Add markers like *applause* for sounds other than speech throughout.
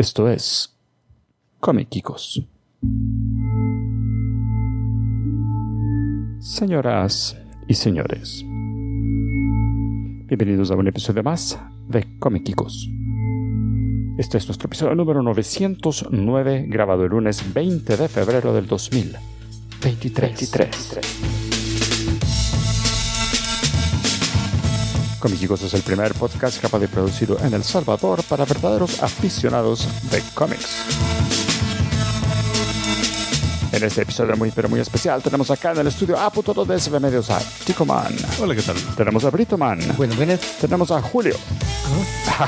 Esto es Comiquicos. Señoras y señores, bienvenidos a un episodio más de Comiquicos. Este es nuestro episodio número 909, grabado el lunes 20 de febrero del 2023. Comiquicos es el primer podcast capaz de producido en El Salvador para verdaderos aficionados de cómics. En este episodio muy pero muy especial tenemos acá en el estudio a puto de SB Medios a Chico Man. Hola, ¿qué tal? Tenemos a Brito Man. Bueno, buenas. Tenemos a Julio.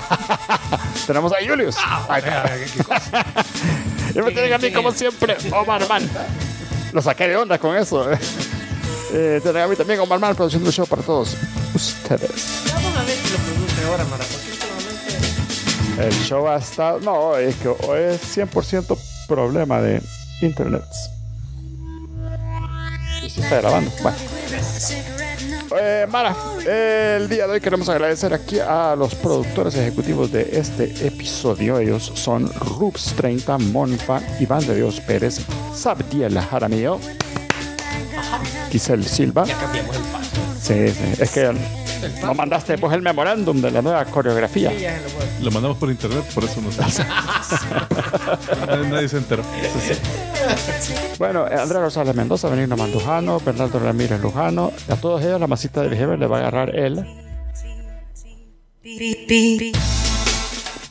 *laughs* tenemos a Julius. Ay, *laughs* y me tienen a mí como siempre, Omar Man. Lo saqué de onda con eso. Eh, tienen a mí también Omar Man produciendo el show para todos ustedes. Vamos a ver si lo produce ahora, Mara, porque últimamente... El show ha estado... No, es que hoy es 100% problema de internet. Y se está grabando. Bueno. Eh, Mara, el día de hoy queremos agradecer aquí a los productores ejecutivos de este episodio. Ellos son Rubs30, Monfa, Iván de Dios Pérez, Sabdiel Jaramillo, Giselle Silva. Ya cambiamos el. Sí, sí, es que no mandaste pues el memorándum de la nueva coreografía. Sí, ya se lo mandamos por internet, por eso no sé. Nadie- Nadie se enteró. Bueno, Andrea Rosales Mendoza, Benigno Mandujano, Bernardo Ramírez Lujano, a todos ellos la masita del jefe le va a agarrar él.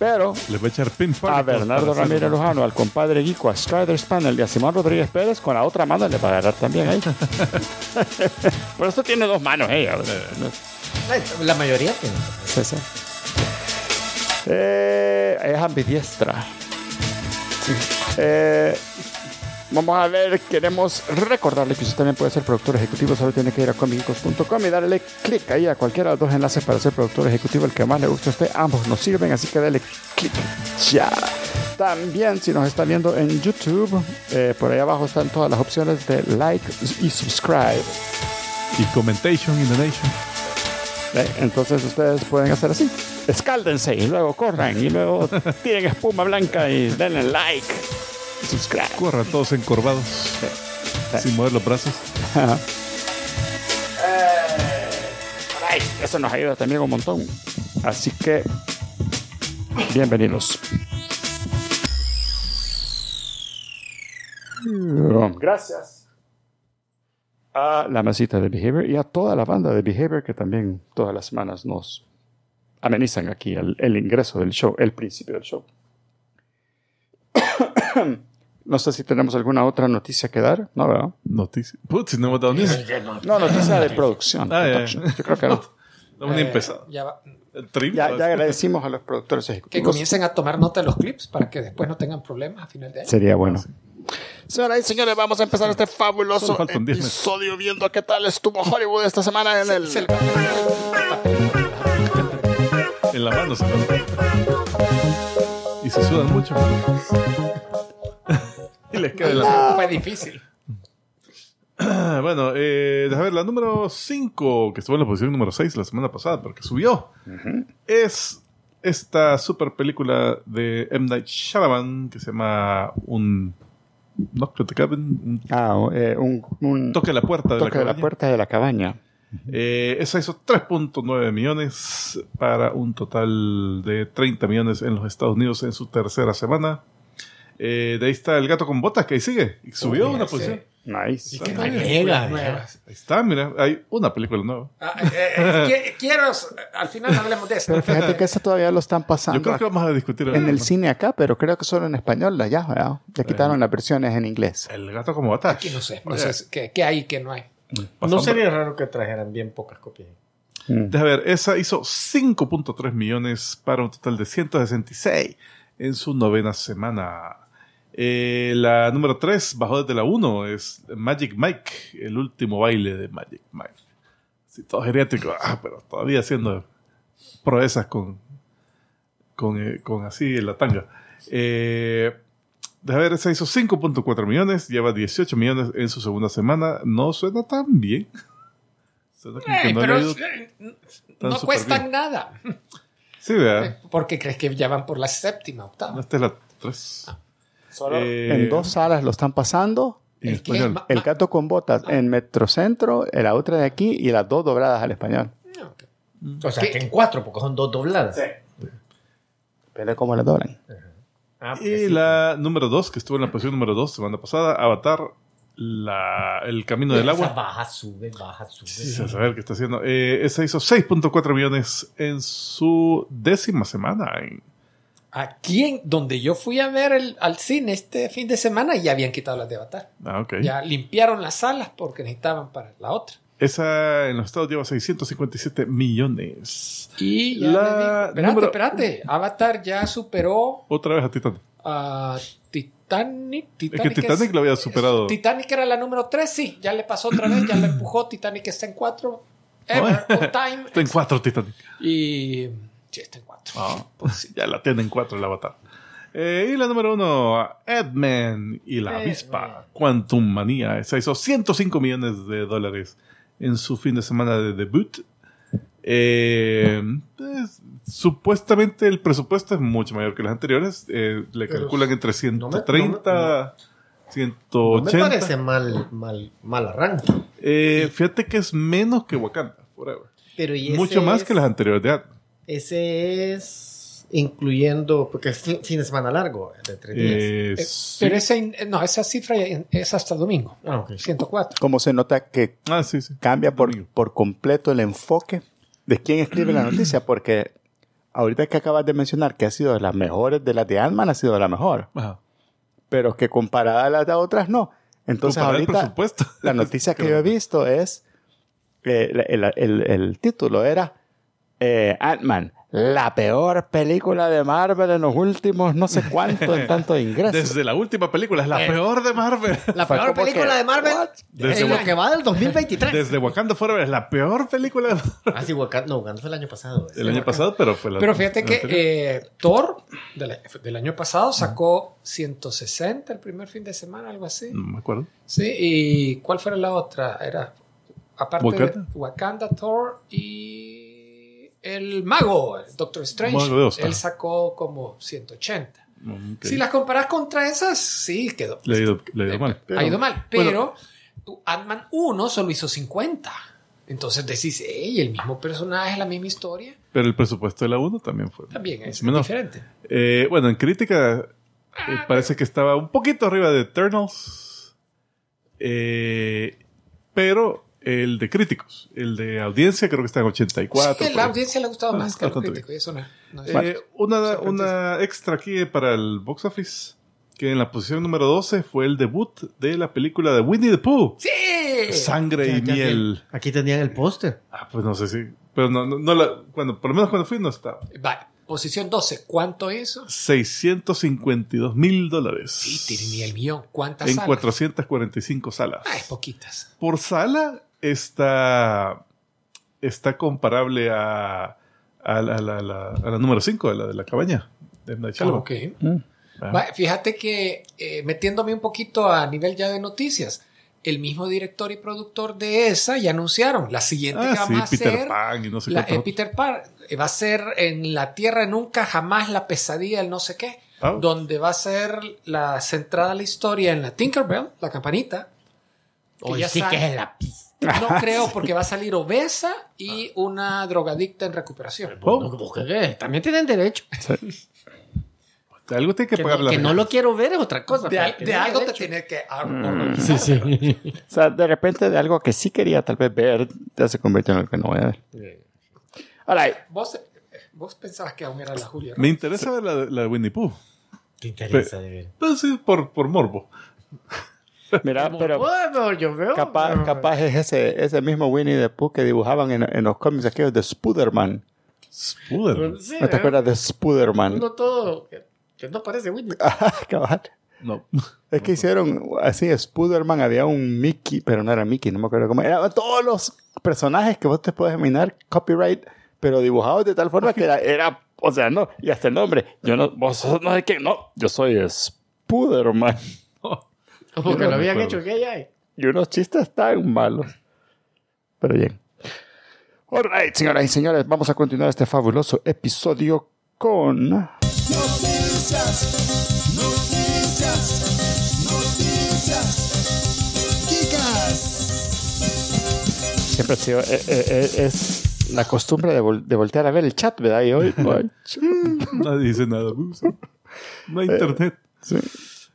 Pero voy a echar pin a particles Bernardo Ramírez hacerlo. Lujano, al compadre Guico, a Striders Panel y a Simón Rodríguez Pérez, con la otra mano le va a agarrar también ahí. *laughs* Por eso tiene dos manos ella. Ay, La mayoría tiene. Sí, sí. Eh, es ambidiestra. Eh, vamos a ver, queremos recordarle que usted también puede ser productor ejecutivo, solo tiene que ir a comicicos.com y darle clic ahí a cualquiera de los dos enlaces para ser productor ejecutivo, el que más le guste a usted. Ambos nos sirven, así que dale clic ya. También, si nos está viendo en YouTube, eh, por ahí abajo están todas las opciones de like y subscribe. Y commentation in the nation. ¿Ve? Entonces ustedes pueden hacer así. Escáldense y luego corran y luego *laughs* tiren espuma blanca y denle like. Subscribe. Corran todos encorvados. Sin mover los brazos. Ay, eso nos ayuda también un montón. Así que, bienvenidos. Gracias a la masita de Behavior y a toda la banda de Behavior que también todas las semanas nos amenizan aquí el, el ingreso del show, el principio del show. No sé si tenemos alguna otra noticia que dar. No, ¿verdad? Noticias. Putz, no hemos dado ni. No, noticia de producción. Ah, ya. production. Yo creo que no. *laughs* No hemos ni empezado. Ya va. El trip. Ya, ya agradecimos a los productores Que ejecutivos. comiencen a tomar nota de los clips para que después no tengan problemas a final de año. Sería bueno. Señoras y señores, vamos a empezar este fabuloso Solo faltan 10 meses. episodio viendo qué tal estuvo Hollywood esta semana en el... En la mano se Y se sudan mucho. *laughs* y les queda la. Fue difícil. *clears throat* Bueno, eh, déjame ver, la número 5, que estuvo en la posición número 6 la semana pasada, pero que subió, es esta super película de M. Night Shyamalan que se llama un Knock at the Cabin, un Ah, eh, un, un toque a la puerta de toque la de la puerta de la cabaña. Eh, esa hizo 3.9 millones para un total de 30 millones en los Estados Unidos en su tercera semana. Eh, de ahí está El Gato con Botas, que ahí sigue. Y subió Uy, una posición. Nice. No Ah, hay mira. películas nuevas. Ahí está, mira, hay una película nueva. Ah, eh, eh, qui- quiero, al final hablemos de eso. Pero fíjate que eso todavía lo están pasando Yo creo que vamos a discutir en el cine acá, pero creo que solo en español ya, ¿verdad? Ya quitaron las versiones en inglés. El gato como Botas. Aquí no sé. No sé qué, qué hay y qué no hay. Pasando. No sería raro que trajeran bien pocas copias. Mm. Deja ver, esa hizo 5.3 millones para un total de 166 en su novena semana. Eh, la número 3 bajó desde la 1, es Magic Mike, el último baile de Magic Mike. Sí, todo geriátrico, ah, pero todavía haciendo proezas con, con, eh, con así la tanga. Eh, deja ver, esa hizo 5.4 millones, lleva 18 millones en su segunda semana. No suena tan bien. *laughs* Suena Ey, no le pero eh, no cuestan bien. nada. Sí, vea. Porque crees que ya van por la séptima, octava. Esta es la 6.3. Solo Eh, en dos salas lo están pasando. El español. El gato con botas en Metrocentro, la otra de aquí y las dos dobladas al español. O sea, ¿Qué? que en cuatro, porque son dos dobladas. Pero ¿cómo le doblan? Ah, Y sí. la número 2, que estuvo en la posición número 2 semana pasada, Avatar, la, El Camino del Esa Agua. baja, sube, baja, sube. Sí, a saber qué está haciendo. Eh, esa hizo 6.4 millones en su décima semana. en- Aquí, en, donde yo fui a ver el, al cine este fin de semana, ya habían quitado las de Avatar. Ah, ok. Ya limpiaron las salas porque necesitaban para la otra. Esa en los Estados lleva 657 millones. Y ya La espérate, número- espérate. Avatar ya superó Otra vez a Titanic. a Titanic. Es que Titanic es- lo había superado. Titanic era la número 3, sí. Ya le pasó otra vez, ya la empujó. Titanic está en 4. Ever, all time. Está en 4 Titanic. Y. Sí, está en 4. Ah, *laughs* pues sí, ya la tienen 4 el avatar. Eh, y la número 1, Edman y la avispa. Quantum Manía. Esa hizo 105 millones de dólares en su fin de semana de debut. Eh, pues, supuestamente el presupuesto es mucho mayor que los anteriores. Eh, le Pero calculan entre no me- 130, No me 180. parece mal, mal, mal arranque. Eh, fíjate que es menos que Wakanda Forever. Pero y Mucho más es- que las anteriores de Ant-Man. Ese es incluyendo, porque es fin, fin de semana largo, de tres días. Eh, Eh, sí. Pero ese, no, esa cifra es hasta domingo. Ah, ok. 104. ¿Cómo se nota que Ah, sí, sí. cambia por, por completo el enfoque de quién escribe la *clears throat* noticia? Porque ahorita que acabas de mencionar que ha sido de las mejores de las de Ant-Man, ha sido la mejor. Ajá. Pero que comparada a las de otras, no. Entonces el ahorita la noticia *laughs* que yo he visto es, eh, el, el- el título era eh, Ant-Man, la peor película de Marvel en los últimos no sé cuánto en tanto ingresos. Desde la última película, es la Eh. peor de Marvel. La peor película que, de Marvel Desde en lo Wak- que va del 2023. Desde Wakanda Forever es la peor película de Marvel. Ah, sí, Wakanda, no, Wakanda fue el año pasado. El año pasado, pero fue la Pero fíjate la que eh, Thor del, del año pasado sacó 160 el primer fin de semana, algo así. No me acuerdo. Sí, ¿y cuál fue la otra? Era, aparte Wakanda. de Wakanda, Thor y el mago, el Doctor Strange. Mago de Oz, él ah. sacó como 180. Mm, ok. Si las comparas contra esas, sí, quedó. Le ha ido, le ha ido mal. ha ido mal. Bueno. Pero Ant-Man 1 solo hizo 50. Entonces decís, hey, el mismo personaje, la misma historia. Pero el presupuesto de la 1 también fue. También es menor. diferente. Eh, bueno, en crítica eh, parece que estaba un poquito arriba de Eternals. Eh, pero el de críticos, el de audiencia creo que está en 84. Sí, la audiencia le ha gustado Ah, más que a los bastante críticos. y Eso no, no es Eh, una, una extra aquí para el box office, que en la posición número 12 fue el debut de la película de Winnie the Pooh. ¡Sí! Sangre Ya, y ya, miel. ya. Aquí tenían el póster. Ah, pues no sé si. Pero no, no, no la, cuando, por lo menos cuando fui no estaba. Va, posición 12. ¿Cuánto hizo? 652 mil dólares. Sí, tiene ni el millón. ¿Cuántas En salas? 445 salas. Ah, es poquitas. Por sala está, está comparable a, a, la, a la- la- a la número 5, a la de la cabaña. De M. Night. Ah. Fíjate que eh, metiéndome un poquito a nivel ya de noticias, el mismo director y productor de esa ya anunciaron la siguiente que Ah, sí, vamos a Peter hacer. Pan y no sé la- eh, Peter Pan eh, va a ser en la Tierra nunca jamás la pesadilla, el no sé qué, Ah. donde va a ser la centrada la historia en la Tinkerbell, la campanita. que Hoy ya sí sale- que es la pista. No *laughs* creo porque va a salir obesa y una drogadicta en recuperación. Oh. ¿Qué? También tienen derecho. Algo tiene que, Que, pagar no, la que no lo quiero ver es otra cosa. De, de algo te tiene que ah, Mm. Sí, sí. *laughs* O sea, de repente de algo que sí quería tal vez ver, ya se convirtió en algo que no voy a ver. All right. Vos, vos pensabas que aún era la Julia. Me interesa ver la, la de Winnie Pooh. Te interesa de ver. Pues sí, por, por morbo. Mira, pero Bueno, yo veo. capaz, capaz es ese, ese mismo Winnie the Pooh que dibujaban en, en los cómics aquellos de Spooderman. Spooder. Sí, ¿No te ¿eh? acuerdas de Spooderman? Uno todo. Que, que no parece Winnie. *laughs* Ah, cabal. No. Es que hicieron así, Spooderman, había un Mickey, pero no era Mickey, no me acuerdo cómo. Eran todos los personajes que vos te puedes imaginar, copyright, pero dibujados de tal forma que era, era o sea, no, y hasta el nombre. Yo no, vos sos no sé qué, no, yo soy Spooderman. *laughs* O porque no lo habían hecho que ya hay. Y unos chistes tan malos. Pero bien. Alright, señoras y señores, vamos a continuar este fabuloso episodio con. Noticias, noticias, noticias, chicas. Siempre ha sido. Eh, eh, eh, es la costumbre de, vol de, voltear a ver el chat, ¿verdad? Y hoy. *laughs* Nadie dice nada. Pues. No hay eh, internet. Sí.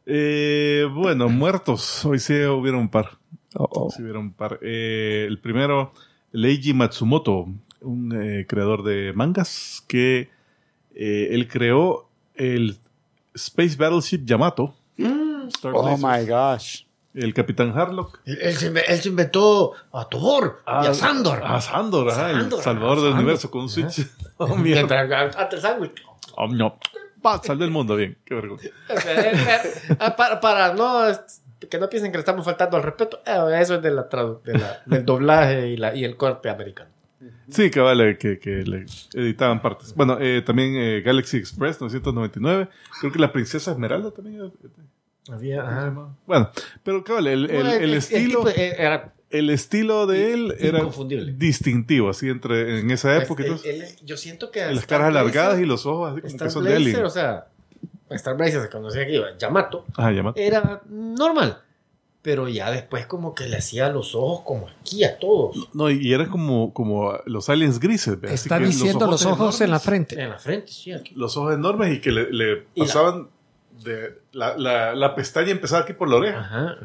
Eh, bueno, muertos. Hoy sí hubieron un par. Oh, oh. Sí hubieron un par. Eh, el primero, Leiji Matsumoto, un eh, creador de mangas que eh, él creó el Space Battleship Yamato. Star Oh my gosh. El Capitán Harlock. Él, él se, inve- él se inventó a Thor y a Sandor. A Sandor, ajá, el Sandor, salvador del Sandor. universo con un switch. *laughs* Oh, mierda. Mientras ante el sándwich. Oh, no. Pa, salvé el mundo bien. Qué vergüenza. *laughs* Él- él- ah, para, para no que no piensen que le estamos faltando al respeto, eh, eso es de la, de la- del doblaje y, la, y el corte americano. Sí, cabal, eh, que, que le editaban partes. Bueno, eh, también eh, Galaxy Express 999. Creo que la Princesa Esmeralda también. eh, Había, ¿cómo se ajá. Bueno, pero cabal, el, el- estilo, tipo, eh, era, el estilo de él era distintivo, así entre en esa época. y él- todo. él- yo siento que las Star caras alargadas Blazer- y los ojos así como Star que son de Blazer, alien. o sea, Star Blazer se conocía aquí, Yamato, Ajá, llama. era normal. Pero ya después como que le hacía los ojos como aquí a todos. No, y eran como, como los aliens grises. ¿ve? Así Está que diciendo los ojos en la frente. En la frente, sí, aquí. Los ojos enormes y que le, le Y la- pasaban de la, la, la pestaña empezaba aquí por la oreja. Ajá,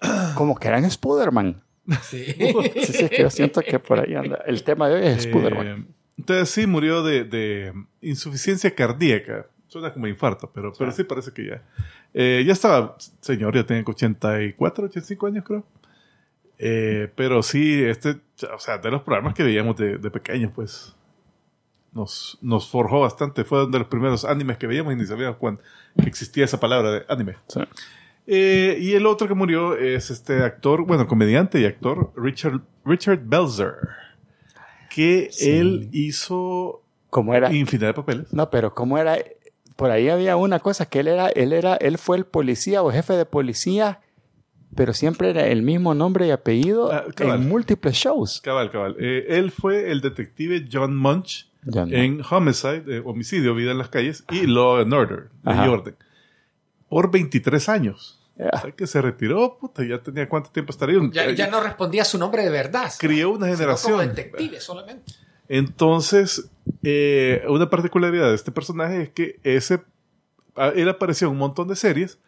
ajá. Como que eran Spiderman. Sí. *laughs* Sí, sí, es que yo siento que por ahí anda. El tema de hoy es. Eh, entonces sí murió de, de insuficiencia cardíaca. Suena como infarto, pero, pero sí parece que ya. Eh, ya estaba, señor, ya tenía 84, 85 años creo. Eh, pero sí, este, o sea, de los programas que veíamos de, de pequeños, pues nos, nos forjó bastante. Fue uno de los primeros animes que veíamos y ni sabíamos cuándo que existía esa palabra de anime. Sí. Eh, y el otro que murió es este actor, bueno, comediante y actor, Richard, Richard Belzer, que él hizo Como era. infinidad de papeles. No, pero como era. Por ahí había una cosa que él era, él era, él fue el policía o jefe de policía, pero siempre era el mismo nombre y apellido Ah, en múltiples shows. Cabal, cabal. Eh, él fue el detective John Munch no. en Homicide, eh, Homicidio, Vida en las Calles, y Law and Order. Orden, por 23 años. Que se retiró, puta, ya tenía cuánto tiempo estaría. Ya, ya no respondía su nombre de verdad. Crió una generación. Como detective solamente. Entonces, eh, una particularidad de este personaje es que ese, a- él apareció en un montón de series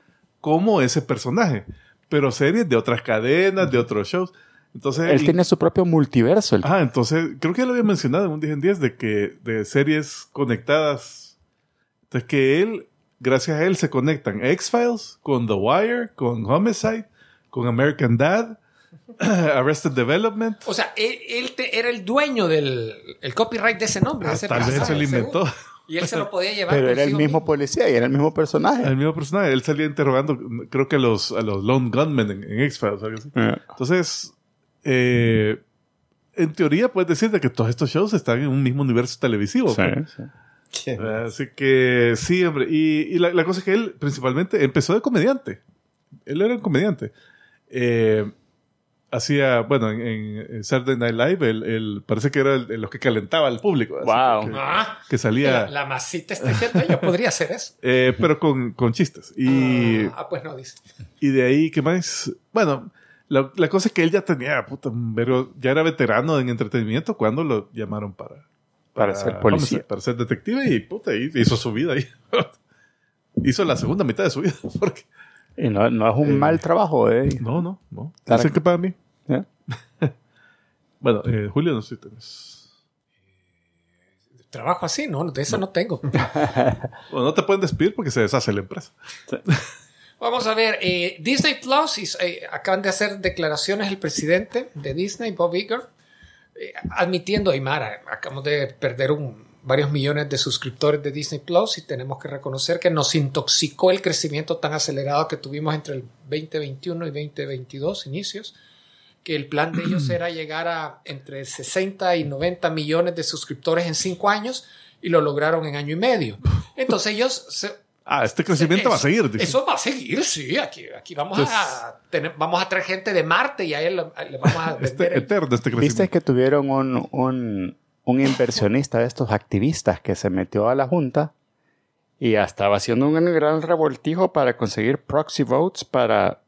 como ese personaje, pero series de otras cadenas, de otros shows. Entonces, Él y- tiene su propio multiverso. el- Ah, entonces, creo que ya lo había mencionado en un 10 en 10 de que de series conectadas. Entonces, que él, gracias a él, se conectan X-Files con The Wire, con Homicide, con American Dad, *clears throat* Arrested Development. O sea, él, él te- era el dueño del el copyright de ese nombre. de Ah, ese tal vez personaje, se lo inventó. seguro. Y él se lo podía llevar. pero era el mismo policía y era el mismo personaje. El mismo personaje. Él salía interrogando, creo que a los, a los Lone Gunmen en, en X-Files. algo así. Eh, Entonces, eh, en teoría puedes decir de que todos estos shows están en un mismo universo televisivo. sí, pues. Sí. Así que sí, hombre. Y, y la, la cosa es que él principalmente empezó de comediante. Él era un comediante. Eh, hacía, bueno, en, en Saturday Night Live, él, él parece que era el, el- los que calentaba al público. así Wow. Que, Ah, que salía, la, la masita está diciendo, yo podría hacer eso. *laughs* eh, pero con, con chistes. Y, Ah, pues no, dice. y de ahí, ¿qué más? Bueno, la, la cosa es que él ya tenía, puta, ya era veterano en entretenimiento cuando lo llamaron para, Para ser policía. Para ser detective y puta, hizo su vida ahí. *laughs* hizo la segunda mitad de su vida. *laughs* Porque, Y no, no es un Eh, mal trabajo, ¿eh? no, no, no. Claro que- para mí. ¿Eh? *laughs* Bueno, eh, Julio, no sé si tenés. Trabajo así, no, de eso no, tengo. Bueno, no te pueden despedir porque se deshace la empresa. Vamos a ver, eh, Disney Plus, eh, acaban de hacer declaraciones el presidente de Disney, Bob Iger, eh, admitiendo, Aymara, acabamos de perder un, varios millones de suscriptores de Disney Plus y tenemos que reconocer que nos intoxicó el crecimiento tan acelerado que tuvimos entre el 2021 y 2022, inicios, que el plan de *clears throat* ellos era llegar a entre 60 y 90 millones de suscriptores en cinco años y lo lograron en año y medio. Entonces ellos se, Ah, este crecimiento eso, va a seguir. dice. Eso va a seguir, sí. Aquí, aquí vamos, Entonces- a tener, vamos a traer gente de Marte y a él le, le vamos a *laughs* Este, vender el- eterno este ¿Viste crecimiento. que tuvieron un, un, un inversionista de estos activistas que se metió a la junta y estaba haciendo un gran revoltijo para conseguir proxy votes para,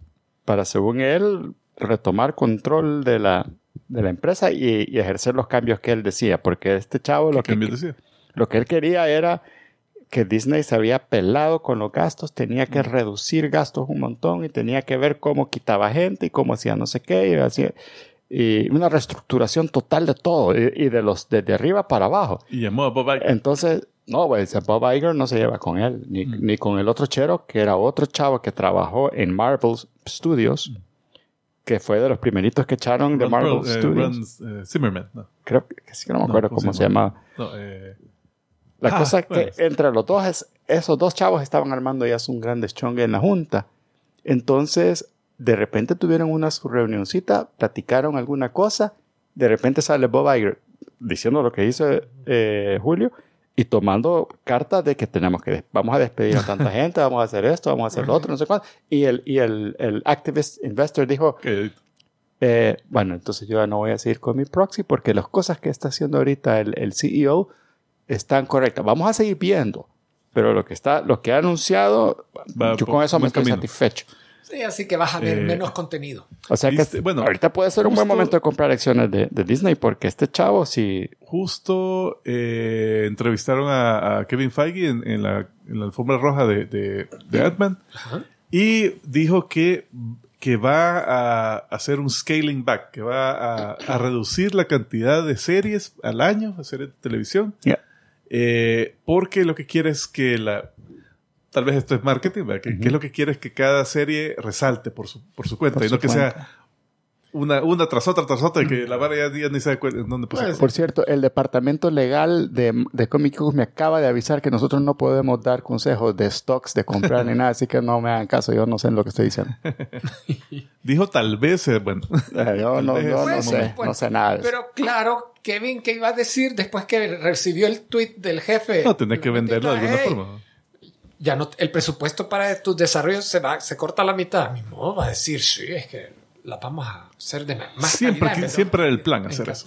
para según él, retomar control de la, de la empresa y, y ejercer los cambios que él decía, porque este chavo lo ¿Qué que, cambios decía? lo que él quería era que Disney se había pelado con los gastos, tenía que reducir gastos un montón y tenía que ver cómo quitaba gente y cómo hacía no sé qué, y, hacía, y una reestructuración total de todo, y, y de los desde arriba para abajo. Y llamó a Bob Iger. Entonces, no, ese Bob Iger no se lleva con él, ni, Mm. ni con el otro chero, que era otro chavo que trabajó en Marvel Studios, que fue de los primeritos que echaron de Ron Marvel eh, Studios. Ron, eh, Zimmerman, no. Creo que, sí que no me acuerdo ¿cómo cómo, se se llama? llama. No, eh, La Ah, cosa es que bueno. entre los dos, es, esos dos chavos estaban armando ya un gran deschongue en la junta. Entonces, de repente tuvieron una su reunioncita, platicaron alguna cosa, de repente sale Bob Iger diciendo lo que dice eh, Julio y tomando carta de que tenemos que vamos a despedir a tanta *laughs* gente, vamos a hacer esto, vamos a hacer lo otro, no sé cuánto. Y el, y el, el activist investor dijo, eh, bueno, entonces yo ya no voy a seguir con mi proxy porque las cosas que está haciendo ahorita el, el CEO están correctas. Vamos a seguir viendo, pero lo que está, lo que ha anunciado, Va yo con eso me estoy camino. satisfecho. Sí, así que vas a ver Eh, menos contenido. O sea que bueno, ahorita puede ser un buen justo- momento de comprar acciones de, de Disney porque este chavo sí justo eh, entrevistaron a, a Kevin Feige en, en la, en la alfombra roja de, de, de Ant-Man y dijo que, que va a hacer un scaling back, que va a, a reducir la cantidad de series al año, de series de televisión, Yeah. Eh, porque lo que quiere es que la... Tal vez esto es marketing, ¿verdad? Que, que es lo que quiere es que cada serie resalte por su, por su cuenta Por y no que cuenta. sea una, una tras otra tras otra y que la vara ya, ya ni sabe en dónde puso. Pues, Por cierto, el departamento legal de, de Comic Con me acaba de avisar que nosotros no podemos dar consejos de stocks, de comprar ni nada, así que no me hagan caso, yo no sé lo que estoy diciendo. *laughs* Dijo tal vez, eh, bueno, Eh, Yo no, yo no sé, no sé nada. Pero claro, Kevin, ¿qué iba a decir después que recibió el tweet del jefe? no tenés que venderlo de alguna forma. Ya no, el presupuesto para tus desarrollos se va, se corta a la mitad. Mismo va a decir, sí, es que la vamos a hacer de más Siempre, calidad, siempre era el plan hacer eso.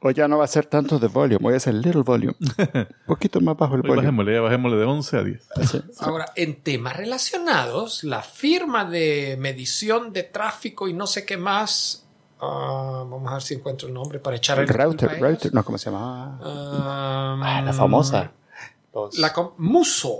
Hoy ya no va a ser tanto de volume, voy a hacer little volume. Un *laughs* poquito más bajo el Hoy volume. bajémosle, ya bajémosle de 11 a 10. Sí. Ahora, en temas relacionados, la firma de medición de tráfico y no sé qué más. ah, vamos a ver si encuentro el nombre para echar el Router, router, no, ¿cómo se llama? Ah, la famosa. Los- La com- Muso.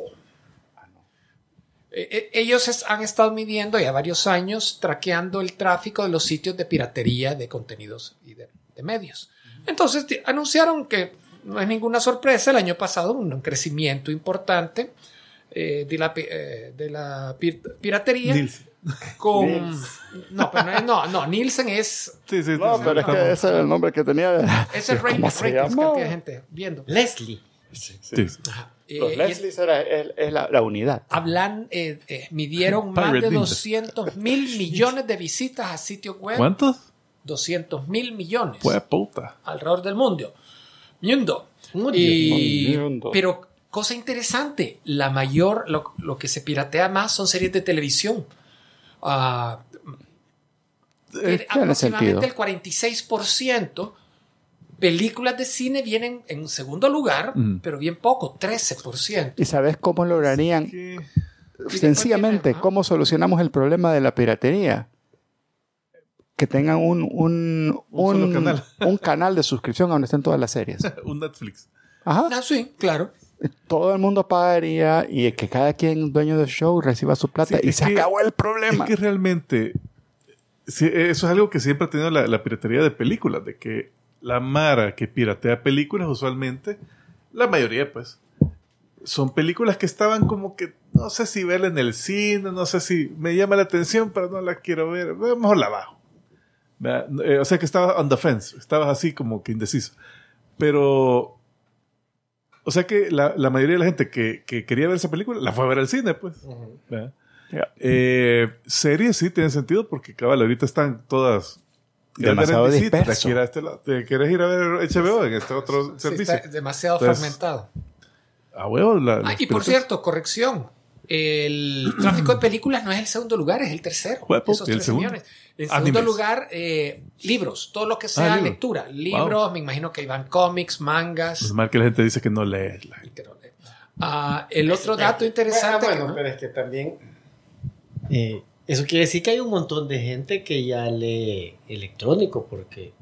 Eh, eh, Ellos es- han estado midiendo ya varios años, traqueando el tráfico de los sitios de piratería de contenidos y de, de medios. Entonces anunciaron que no es ninguna sorpresa, el año pasado un, crecimiento importante eh, de la, eh, de la pir- piratería Nielsen. con... Nielsen. No, pero no, es- no, no, Nielsen es, Sí, sí, No, sí, pero es que ese era el nombre que tenía. es el rating, *laughs* ¿Cómo se ratings, llama? cantidad de gente viendo. Leslie. Sí, sí. Los Eh, y- Leslies era, es, es la, la unidad. hablan, eh, eh, midieron *laughs* más de Ninja. 200 mil millones de visitas a sitios web. ¿Cuántos? 200 mil millones Pues puta. alrededor del mundo. Mundo. Mundo. Y- Mundo. pero, cosa interesante, la mayor, lo, lo que se piratea más son series de televisión. Tiene aproximadamente el 46%. Películas de cine vienen en segundo lugar, Mm. pero bien poco, 13%. ¿Y sabes cómo lograrían? Sencillamente. ¿cómo solucionamos el problema de la piratería? Que tengan un, un, Un un- canal. *laughs* un canal de suscripción donde estén todas las series. *laughs* Un Netflix. Ajá. Ah, sí, claro. Todo el mundo pagaría y que cada quien, dueño del show, reciba su plata Sí, y es se que- acabó el Es problema. que realmente eso es algo que siempre ha tenido la, la piratería de películas, de que la Mara que piratea películas usualmente, la mayoría pues, son películas que estaban como que no sé si verla en el cine, no sé si me llama la atención, pero no la quiero ver, mejor la bajo. Eh, o sea que estaba on the fence, estabas así como que indeciso. Pero, o sea que la, la mayoría de la gente que, que quería ver esa película la fue a ver al cine, pues. Eh, series sí tienen sentido porque cabal ahorita están todas Demasiado disperso. Te quieres, este lado- te quieres ir a ver HBO en este otro Sí, servicio. está demasiado Entonces, fragmentado. A huevo, la, Ah, y por cierto, corrección. El *clears throat* tráfico de películas no es el segundo lugar, es el tercero. Huevo, Esos ¿y el 13 segundo? millones. En segundo Animes. lugar, eh, libros. Todo lo que sea Ah, libros. lectura. Libros, me imagino que iban cómics, mangas. Es mal que la gente dice que no lee. la gente. no lee. Ah, el otro dato interesante. Bueno, que- pero es que también. eh, eso quiere decir que hay un montón de gente que ya lee electrónico, porque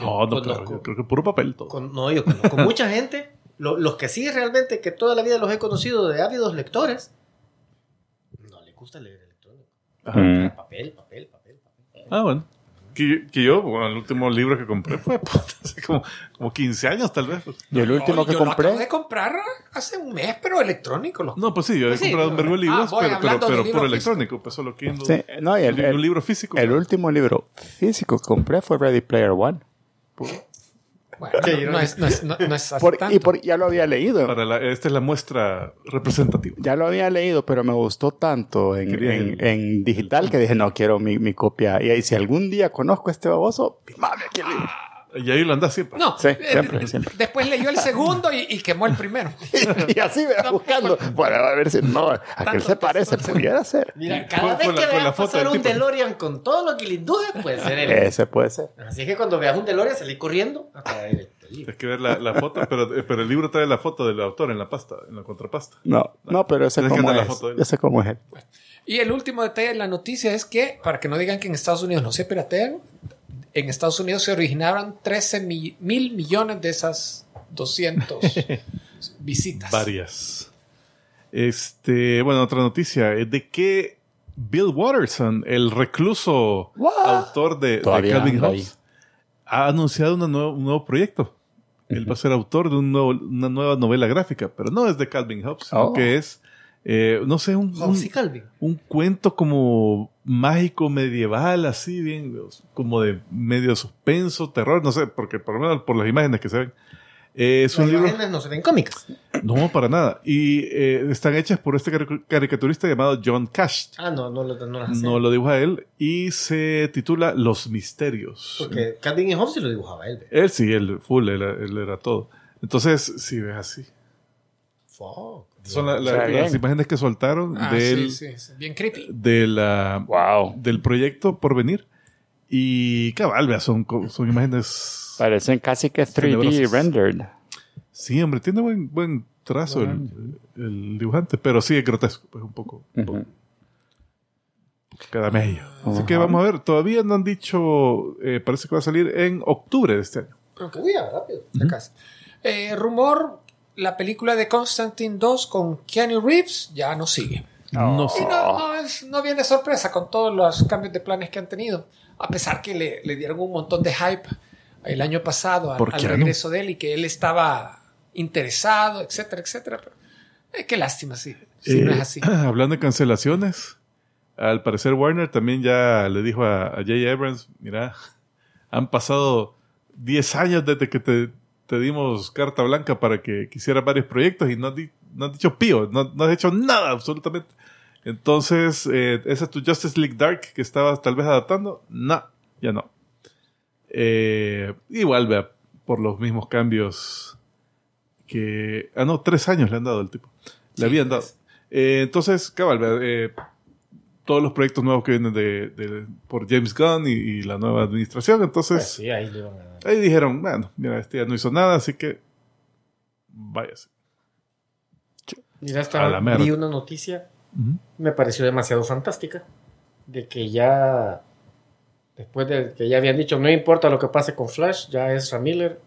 No, no, Conozco. pero yo creo que puro papel todo. Con, no, yo conozco *laughs* mucha gente, lo- los que sí realmente, que toda la vida los he conocido de ávidos lectores, no les gusta leer electrónico. Ajá. Mm. Papel, papel, papel, papel. Ah, bueno. Que, que yo, bueno, el último libro que compré fue *laughs* puta, hace como, como 15 años tal vez. Y el último Ay, que yo lo acabo de compré, comprar hace un mes, pero electrónico. Lo... No, pues sí, yo he Pues sí, comprado un vergo de ah, libros, voy pero, pero, pero libros por electrónico, pues solo Kindle. sí, no, y el, un, libro físico. el último libro físico que compré fue Ready Player One. Bueno, Qué no, no es, no es, no, no es así Por- tanto. y por, ya lo había leído. Para la- esta es la muestra representativa. Ya lo había leído, pero me gustó tanto en, Quería en- el- en digital que dije, no, quiero mi, mi copia. Y ahí, si algún día conozco a este baboso, mame aquí el libro. Y ahí lo andas siempre. No, Sí, eh, siempre, siempre. después leyó el segundo y, y quemó el primero. *laughs* y así me va No, buscando. Bueno, a ver si no, a qué se parece, pudiera ser. Mira, cada vez que veas foto pasar un tipo. DeLorean con todo lo que le induje, puede ser él. Ese puede ser. Así que cuando veas un DeLorean, salí corriendo a traer el libro. Tienes que ver la, la foto, pero, eh, pero el libro trae la foto del autor en la pasta, en la contrapasta. No, no, pero ese Tienes como andar la es. foto de él. Ese como es él. Y el último detalle de la noticia es que, para que no digan que en Estados Unidos no se piratean, en Estados Unidos se originaron 13 mi- mil millones de esas 200 *laughs* visitas. Varias. Este, bueno, otra noticia es de que Bill Watterson, el recluso What? autor de, de Calvin Hobbes, ha anunciado una nuevo- un nuevo proyecto. Él va a ser autor de un nuevo- una nueva novela gráfica, pero no es de Calvin Hobbes, sino Oh. que es, eh, no sé, un, un, un cuento como mágico medieval, así bien, como de medio suspenso, terror, no sé, porque por lo menos por las imágenes que se ven. Eh, es Las un libro. imágenes no se ven cómicas. No, para nada. Y eh, están hechas por este caric- caricaturista llamado John Cash. Ah, no, no, lo- no las hacen. No lo dibuja él. Y se titula Los Misterios. Porque Calvin y Hobbes sí lo dibujaba él. Él sí, él full, él, él era todo. Entonces, si ves así. Fuck. Son la- la- O sea, las bien. imágenes que soltaron Ah, del, sí, sí, sí, bien creepy. de la, Wow. del proyecto por venir. Y cabal, vea, son, son imágenes. Parecen casi que 3D Tenebrosas. rendered. Sí, hombre, tiene buen, buen trazo el, el dibujante, pero sí es grotesco, pues un poco. un poco. Ujú. Cada medio. Así Ajá. que vamos a ver, todavía no han dicho, eh, parece que va a salir en octubre de este año. Uy, ya, rápido. Acá está. Eh, rumor, la película de Constantine 2 con Keanu Reeves ya no sigue. No Y sé. no, no, es- no viene sorpresa con todos los cambios de planes que han tenido. A pesar que le, le dieron un montón de hype el año pasado al, ¿Por al qué no? regreso de él y que él estaba interesado, etcétera, etcétera. Pero, eh, qué lástima, sí. Si no Eh, es así. *clears throat* Hablando de cancelaciones, al parecer Warner también ya le dijo a, a J. Abrams, mira, han pasado 10 años desde que te, te dimos carta blanca para que quisieras varios proyectos y no has, di- no has dicho pío, no, no has hecho nada absolutamente. Entonces, eh, esa es tu Justice League Dark que estabas tal vez adaptando. No, ya no. Eh, igual, vea, por los mismos cambios que... Ah, no, tres años le han dado al tipo. Le Sí, habían dado. Eh, entonces, cabal, vea, eh, todos los proyectos nuevos que vienen de, de- por James Gunn y, y la nueva administración, entonces Pues sí, ahí le van a dar. ahí dijeron, bueno, mira, este ya no hizo nada, así que váyase. Mira, A esta, la merda. vi una noticia, me pareció demasiado fantástica, de que ya, después de que ya habían dicho, no importa lo que pase con Flash, ya es Miller.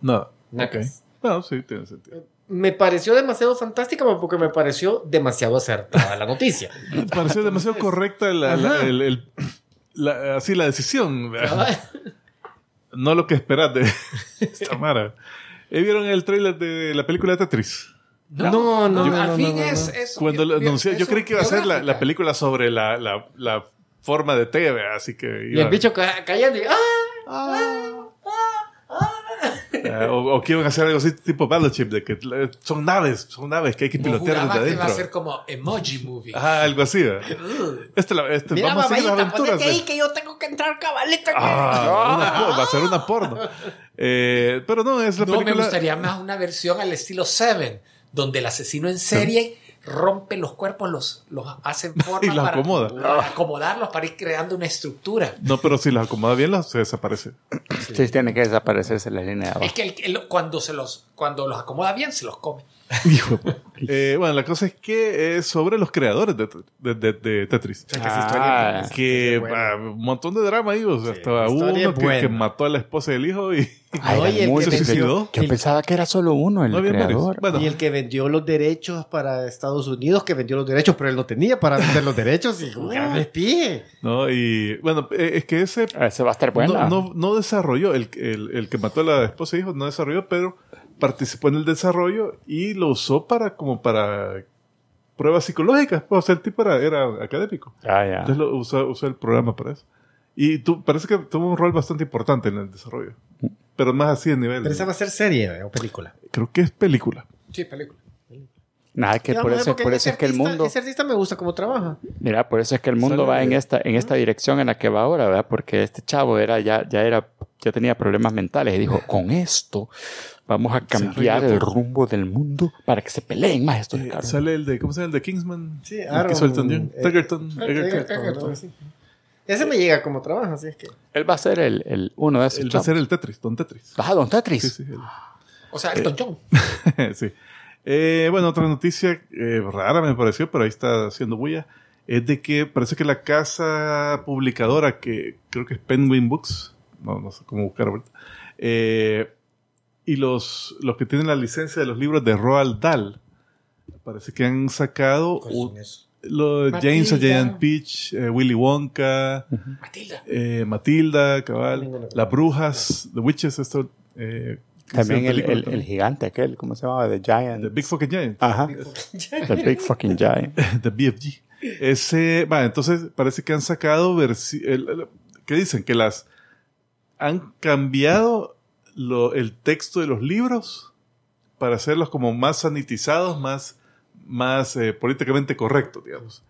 Nada. Nacas. Ok. No, sí, tiene sentido. Me pareció demasiado fantástica porque me pareció demasiado acertada la noticia. *laughs* Me pareció demasiado correcta la, la- Ajá. el- el- la- así la decisión. Ah, *laughs* No lo que esperas de esta Mara. Eh, ¿Vieron el tráiler de la película de Tetris? No, no, no, al no, fin no, no, es, Cuando lo anuncié, yo creí que iba a ser la, película sobre la, la- la forma de ¿verdad? así que Y el bicho ca- callando y ¡ah! Eh, o, o que iban a hacer algo así tipo Battleship, de que eh, son naves, son naves que hay que pilotear desde que iba a adentro. ser como emoji movie. Ah, algo así. ¿verdad? Este, este, Mira, vamos a seguir las aventuras. ponete ahí que yo tengo que entrar cabalita. Ah, una *laughs* va a ser una porno. Eh, pero no, es la No, me película. gustaría más una versión al estilo Seven, donde el asesino en serie rompe los cuerpos, los, los hace *laughs* en forma Y los para, acomoda. para acomodarlos, para ir creando una estructura. No, pero si las acomoda bien, las- se desaparece. Sí, tiene que desaparecerse la línea de Es abajo. que el- el- cuando, se los, cuando los acomoda bien, se los come. *laughs* Hijo. Eh, bueno, la cosa es que es sobre los creadores de, de- de- de Tetris. Ah, Que es buena. ah, un montón de drama ahí. O sea, Sí, estaba uno es que, mató a la esposa del hijo y. *laughs* Ay, Oye, el que se suicidó. Yo pensaba que era solo uno el No creador. Bueno, Y el que vendió los derechos para Estados Unidos, que vendió los derechos, pero él no tenía para vender los derechos y *laughs* gran espie. ¿no? Y bueno, eh, es que ese Ese va a estar bueno. no, no, no desarrolló, el, el, el que mató a la esposa e hijo no desarrolló, pero participó en el desarrollo y lo usó para como para pruebas psicológicas. Pues, o sea, el tipo era, era académico. Ah, ya. Entonces lo usó, usó el programa para eso. Y tú, parece que tuvo un rol bastante importante en el desarrollo. Pero más así de nivel. Pero esa va a ser serie eh, o película. Creo que es película. Sí, película. Nada, que por eso, por eso es que el mundo... Ese artista me gusta cómo trabaja. Mira, por eso es que el mundo Sale va en esta, en esta dirección en la que va ahora, ¿verdad? Porque este chavo era ya, ya era, ya tenía problemas mentales y dijo, con esto vamos a cambiar el rumbo del mundo para que se peleen más estos Eh, carros. sale el de, ¿cómo se llama? El de Kingsman. Sí, el Aaron, que eh, Egerton. Ese me llega como trabaja, así es que. Él va a ser el, el uno de esos Él va a ser el Tetris, Don Tetris. Ah, Don Tetris. Sí, sí. él. O sea, Elton John. *laughs* sí. Eh, bueno, otra noticia eh, rara me pareció, pero ahí está haciendo bulla, es de que parece que la casa publicadora, que creo que es Penguin Books, no, no sé cómo buscar ahorita, eh, y los, los que tienen la licencia de los libros de Roald Dahl, parece que han sacado un- lo James a. Giant Peach, eh, Willy Wonka, Matilda. eh, Matilda, cabal. Las Brujas, The Witches, esto, eh, que También el, el, el gigante aquel, ¿cómo se llamaba? The Giant. The Big Fucking Giant. Ajá. The Big Fucking *laughs* Giant. *laughs* de BFG. Ese, va, entonces parece que han sacado versi- el- el- ¿qué dicen? Que las han cambiado lo- el texto de los libros para hacerlos como más sanitizados, más, más eh, políticamente correctos, digamos.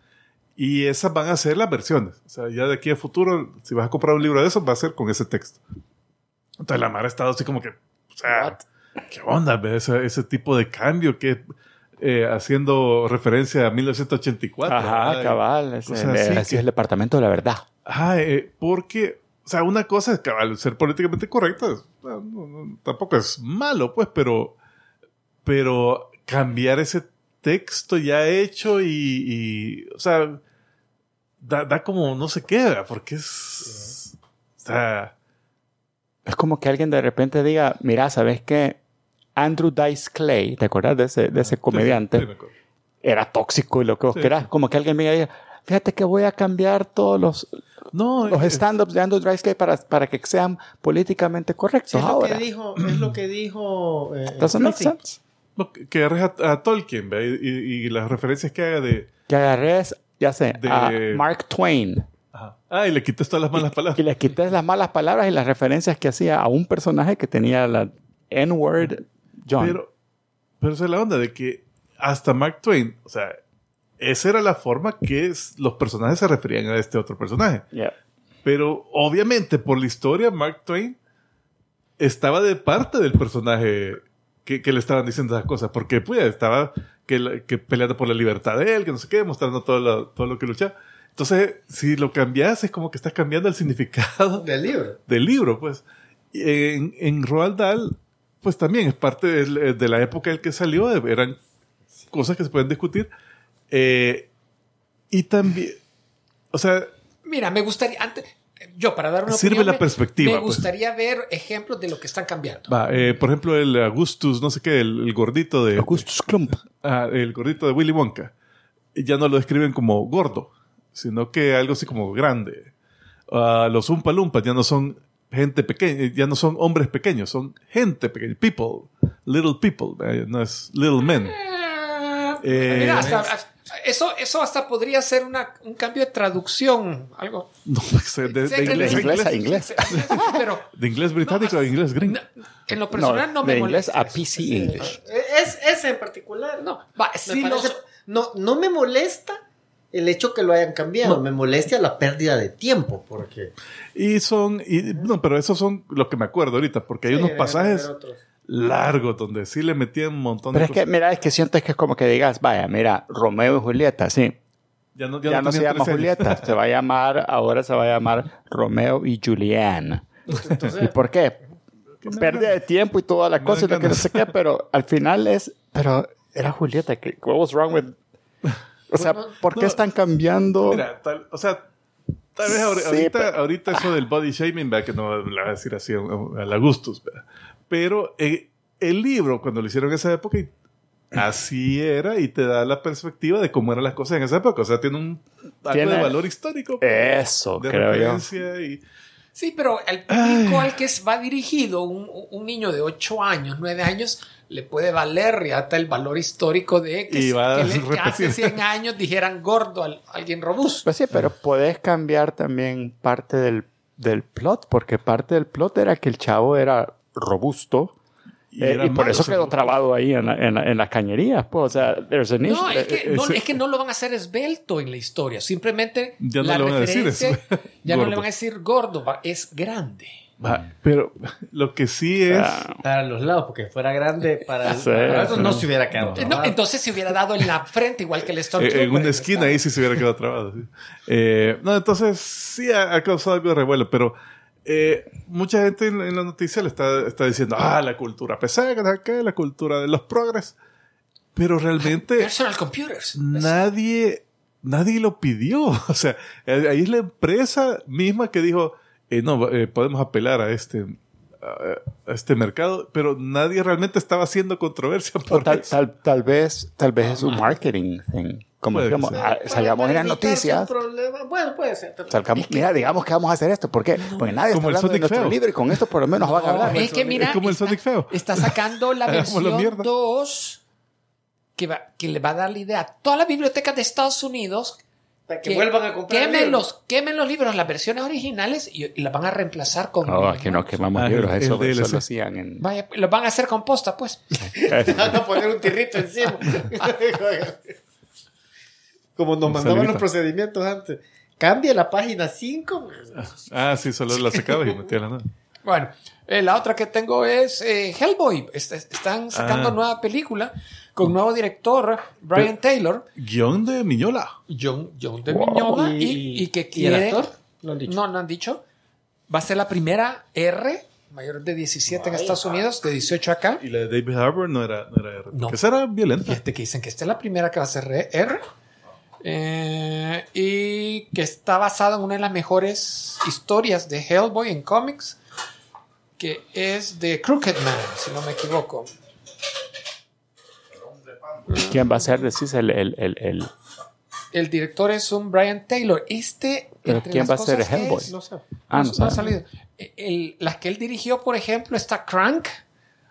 Y esas van a ser las versiones. O sea, ya de aquí a futuro, si vas a comprar un libro de esos, va a ser con ese texto. Entonces la Mara ha estado así como que, o sea, ¿qué onda? Ese, ese tipo de cambio que eh, haciendo referencia a 1984. Ajá, ¿verdad? cabal. Ese, cosas así así que- es el departamento de la verdad. Ajá, eh, porque, o sea, una cosa es cabal, ser políticamente correcto, es- no, no, no, tampoco es malo, pues, pero, pero cambiar ese texto ya hecho y, y, o sea, da, da como no sé qué, porque es, o sea, Es como que alguien de repente diga, mira, ¿sabes qué? Andrew Dice Clay, ¿te acuerdas de ese, de ese comediante? Sí, acuerdo. Era tóxico y lo que vos Sí, querás. sí. Como que alguien me diga, fíjate que voy a cambiar todos los, No, los es- stand-ups de Andrew Dice Clay para, para que sean políticamente correctos Sí, es, lo que dijo, es lo que dijo. Eh, Doesn't make Fluffy. sense. no, que agarres a, a Tolkien ¿ve? y, y- y las referencias que haga de, Que agarres, ya sé, De- a Mark Twain ajá. ah, y le quites todas las malas y palabras. le quites las malas palabras y las referencias que hacía a un personaje que tenía la N-word John. Pero, pero esa es la onda de que hasta Mark Twain, o sea, esa era la forma que los personajes se referían a este otro personaje. Yeah. Pero obviamente por la historia, Mark Twain estaba de parte del personaje que, que le estaban diciendo esas cosas, porque pues estaba que, que peleando por la libertad de él, que no sé qué, mostrando todo lo, todo lo que luchaba. Entonces, si lo cambias, es como que estás cambiando el significado Del libro. del libro, pues. En, en Roald Dahl, pues también es parte del- de, la época en que salió, de- eran cosas que se pueden discutir. Eh, y también, o sea, Mira, me gustaría, antes, yo para dar una Sirve opinión, la me- perspectiva, Me pues. gustaría ver ejemplos de lo que están cambiando. va, eh, por ejemplo, el Augustus, no sé qué, el, el gordito de, Augustus Klump. ah, el gordito de Willy Wonka, ya no lo describen como gordo, sino que algo así como grande. Ah, los Umpa Lumpas ya no son gente pequeña, ya no son hombres pequeños, son gente pequeña, people, little people, eh, no es little men. Eh, Mira, hasta- eso, eso hasta podría ser una, un cambio de traducción, algo. No, de, de- de inglés, de a inglés a inglés. inglés. Pero De inglés británico a inglés gringo. en lo personal no, me de inglés molesta. a. PC English. Es, ese en particular. No, va, Me sí, parece- los- no, no me molesta el hecho que lo hayan cambiado. No. Me molesta la pérdida de tiempo. Porque. Y son, y, no, pero esos son los que me acuerdo ahorita, porque hay Sí, unos pasajes otros. Largos donde sí le metían un montón Pero de es que, cosas. mira, es que siento que es como que digas, vaya, mira, Romeo y Julieta, sí. Ya no, Ya, no se tenían llama 13 años. Julieta, se va a llamar, ahora se va a llamar Romeo y Julián. ¿Y por qué? Pérdida de tiempo y toda la cosa y lo que no sé qué, pero al final es, pero era Julieta. que- What was wrong with... O sea, Bueno, ¿por qué no, están cambiando? Mira, tal- o sea, tal vez ahori- Sí, ahorita, pero- ahorita eso del body shaming, ¿verdad? que no le voy a decir así a, a la gustos, ¿verdad? Pero eh, el libro, cuando lo hicieron en esa época, así era y te da la perspectiva de cómo eran las cosas en esa época. O sea, tiene un algo Tiene- de valor histórico. Eso, de creo yo. referencia y Sí, pero el público al que va dirigido, un, un niño de 8 años, 9 años, le puede valer ya hasta el valor histórico de que, que a *laughs* le- que hace 100 años dijeran gordo a alguien robusto. Pues sí, pero puedes cambiar también parte del, del plot, porque parte del plot era que el chavo era robusto. Y eh, y por eso quedó trabado ahí en, la- en, la- en las cañerías. Pues, o sea, there's an No, issue. es que no, ese- es que no lo van a hacer esbelto en la historia. Simplemente Ya no la le van a decir eso. *laughs* ya no le Gordo. van a decir gordo, es grande. Va, pero lo que sí es... Ah, Para los lados, porque fuera grande para, Sí, para eso sí. no se hubiera quedado. Eh, no, entonces se hubiera dado en la frente, igual que el Eh, Stormtrooper. en una esquina ahí sí se hubiera quedado trabado. sí. Eh, no, entonces sí ha, ha causado algo de revuelo, pero eh, mucha gente en, en la noticia le está, está diciendo, ah, la cultura qué, la cultura de los progres. Pero realmente Personal computers. nadie, nadie lo pidió. *laughs* O sea, ahí es la empresa misma que dijo, eh, no, eh, podemos apelar a este, a, este mercado, pero nadie realmente estaba haciendo controversia por tal, eso. tal, tal vez, tal vez es un marketing thing. Como digamos, ah, salgamos en las noticias. Bueno, puede ser. Salgamos, mira, digamos que vamos a hacer esto. ¿Por qué? Porque nadie Como el está hablando de Sonic nuestro feo. libro y con esto por lo menos van a hablar. es que mira, Es como el está, Sonic feo. está sacando la *laughs* versión mierda. 2 que, va, que le va a dar la idea a todas las bibliotecas de Estados Unidos Para que, vuelvan a comprar. quemen libros. los, quemen los libros, las versiones originales y, y las van a reemplazar con. No, aquí no quemamos Ah, libros. Eso, eso lo hacían en... Vaya, los van a hacer composta, pues. *laughs* *laughs* Van a poner un tirrito encima. *laughs* Como nos mandaban Salivita. los procedimientos antes. Cambia la página 5. Ah, sí, solo la sacaba y metía la nueva. Bueno, eh, la otra que tengo es eh, Hellboy. Est- están sacando Ah. nueva película con nuevo director, Brian Taylor, Guión de Miñola. John, John de Wow. Miñola, y, y que ¿Y el quiere. actor? No han dicho. No, no han dicho. Va a ser la primera R, mayor de 17 en Estados Unidos, de 18 acá. Y la de David Harbour no era, no era R. No. Esa era violenta. Fíjate que dicen que esta es la primera que va a ser R. eh, y que está basada en una de las mejores historias de Hellboy en cómics, que es de Crooked Man, si no me equivoco. ¿Quién va a ser, decís, el... el, el, el- El director es un Brian Taylor. Este. ¿Pero entre quién las va a ser Hellboy? es- No sé. Ah, no no ha sabe. salido. El- las que él dirigió, por ejemplo, está Crank.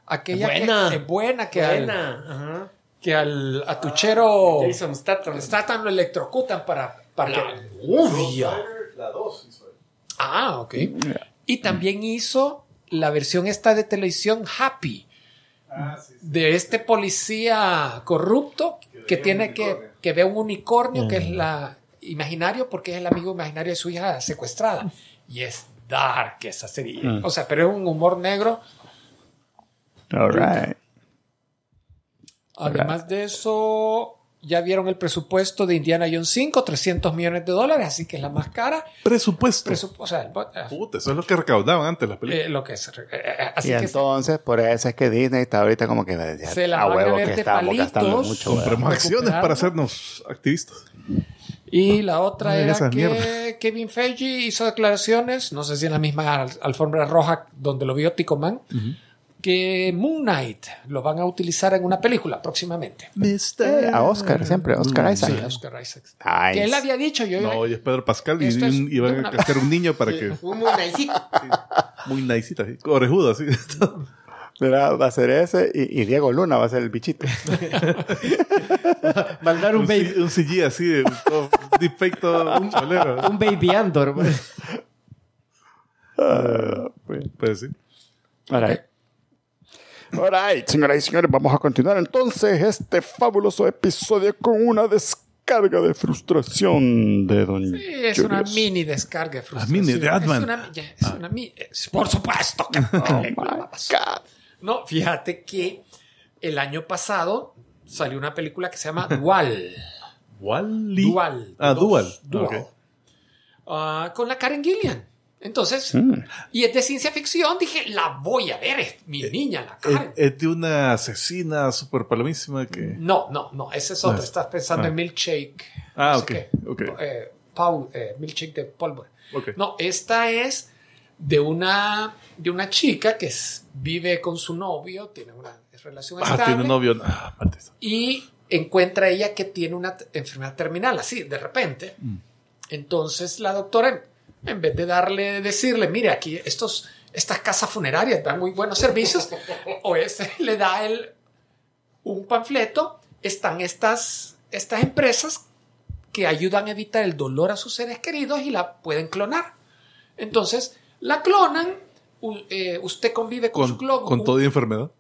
Aquella Buena. que es buena, que, Al, Buena. Ajá. que al atuchero Jason Statham. Statham lo electrocutan para, para La que- movia. La 2 Ah, ok. Y también hizo la versión esta de televisión Happy. De este policía corrupto que, tiene que, que ve un unicornio que es la imaginario porque es el amigo imaginario de su hija secuestrada. Y es dark esa serie. O sea, pero es un humor negro. All right. Además de eso, ya vieron el presupuesto de Indiana Jones 5, 300 millones de dólares, así que es la más cara. Presupuesto. Presup- o sea, eh, Puta, eso es lo que recaudaban antes las películas. eh, lo que es. eh, eh, así Y que se- entonces, por eso es que Disney está ahorita como que decía, Se la a van a huevo ver que de estamos gastando palitos. mucho. Compramos acciones para hacernos activistas. Y la otra Ay, era que mierda. Kevin Feige hizo declaraciones, no sé si en la misma al- alfombra roja donde lo vio Tico Man, que Moon Knight lo van a utilizar en una película próximamente. Eh, a Oscar, siempre, Oscar Isaac. Sí, Oscar Isaacs. Nice. Que él había dicho, yo No, y es Pedro Pascal y, es y van de a una- cascar un niño para que. Un monacito. *laughs* Muy nicita, así, orejudo, así. Mira, va a ser ese y, y Diego Luna va a ser el bichito. *laughs* Mandar un un, baby. Un CG así, de todo deepfake todo *laughs* cholero. Un baby Andor. Pues sí. All right. All right, señoras y señores, vamos a continuar entonces este fabuloso episodio con una descarga de frustración de Don Sí, es una mini descarga de frustración. mini de Ant-Man. Es una, es una mi- es- por supuesto. que Oh. No, fíjate que el año pasado salió una película que se llama *laughs* Dual. Wally. Dual. Ah, Dos. Dual. Dual. Ok. Ah, con la Karen Gillian. Entonces, Mm. y es de ciencia ficción, dije, la voy a ver, es mi niña, la Es, Karen. es de una asesina super palomísima que... No, no, no, esa es otra. No es- Estás pensando ah. en Milkshake. Ah, no sé ok, qué. ok. Eh, eh, Milkshake de pólvora. Ok. No, esta es de una, de una chica que es- vive con su novio, tiene una relación Ah, estable. tiene un novio. Ah, y encuentra ella que tiene una enfermedad terminal, así, de repente. Mm. Entonces la doctora, en vez de darle, decirle, mire, aquí estos, estas casas funerarias dan muy buenos servicios, o ese *laughs* le da el, un panfleto, están estas, estas empresas que ayudan a evitar el dolor a sus seres queridos y la pueden clonar. Entonces, la clonan, eh, usted convive con, su clon con toda enfermedad.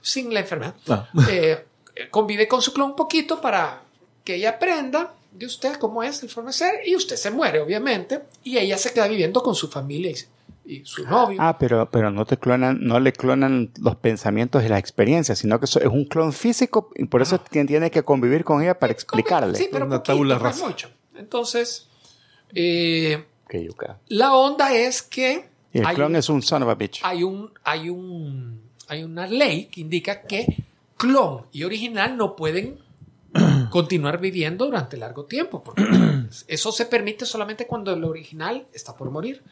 sin la enfermedad. Ah. Eh, convive con su clon un poquito para que ella aprenda de usted cómo es el forma de ser y usted se muere, obviamente, y ella se queda viviendo con su familia y, y su novio. Ah, pero, pero no te clonan, no le clonan los pensamientos y las experiencias, sino que eso es un clon físico y por eso quien tiene que convivir con ella para explicarle. Sí, pero Una tabula rasa. mucho. Entonces, eh, Que yuca. la onda es que Y el hay, clon un- es un son of a bitch. hay un hay un hay una ley que indica que clon y original no pueden *clears throat* continuar viviendo durante largo tiempo porque *clears throat* eso se permite solamente cuando el original está por morir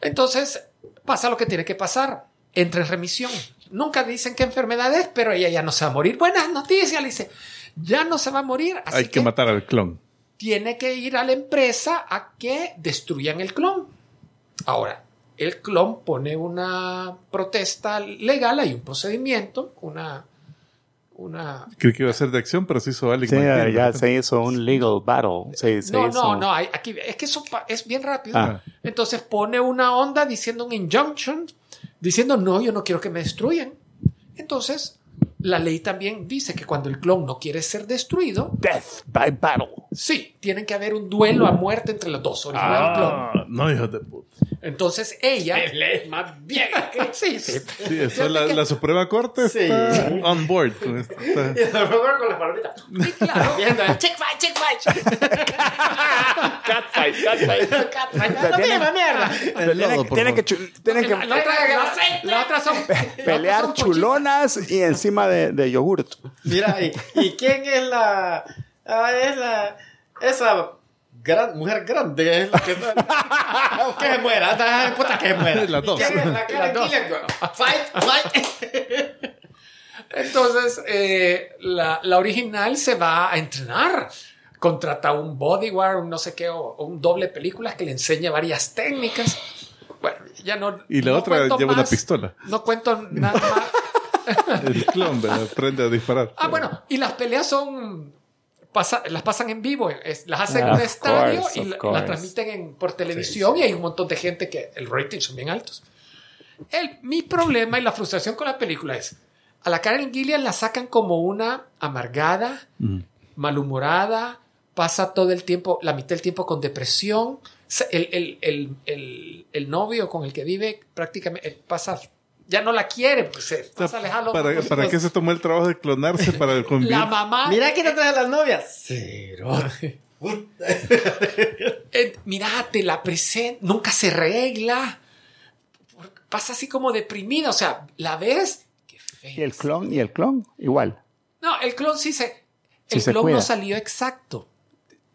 entonces pasa lo que tiene que pasar entra en remisión nunca dicen qué enfermedad es pero ella ya no se va a morir buenas noticias le dice ya no se va a morir así Hay que matar al clon. tiene que ir a la empresa a que destruyan el clon. Ahora, el clon pone una protesta legal, hay un procedimiento, una... una Creí que iba a ser de acción, pero se hizo Alex Sí, ya *laughs* se hizo un legal battle. Se, se no, hizo- no, no, aquí es que eso es bien rápido. Ah. Entonces pone una onda diciendo un injunction, diciendo no, yo no quiero que me destruyan. Entonces, la ley también dice que cuando el clon no quiere ser destruido, Death by battle. sí, tienen que haber un duelo a muerte entre los dos, original y clon. Ah, no, hijo de puta. Entonces ella es más bien que sí, sí. Sí, eso es la, la Suprema Corte Sí. está on board con esto. Está- Y a lo mejor con la palomita. Sí, claro. Viendo el chick fight, chick fight. Catfight, catfight. La misma mierda. El lodo, Tienen, que, tienen que La, la otra, la, la otra son pelear chulonas y encima de, de yogurt. Mira, ¿y, y quién es la. ah, es la. Esa gran, mujer grande es la que. *laughs* que se muera. puta que se muera. Las dos. ¿Quién es la Karen. Gillan? Fight, fight. *laughs* Entonces, eh, la, la original se va a entrenar. Contrata un bodyguard, un no sé qué, o, o un doble películas que le enseña varias técnicas. Bueno, ya no. Y la no otra cuento lleva una más. pistola. No cuento nada más. *laughs* El clon ¿verdad? aprende a disparar. Ah, bueno, y las peleas son. Pasa- las pasan en vivo, es- las hacen en un estadio course, y la- las transmiten en- por televisión y hay un montón de gente que el rating son bien altos. El, mi problema y la frustración con la película es, a la Karen Gillian la sacan como una amargada, malhumorada, pasa todo el tiempo, la mitad del tiempo con depresión. El, el- el- el- el novio con el que vive prácticamente pasa, ya no la quiere, pues se pasa alejado. ¿Para, ¿Para qué se tomó el trabajo de clonarse para *laughs* convivir? La mamá. Mira quién te trae a las novias. Cero. *laughs* Eh, mira, te la presenta, nunca se arregla. Pasa así como deprimida, o sea, la ves. Qué. Y el clon, y el clon, igual. No, el clon sí se. El clon no salió exacto.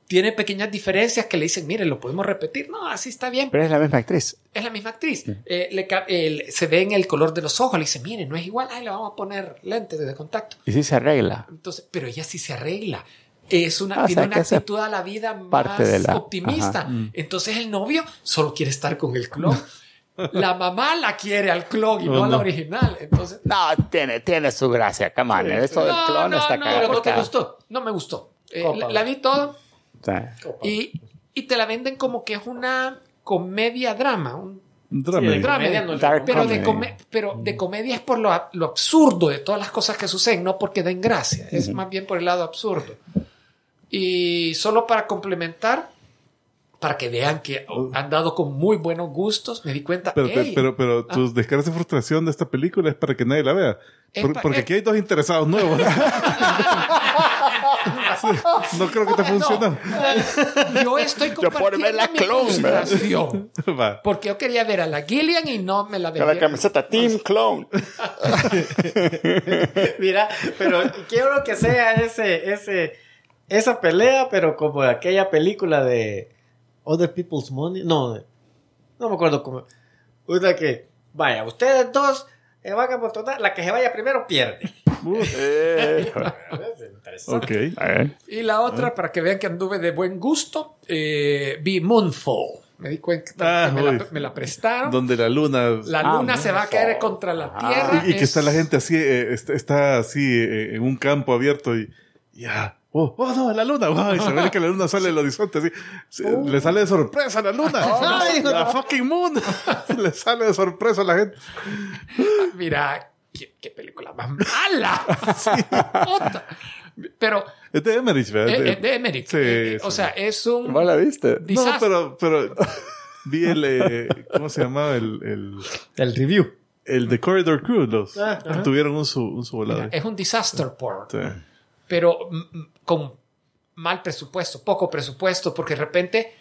Tiene pequeñas diferencias que le dicen, mire, lo podemos repetir. No, así está bien. Pero es la misma actriz. Es la misma actriz. Eh, le se ve en el color de los ojos. Le dice, mire, no es igual. Ay, le vamos a poner lentes de contacto. Y sí se arregla. Entonces, pero ella sí se arregla. Es una, Ah, o tiene sea, una actitud a la vida más parte de la- optimista. ajá. Entonces el novio solo quiere estar con el clon. *laughs* la mamá la quiere al clon y no, Oh, a la no. original. Entonces, No, tiene, tiene su gracia, come on. Eso del no, clon no, está no, cagado. pero no te gustó. No me gustó. Eh, la, la vi todo sea, y, y te la venden como que es una comedia drama. Un, drama. Sí, de drama, comedia no pero, de come- pero de comedia es por lo, a- lo absurdo de todas las cosas que suceden, no porque den gracia. Es más bien por el lado absurdo. Y solo para complementar, para que vean que han dado con muy buenos gustos, me di cuenta. Pero, "Ey, pero, pero ah, tus descargas de frustración de esta película es para que nadie la vea. Por- porque aquí hay dos interesados nuevos. *laughs* *laughs* *laughs* No creo que te funcione. Yo estoy *laughs* Yo por compartiendo ver la mi clon, ¿verdad? frustración. *laughs* Va. Porque yo quería ver a la Gillian y no me la Con la camiseta Team Clone. Mira, pero quiero que sea ese, ese, esa pelea, pero como aquella película de Other People's Money. No, no me acuerdo cómo. Una que, vaya, ustedes dos eh, van a amontonar, la que se vaya primero pierde. Eh. Ok. Y la otra, para que vean que anduve de buen gusto, eh, vi Moonfall. Me di cuenta Ah, que me la, me la prestaron. Donde la luna. La Ah, luna se va a caer contra la Ah. tierra. y, y que Es- está la gente así, eh, está, está así eh, en un campo abierto y ya. Oh, oh, no, la luna. Se ve que la luna sale del horizonte así. Se- Le sale de sorpresa a la luna. Ay, la fucking moon. *laughs* le sale de sorpresa a la gente. Mira, qué, qué película más mala. *laughs* Puta. Pero Es de Emmerich, ¿verdad? es es de Emmerich. Sí, Eh, eh, O sea, es un ¿Vos la viste? No, pero, pero vi el, eh, ¿cómo se llamaba? El, el, El review. el de Corridor Crew. Los, Ah, tuvieron un, su, un su volado. es un disaster porn. Sí. pero mm, mm, con mal presupuesto, poco presupuesto, porque de repente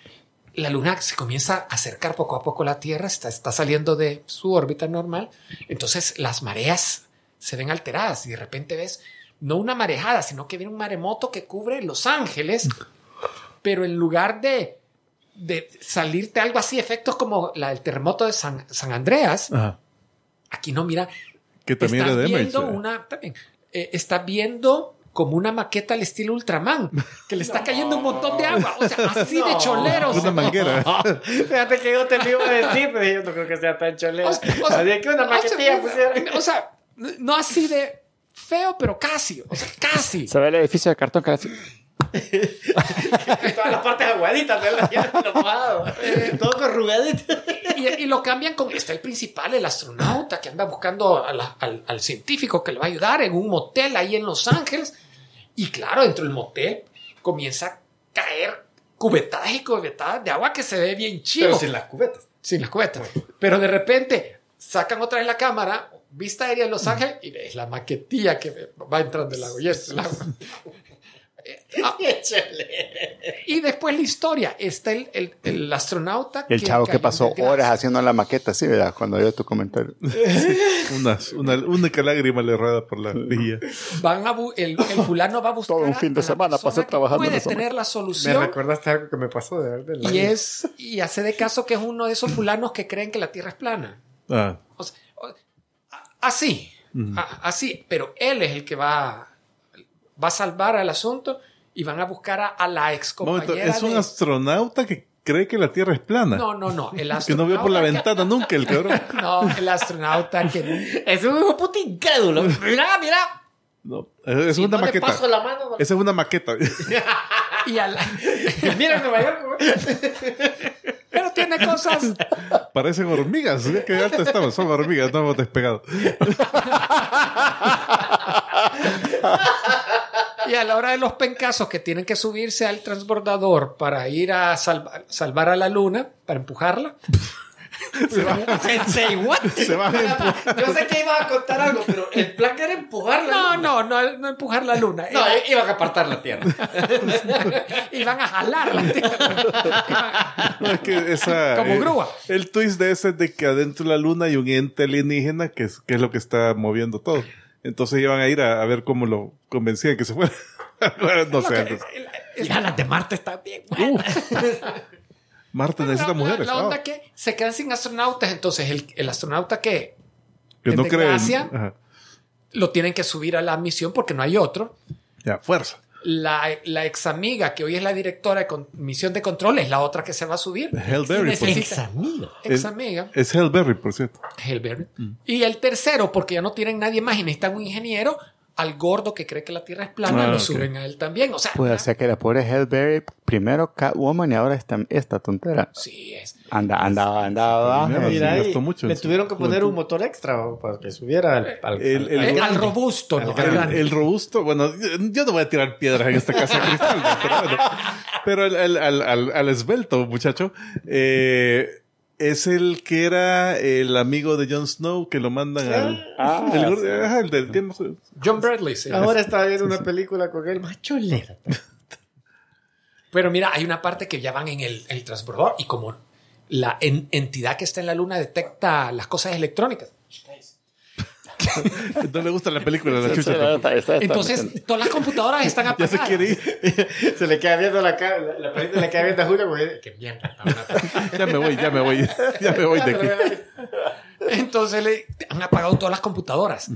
la luna se comienza a acercar poco a poco a la Tierra, está, está saliendo de su órbita normal, entonces las mareas se ven alteradas y de repente ves no una marejada, sino que viene un maremoto que cubre Los Ángeles, pero en lugar de, de salirte algo así, efectos como la, el terremoto de San, San Andreas, Ajá. aquí no, mira, Que también estás de viendo ¿verdad? una también eh, estás viendo como una maqueta al estilo Ultraman que le está cayendo un montón de agua o sea así de No. choleros Una manguera. *laughs* Fíjate que yo te lo iba a decir, pero yo no creo que sea tan cholero. o sea, o sea, que una o sea, maquetilla pusieron. o sea, no así de feo pero casi o sea casi Se ve el edificio de cartón que Todas las partes aguaditas mojado. Todo corrugadito. y, y lo cambian con está el principal el astronauta que anda buscando a la- al, al científico que le va a ayudar en un motel ahí en Los Ángeles y claro dentro del motel comienza a caer cubetadas y cubetadas de agua que se ve bien chido Pero sin las cubetas. sin las cubetas. Pero de repente sacan otra vez la cámara, vista aérea de Los Ángeles, y ves la maquetilla que va entrando el agua. Y, es el agua. *laughs* Qué cholero. y después la historia. Está el, el- el astronauta. El chavo que pasó horas haciendo la maqueta, sí, ¿verdad? Cuando yo tu comentario. Unas- una única lágrima le rueda por la mejilla. Van a el, el fulano va a buscar. Todo un fin de la semana pasé que trabajando Puede tener la Me solución. recordaste algo que me pasó de verdad. Y es. Y hace de caso que es uno de esos fulanos que creen que la Tierra es plana. Ah, O sea, así, así, pero él es el que va, va a salvar al asunto y van a buscar a, a la ex momento, compañera. es un astronauta que cree que la Tierra es plana. No, no, no. El *laughs* que no vio por la astronauta ventana nunca el cabrón. *laughs* no, el astronauta que Es un hijo puta incrédulo. Mira, mira. No, es Si una no le maqueta. paso la mano. Esa es una maqueta. *laughs* y a la- Mira Nueva York. Tiene cosas. *laughs* Parecen hormigas. Qué alta estamos. Son hormigas, no hemos despegado. *laughs* Y a la hora de los pencazos que tienen que subirse al transbordador para ir a salva- salvar a la luna, para empujarla. Sensei, *laughs* what? Se van a empujar. Yo sé que ibas a contar algo, pero el plan era empujarla. No, no, no, no empujar la luna. No, Era- iban a apartar la tierra. *laughs* iban a jalar la tierra. No, es que esa, Como eh, grúa. El twist de ese es de que adentro de la luna hay un ente alienígena que es, que es lo que está moviendo todo. Entonces iban a ir a, a ver cómo lo convencían que se fuera. *laughs* no sé. antes. Ya las de Marte están bien. Marte necesita la, mujeres. La, onda que se quedan sin astronautas, entonces el, el astronauta que que en no desgracia. Ajá. lo tienen que subir a la misión porque no hay otro. Ya, fuerza. La, la ex amiga que hoy es la directora de con- misión de control es la otra que se va a subir. Hellberry, por Necesita- amigo. Ex Es- amiga, Es Hellberry, por cierto. Hellberry. Y el tercero, porque ya no tienen nadie más y necesitan un ingeniero, al gordo que cree que la Tierra es plana, Ah, lo suben a él también. O sea, Pues o sea que la pobre Hellberry, primero Catwoman y ahora esta, esta tontera. sí es. Anda, andaba, andaba. Primero, eh, sí. Mira, ahí mucho le tuvieron que poner un motor extra para que subiera al, al- El- el- al Eh, al robusto, no, al El, el robusto, bueno, yo no voy a tirar piedras en esta casa *laughs* de cristal, pero, bueno. Pero el, el- al, al- al esbelto, muchacho, eh, Es el que era el amigo de Jon Snow que lo mandan al. Ah, el, gordo- sí. ajá, el del Thrones. John Bradley, sí. Ahora estaba viendo una película con él, más cholera. Pero mira, hay una parte que ya van en el, el transbordador y como la en- entidad que está en la luna detecta las cosas electrónicas. *laughs* No le gusta la película de la chucha. sí, tampoco. está- está- está- Entonces, todas las computadoras están *laughs* Ya apagadas. se quiere ir. Se le queda viendo la cara, la, la perrita le queda viendo a Julio porque Qué mierda. *laughs* Ya me voy, ya me voy. Ya me voy de aquí. Entonces le han apagado todas las computadoras.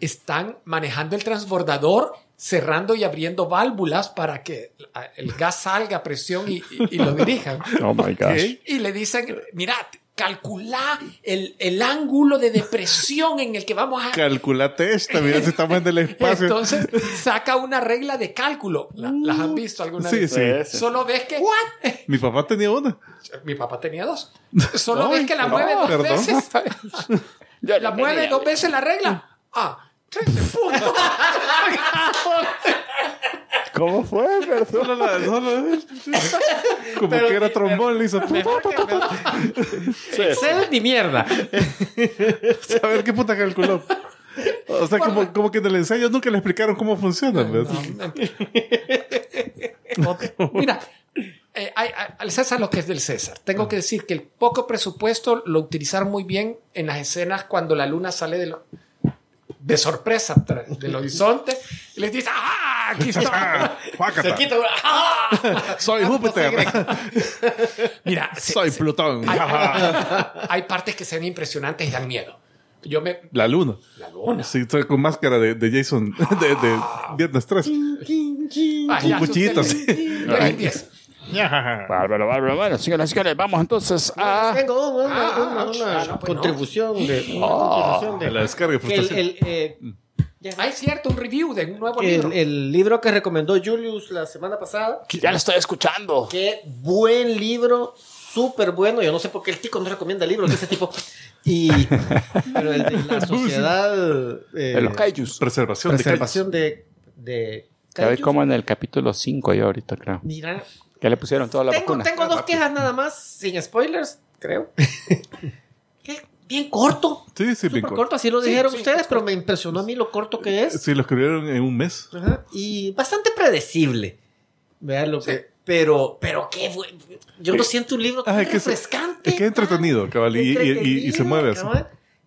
Están manejando el transbordador, cerrando y abriendo válvulas para que el gas salga a presión y, y- y lo dirijan. Oh my gosh. Y le dicen, mira, calcula el, el ángulo de depresión en el que vamos a... Calculate esta, mira si estamos en el espacio. Entonces saca una regla de cálculo. La- ¿Las han visto alguna Sí, vez? sí. Sí. Solo ves que... *laughs* Mi papá tenía una. Mi papá tenía dos. Solo Ay, ves que la no, mueve dos perdón. veces. *laughs* Yo La mueve dos veces la regla. Ah, sí, punto. *laughs* ¿Cómo fue? *laughs* Solo la- solo- *laughs* como Pero- que era trombón, le hizo. *laughs* Excel ni mierda. A ver qué puta calculó. O sea, como, como que en el ensayo nunca le explicaron cómo funciona. ¿ves? Mira, eh, hay- hay- al César lo que es del César. Tengo que decir que el poco presupuesto lo utilizaron muy bien en las escenas cuando la luna sale de, lo- de sorpresa del horizonte y les dice, ¡ah! Aquí está. Se quita ¡Ah! Soy Júpiter. Mira, Soy se- Plutón. hay, hay- partes que se ven impresionantes y dan miedo. Yo me... La luna. La luna. Sí, estoy con máscara de, de Jason, de, de Viernes 3. Ah, Un cuchillito, usted- sí. Pero hay 10. Bárbaro, bárbaro. Bueno, señoras y señores, vamos entonces a. Tengo una, una- Ah, una- una ah, no, no. contribución de. Una contribución de La descarga y que el, el, eh, ya- Hay cierto, un review de un nuevo el- libro. el libro que recomendó Julius la semana pasada. Ya lo estoy escuchando. Qué buen libro, súper bueno. Yo no sé por qué el tico no recomienda libros de ese tipo. Y, *laughs* pero el de la sociedad eh, De los kaijus. Preservación, preservación de, de Ya ve kaijus. como en el capítulo 5 yo ahorita creo. Mira, Ya le pusieron toda la tengo, vacuna. tengo dos quejas nada más, sin spoilers, creo. *laughs* que bien corto. Sí, sí, bien corto. corto. así lo Sí, dijeron sí, ustedes, es pero me impresionó a mí lo corto que es. Sí, lo escribieron en un mes. Ajá, Y bastante predecible. Vean lo que. Pero, pero qué bueno. Yo no siento un libro tan Ah, es que es- refrescante. es que es entretenido, cabal, y- y- y- y se mueve así.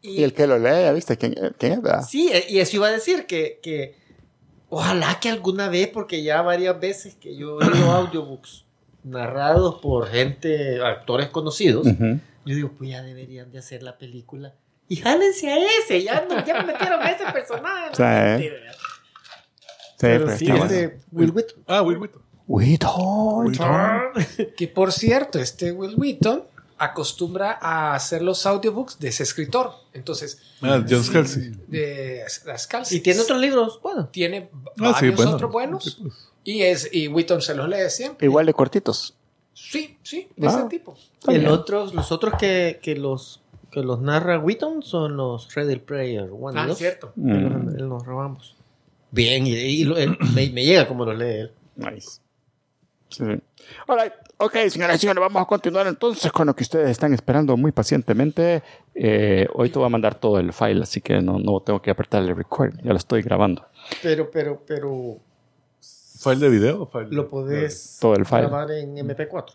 Y, Y el que lo lee, ¿ya viste? ¿Quién, quién es? verdad? Sí, y eso iba a decir que, que ojalá que alguna vez, porque ya varias veces que yo he oído audiobooks narrados por gente, actores conocidos, yo digo, pues ya deberían de hacer la película. Y jálense a ese, ya, no, ya me metieron a ese personaje. Sí, ¿eh? Sí, Pero pero sí, está este. Will Wheaton. Ah, Will Wheaton. Wheaton. Que por cierto, este Will Wheaton acostumbra a hacer los audiobooks de ese escritor. Entonces, Ah, John Scalzi. de las calzas. Y tiene otros libros, bueno. Tiene Ah, sí, varios bueno. otros buenos. Pues. Y, es, y Wheaton se los lee siempre. Igual de cortitos. Sí, sí, de Ah. ese tipo. El otros, los otros que, que los que los narra Wheaton son los Ready Player One Ah, dos. cierto. Que los- Mm, él nos robamos. Bien, y, y lo- él- me, me llega como lo lee él. nice. Sí, sí. Alright. Ok, señoras y señores, vamos a continuar entonces con lo que ustedes están esperando muy pacientemente. Eh, hoy te voy a mandar todo el file, así que no, no tengo que apretar el record. Ya lo estoy grabando. Pero, pero, pero ¿File de video? o file de- lo podés Todo el file. grabar en MP4.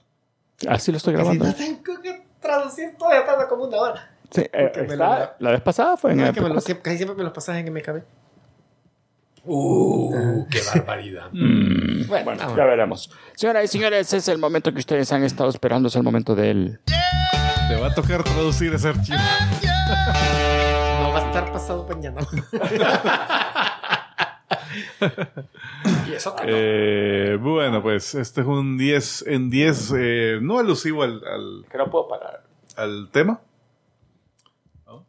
Así lo estoy grabando. no tengo que traducir todo, ya tarda como una hora. Sí, eh, está- lo- la vez pasada fue en No, el es que me lo- MP4. casi siempre me los pasas en MKB. Uh, qué barbaridad. *laughs* Mm, Bueno, ya veremos. Señoras y señores, es el momento que ustedes han estado esperando. Es el momento del. Te va a tocar traducir ese archivo. *laughs* No va a estar pasado mañana. *laughs* Y eso que no. Eh, bueno, pues este es un 10 en 10, eh, no alusivo al, al, Que no puedo parar. al tema.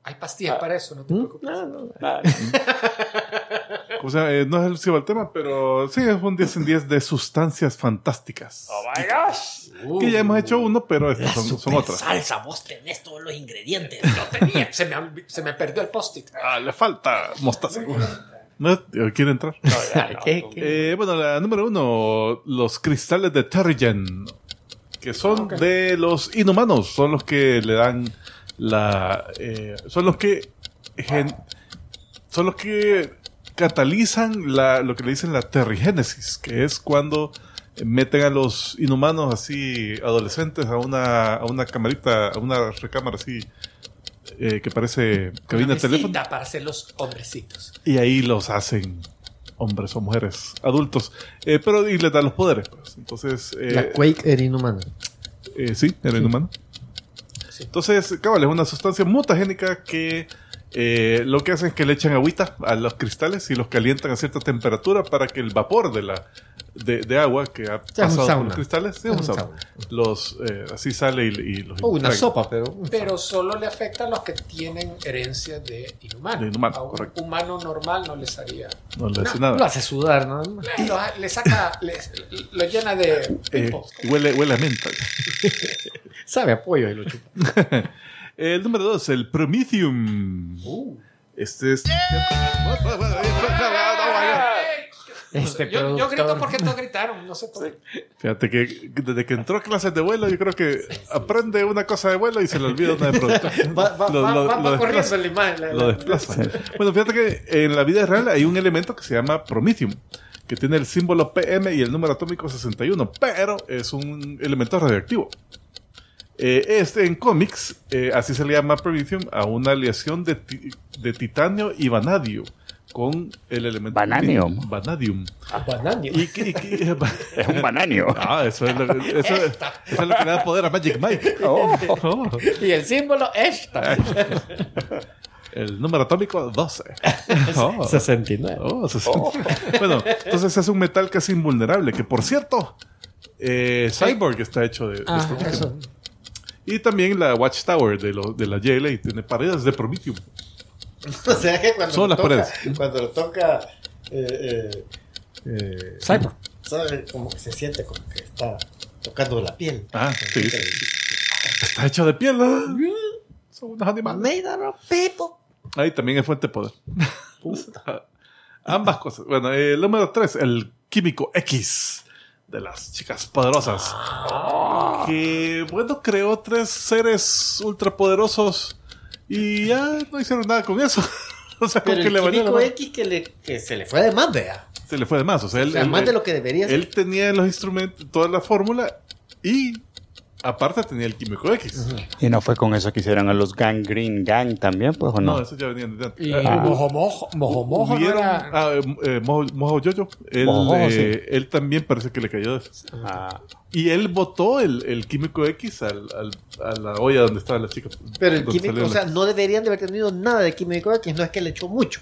Hay pastillas para eso, no te preocupes. No, *laughs* no. *laughs* O sea, eh, no es alusivo al tema, pero sí es un 10 en 10 de sustancias fantásticas. Oh my gosh. Que ya hemos hecho uno, pero estas son, son otras. salsa, vos tenés todos los ingredientes. Yo tenía, se me, se me perdió el post-it. Ah, le falta mostaza. ¿No? ¿Quiere entrar? *laughs* ¿Qué- qué? Eh, bueno, la número uno, los cristales de Terrigen. que son de los inhumanos, son los que le dan la... eh, son los que... gen- son los que catalizan la, lo que le dicen la terrigénesis, que es cuando meten a los inhumanos así adolescentes a una, a una camarita, a una recámara así eh, que parece cabina de teléfono para hacer los hombrecitos. y ahí los hacen hombres o mujeres adultos, Eh, pero y les dan los poderes. pues. Entonces, eh, La Quake era inhumana. eh, sí, era inhumano. Entonces, cabal, es una sustancia mutagénica que eh, lo que hacen es que le echan agüita a los cristales y los calientan a cierta temperatura para que el vapor de la de, de agua que ha sea, un pasado por los cristales, sí, Es un un sauna. sauna. los eh, así sale y, y los O una sopa, pero. Pero solo le afecta a los que tienen herencia de inhumano. De inhumano, a un correcto. humano normal no les haría. No le hace No, Lo nada. hace sudar, ¿no? Lo, le saca, les- lo llena de Eh, huele, huele a menta. *laughs* Sabe a pollo y lo chupa. *laughs* El número dos, el Prometheum. Este es. Este yo, grito porque todos gritaron, no sé por qué. Fíjate que desde que entró a clases de vuelo, yo creo que aprende una cosa de vuelo y se le olvida una de producto. *laughs* Va, va, Lo- va, lo- va- lo va corriendo desplaza. la imagen. la- Lo la- desplaza. Bueno, fíjate que en la vida real hay un elemento que se llama Promethium, que tiene el símbolo PM y el número atómico 61, pero es un elemento radioactivo. Eh, este en cómics, eh, así se le llama Promethium a una aleación de, ti- de titanio y vanadio con el elemento Vanadium. vanadium. Ah. Y, que- y que- *laughs* Es un bananio. ah, eso es, lo, eso, eso es lo que le da poder a Magic Mike. *laughs* Oh. Oh. Y el símbolo esta. *laughs* El número atómico 12. Oh. 69. Oh, 60. Bueno, entonces es un metal casi invulnerable, que por cierto, eh, Cyborg está hecho de, de Ah, eso. Y también la Watchtower de, lo- de la JLA tiene paredes de Promethium. *laughs* O sea que cuando Son lo las toca, paredes. cuando lo toca, eh, eh, eh, Cyborg. ¿sabe? Como que se siente como que está tocando la piel. Ah, sí. Está hecho de piel. ¿no? Son unos animales. Made out of people. Ahí también es fuente de poder. *laughs* Ambas cosas. Bueno, el número 3, el químico X de las chicas poderosas. Que, bueno, creó tres seres ultrapoderosos y ya no hicieron nada con eso. *laughs* o sea, Pero que el le valió la químico mano. X que, le, que se le fue de más, vea. Se le fue de más. O sea, él, O sea, él- más de lo que debería ser. él tenía los instrumentos, toda la fórmula y aparte tenía el químico X. Y no fue con eso que hicieron a los Gang Green Gang también, pues, ¿o No, no? eso ya venía de antes. Y Ah, Mojo Mojo, Mojo Mojo no era- ah, eh, eh, Mojo, Mojo Jojo, él, Mojo Jojo, eh, él también parece que le cayó de eso. Ah, Y él botó el, el químico X al, al- a la olla donde estaba la chica. Pero el donde químico, o la- sea, no deberían de haber tenido nada de químico X, no es que le echó mucho.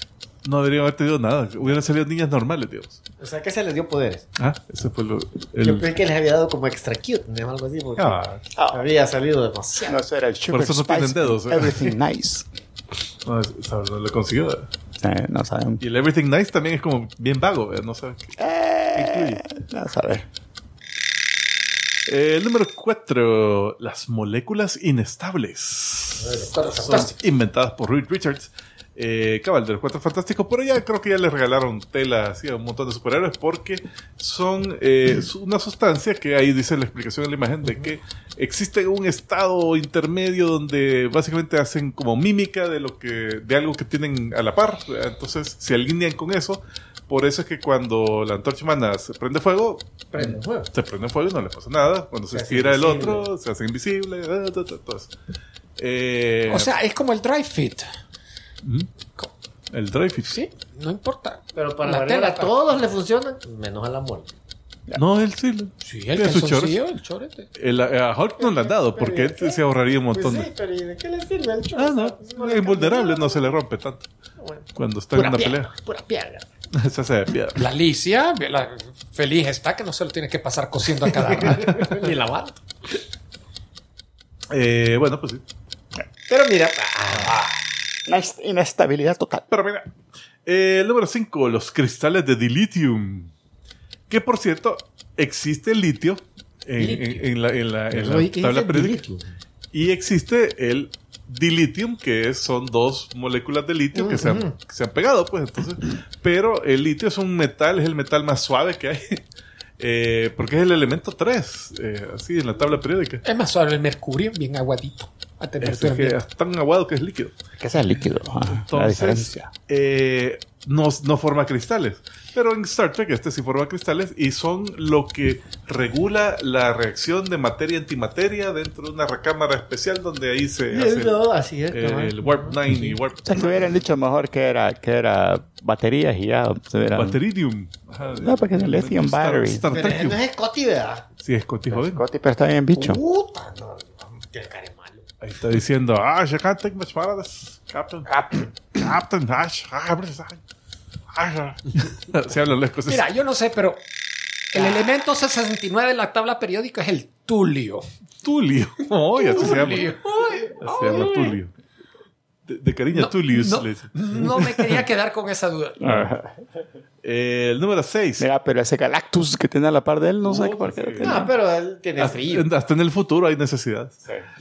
No deberían haber tenido nada. Hubieran salido niñas normales, digamos. O sea, que se le dio poderes. Ah, ese fue lo. Yo pensé que les había dado como extra cute, ¿no? algo así, porque Ah, había salido demasiado. no, eso era el Sugar eso no tienen dedos, ¿eh? Everything *laughs* Nice. no, lo consiguió. Sí, no saben. Y el Everything Nice también es como bien vago, ¿eh? no sé. Eh, no saber. Eh, el número 4, las moléculas inestables. Son inventadas por Reed Richards. Eh, cabal, de los cuatro fantásticos, pero ya creo que ya le regalaron tela así a un montón de superhéroes porque son eh, una sustancia que ahí dice la explicación en la imagen de que existe un estado intermedio donde básicamente hacen como mímica de lo que de algo que tienen a la par, entonces se alinean con eso. Por eso es que cuando la antorcha humana se prende fuego, Prende fuego. se prende fuego y no le pasa nada. Cuando se, Se estira el invisible. otro, se hace invisible. todo, todo, todo eso. Eh, O sea, es como el dry fit. Ujú. el dry fit. Sí, no importa. Pero para La variar, tela, a todos le funcionan, menos a la muerte. No, él sí. le- Sí, tiene el sus calzoncillo, el chorete. El- a Hulk no le han dado porque él se- ahorraría un montón Pues sí, de. pero ¿y de qué le sirve el chorro? Ah, no, es invulnerable, no se le rompe tanto Bueno, cuando está en pura una piedra, pelea. pura piedra. *laughs* se hace de piedra. La Alicia, la- feliz está que no se lo tiene que pasar cosiendo a cada rato. *laughs* Ni lavar. Eh, bueno, pues sí. Pero mira, ah, La inestabilidad total. Pero mira, eh, el número 5, los cristales de dilithium. Que por cierto, existe el litio en, en- en la, en la- tabla periódica. Y existe el dilithium, que es- son dos moléculas de litio que, se han, que se han pegado, pues entonces. Pero el litio es un metal, es el metal más suave que hay. *laughs* Eh, porque es el elemento 3, eh, así en la tabla periódica. Es más suave el mercurio, bien aguadito. A Es temperatura que ambiente. es tan aguado que es líquido. Que sea líquido. la Entonces, diferencia. eh, no, no forma cristales. Pero en Star Trek este sí forma cristales y son lo que regula la reacción de materia-antimateria dentro de una recámara especial donde ahí se hace el, No, así es. el- el Warp 9 y Warp O sea, que hubieran dicho mejor que era, que era baterías y ya se hubieran... Bateridium. Ajá, No, porque es el lithium Star- battery. Star Pero Trek. ese no es Scotty, ¿verdad? Sí, es Scotty joven. Scotty, pero está bien bicho. Puta, no, no, tiene. Ahí está diciendo, ah, I can't take much more of this, Captain. Captain. Captain, Ash, ah, Ash, Ash. *laughs* Se hablan los escoceses. Mira, yo no sé, pero el elemento 69 de la tabla periódica es el tulio. Tulio. *laughs* Oye, así se llama. Tulio. Así se llama Tulio. De, de cariño, Tullius. no, le dice. no me quería quedar con esa duda. *laughs* Eh, el número 6. Mira, pero ese Galactus que tiene a la par de él, no sé Oh, por qué. sí. No, pero él tiene Hasta, frío. hasta en el futuro hay necesidad.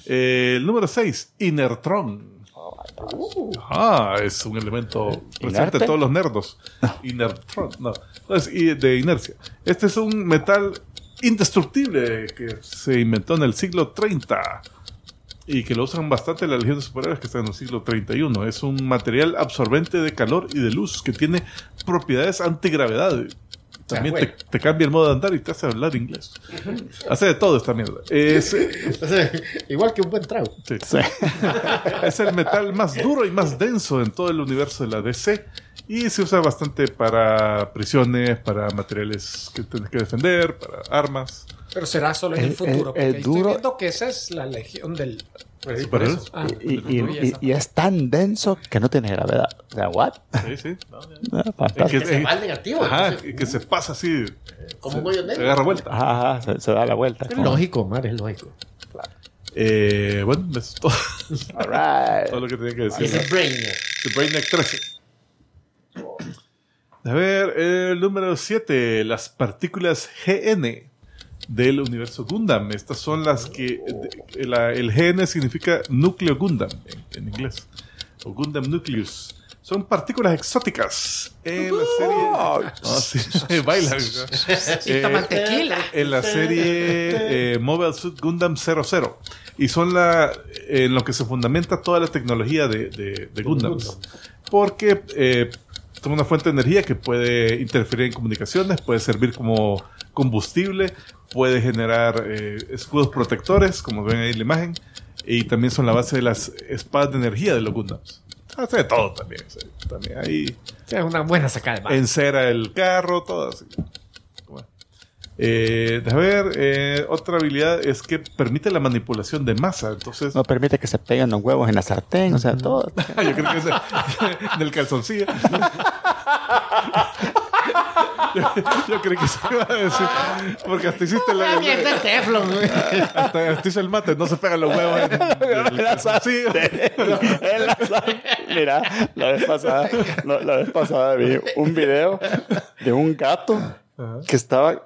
Eh, el número 6, Inertron. Ah, es un elemento presente en todos los nerdos. Inertron, no, no es i- de inercia. Este es un metal indestructible que se inventó en el siglo 30 y que lo usan bastante la Legión de Superhéroes que está en el siglo 31. Es un material absorbente de calor y de luz que tiene propiedades antigravedad. También te, bueno. te cambia el modo de andar y te hace hablar inglés. Hace de todo esta mierda. Es, *laughs* sea, igual que un buen trago. sí. Sí. *laughs* Es el metal más duro y más denso en todo el universo de la DC. Y se usa bastante para prisiones, para materiales que tienes que defender, para armas. Pero será solo en el, El- futuro. el- porque el ahí duro- Estoy viendo que esa es la legión del. Ah, Y, y- y- y es tan denso que no tiene gravedad. O sea, ¿what? Sí, sí. Ah, fantástico. Que- Que se va al negativo. Ajá, entonces, y que se pasa así. como un hoyo negro. Agarra vuelta. Ajá, ajá, se, se da la vuelta. Es lógico, Mar, es lógico. Eh, bueno, eso es todo, All right. todo lo que tenía que decir. ese Brainiac. The Brainiac 13. A ver, el número 7, las partículas GN del universo Gundam. Estas son las que. de- la- el GN significa núcleo Gundam en, en inglés. O Gundam Nucleus. Son partículas exóticas en la serie. Ah, sí, *laughs* bailan. Y Eh, en la serie eh, Mobile Suit Gundam 00. Y son la, en lo que se fundamenta toda la tecnología de, de, de Gundams. Porque eh, son una fuente de energía que puede interferir en comunicaciones, puede servir como combustible, puede generar eh, escudos protectores, como ven ahí en la imagen, y también son la base de las espadas de energía de los Gundams. Hace de todo también. o sea, también ahí O sea, es una buena sacada encera el carro, todo así. Bueno. Eh, déjame ver, eh, otra habilidad es que permite la manipulación de masa. Entonces, No permite que se peguen los huevos en la sartén, o sea, todo. *laughs* yo creo que es en el calzoncillo. *laughs* yo, yo creo que se iba a decir. Porque hasta hiciste la. Mierda, el Teflon, güey. hasta, hasta hizo el mate, no se pegan los huevos en, en la Mira, la vez pasada, no, la vez pasada vi un video de un gato que estaba,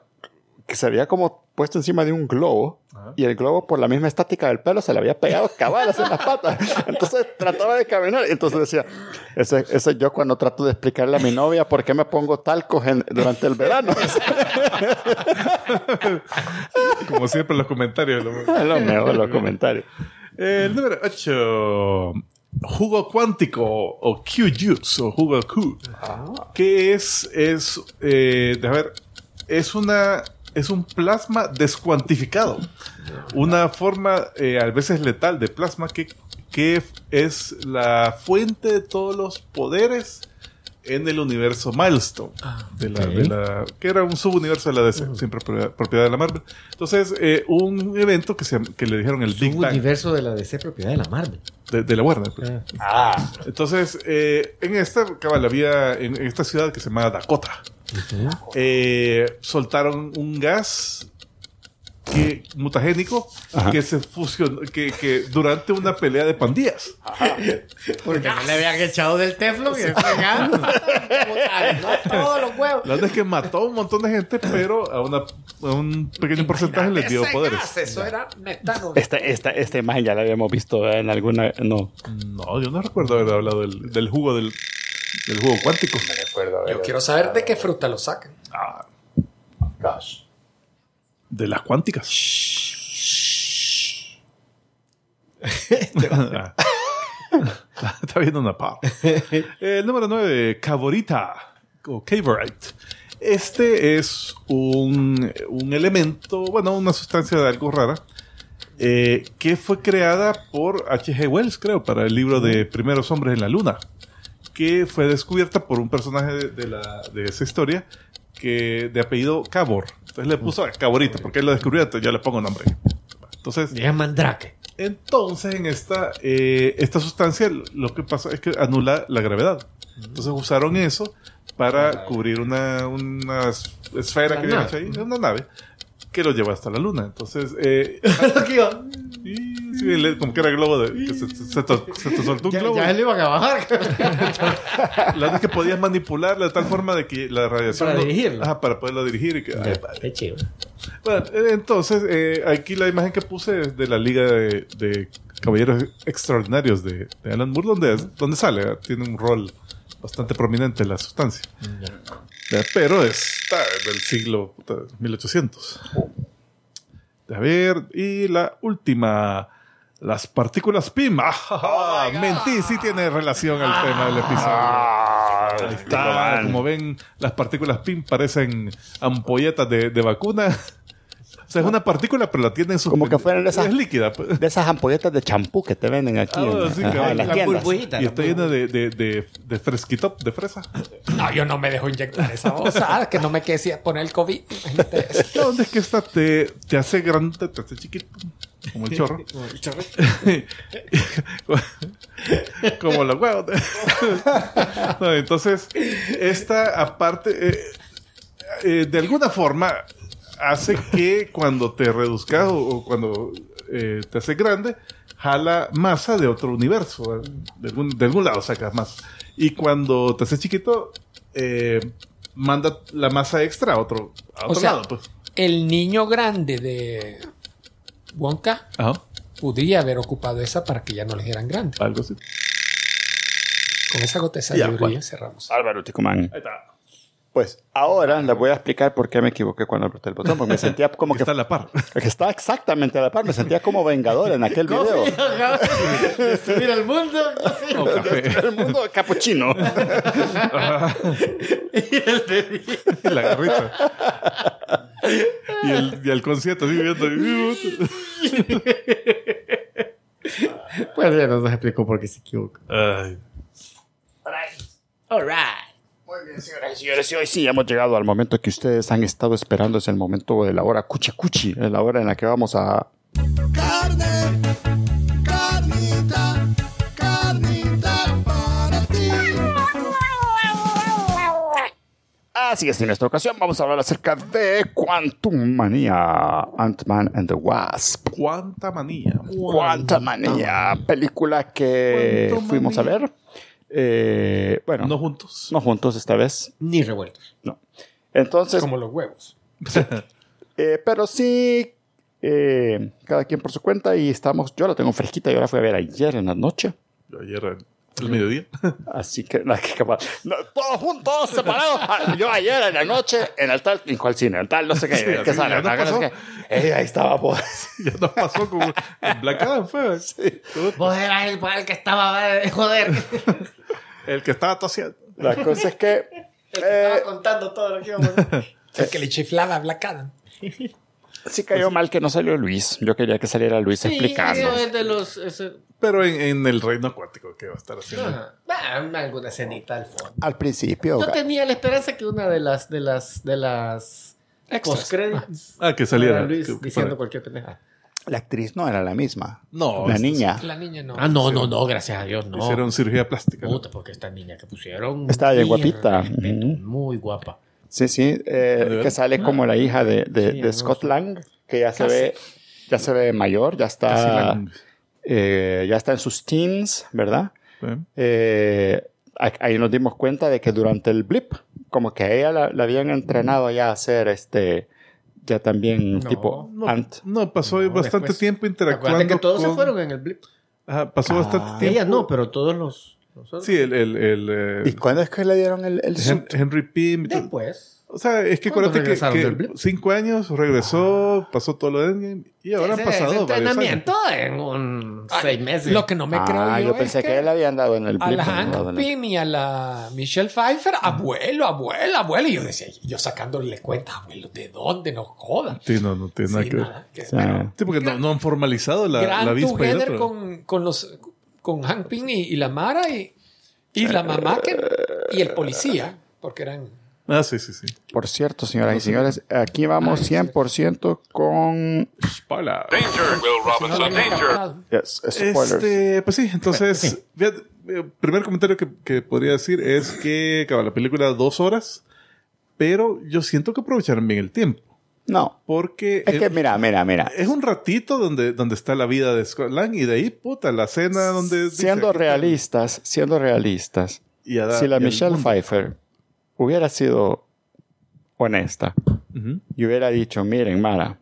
que se había como puesto encima de un globo y el globo por la misma estática del pelo se le había pegado *laughs* cabalas en las patas. Entonces trataba de caminar entonces decía, ese, ese yo cuando trato de explicarle a mi novia por qué me pongo talcos en- durante el verano. *laughs* Como siempre los comentarios. lo- Es lo mejor los comentarios. El número 8. Jugo cuántico o Q-Juice o jugo Q. Que es, es, eh, déjame ver, es una, es un plasma descuantificado. Una forma eh, a veces letal de plasma que, que es la fuente de todos los poderes en el universo Milestone. de la, de la- que era un subuniverso de la DC, siempre propiedad, de la Marvel. Entonces, eh, un evento que, se, que le dijeron el Big Bang universo de la DC propiedad de la Marvel. de, de la Warner. pues. Ah. Entonces, eh, en esta cabal había en, en esta ciudad que se llama Dakota, eh, soltaron un gas que, mutagénico que se fusionó, que, que durante una pelea de pandillas. Porque no le habían echado del Teflon y pegando. *laughs* no todos los huevos. La verdad es que mató a un montón de gente, pero a, una, a un pequeño porcentaje les dio poderes. gas, eso era metano. Esta, esta, esta imagen ya la habíamos visto en alguna. No. No, yo no recuerdo haber hablado del, del jugo del, del jugo cuántico. Yo quiero saber de qué fruta lo sacan. Ah, de las cuánticas. *laughs* Está viendo una pa. *laughs* El número 9, Cavorita o Cavorite. Este es un, un elemento, bueno, una sustancia de algo rara, eh, que fue creada por H.G. Wells, creo, para el libro de Primeros Hombres en la Luna, que fue descubierta por un personaje de, de la, de esa historia que de apellido Cabor. Entonces le puso Caborita, porque él lo descubrió, entonces yo le pongo nombre. Entonces, mandrake. entonces, en esta, eh, esta sustancia lo que pasa es que anula la gravedad. Entonces usaron eso para cubrir una, una esfera La que habían hecho ahí, una nave, que lo lleva hasta la luna. Entonces, eh, *laughs* y, sí, como que era globo de... que se, se te, se te soltó un ya, globo. ya le iban a bajar. La verdad es que podías manipularla de tal forma de que la radiación... Para no- dirigirla. Ajá, para poderlo dirigir. Y que, ay, Qué chido. Bueno, eh, entonces, eh, aquí la imagen que puse es de la Liga de, de Caballeros Extraordinarios de, de Alan Moore, donde, donde sale, tiene un rol bastante prominente la sustancia. Eh, Pero está del siglo puta, 1800. A ver, y la última, las partículas PIM. Ah, Mentí, sí tiene relación al tema del episodio. Ahí está, como ven, las partículas PIM parecen ampolletas de, de vacuna. O sea, es una partícula, pero la tiene en sus... Como que fueran esas- Es líquida. pues. De esas ampolletas de champú que te venden aquí Ah, en, sí, ajá, en las La tiendas. Y está llena de, de, de, de fresquitop, de fresa. No, yo no me dejo inyectar esa cosa. que no me quede poner el COVID. *laughs* No, ¿Dónde es que esta te, te hace grande, te hace chiquito? Como el chorro. como *laughs* los huevos. *laughs* No, entonces, esta aparte, eh, eh, de alguna forma, hace que cuando te reduzcas o, o cuando eh, te hace grande, jala masa de otro universo. eh, De algún, de algún lado sacas masa. Y cuando te hace chiquito, eh, manda la masa extra a otro, a O otro sea, lado. Pues. el niño grande de Wonka Ajá, podría haber ocupado esa para que ya no le dijeran grande. algo así. Con esa gota de cerramos. Álvaro Ticumán. Ahí está. Pues ahora les voy a explicar por qué me equivoqué cuando apreté el botón, porque me *laughs* sentía como que, Está a la par. *laughs* que estaba exactamente a la par, me sentía como vengador en aquel *laughs* video. Destruir el mundo. O café. El mundo de capuchino. Y la garrita. Y el, y el concierto así viendo. Pues ya nos explicó por qué se equivocó. Ay. All right. Muy bien, señoras y señores, y hoy sí hemos llegado al momento que ustedes han estado esperando, es el momento de la hora cuchi cuchi, es la hora en la que vamos a... Carne, carnita, carnita para ti. Así es, en esta ocasión vamos a hablar acerca de Quantum Manía, Ant-Man and the Wasp. Cuánta manía. Quantum Manía, película que Quantum fuimos a ver. Eh, bueno, No no, juntos. juntos esta vez, Ni revueltos. no. Entonces, Como los huevos. Eh, pero sí, eh, cada quien por su cuenta y estamos, yo la tengo fresquita, yo la fui a ver ayer en la noche, ayer al mediodía. *laughs* así que, la que capaz, no, todos juntos, separados, Ah, yo ayer en la noche en el tal, ¿en cuál cine? En el tal, no sé qué, Sí, ¿qué sale? *laughs* no pasó. que- eh, ahí estaba, pues. ya nos pasó como en Black Adam fue. Vos eras el, el que estaba eh, joder. *laughs* El que estaba tosiendo. La cosa es que, El que eh, estaba contando todo lo que íbamos a hacer. El que le chiflaba a Black Adam. Sí cayó mal que no salió Luis, yo quería que saliera Luis explicando. eso es de los. ese- Pero en, en el reino acuático, ¿qué va a estar haciendo? Ajá. Ah, alguna escenita al fondo. Al principio, Yo tenía la esperanza que una de las de las de las postcréditos Ah, que saliera. Luis que- diciendo para- cualquier pendeja. la actriz no era la misma, No, la niña. La niña no. Ah, no, no, no, gracias a Dios, no. Hicieron cirugía plástica. ¿no? Puta, porque esta niña que pusieron. Estaba bien guapita. respeto, Ujú. Muy guapa. Sí, sí, eh, que sale como la hija de, de, Sí, de no, Scott. Lang, que ya se Casi. ve, ya se ve mayor, ya está, la- eh, ya está en sus teens, ¿verdad? ¿eh? A- ahí nos dimos cuenta de que durante el blip, como que a ella la, la habían entrenado ya a ser este, ya también No, tipo No, Ant. no, pasó No, bastante después- tiempo interactuando. Acuérdate que todos con- se fueron en el blip. Ajá, pasó Ah. bastante tiempo. Ella no, pero todos los. Sí, el, el, el, eh, ¿Y cuándo es que le dieron el, el suit? Henry Pym. y. Después. O sea, es que ¿Cuándo acuérdate que, que cinco años regresó, pasó todo lo de Endgame y ahora han pasado ese años. entrenamiento en un seis meses. Lo que no me creo Ah, yo, yo pensé es que, le habían dado en el a la no, Hank no, no. Pym y a la Michelle Pfeiffer, abuelo, abuelo, abuelo. Y yo decía, yo sacándole cuenta, abuelo, ¿de dónde nos jodan? Sí, no, no tiene nada Sí, que ver. nada, que- Sí. porque no, no han formalizado la, gran la avispa y el together otro. con, con los con Hank Pym y, y la Mara y, y la mamá que, y el policía, porque eran Ah, sí, sí, sí. Por cierto, señoras y señores, aquí vamos 100% con... Spoiler. Danger, Will Robinson, danger. Yes, spoilers. Este, pues sí, entonces, *laughs* *laughs* fíjate, eh, primer comentario que, que podría decir es que acaba la película dos horas, pero yo siento que aprovecharon bien el tiempo, No, porque es que es, mira, mira, mira. es un ratito donde, donde está la vida de Scott Lang y de ahí, puta, la cena donde... Siendo realistas, siendo realistas, y si la y Michelle. Pfeiffer hubiera sido honesta y hubiera dicho, miren, Mara,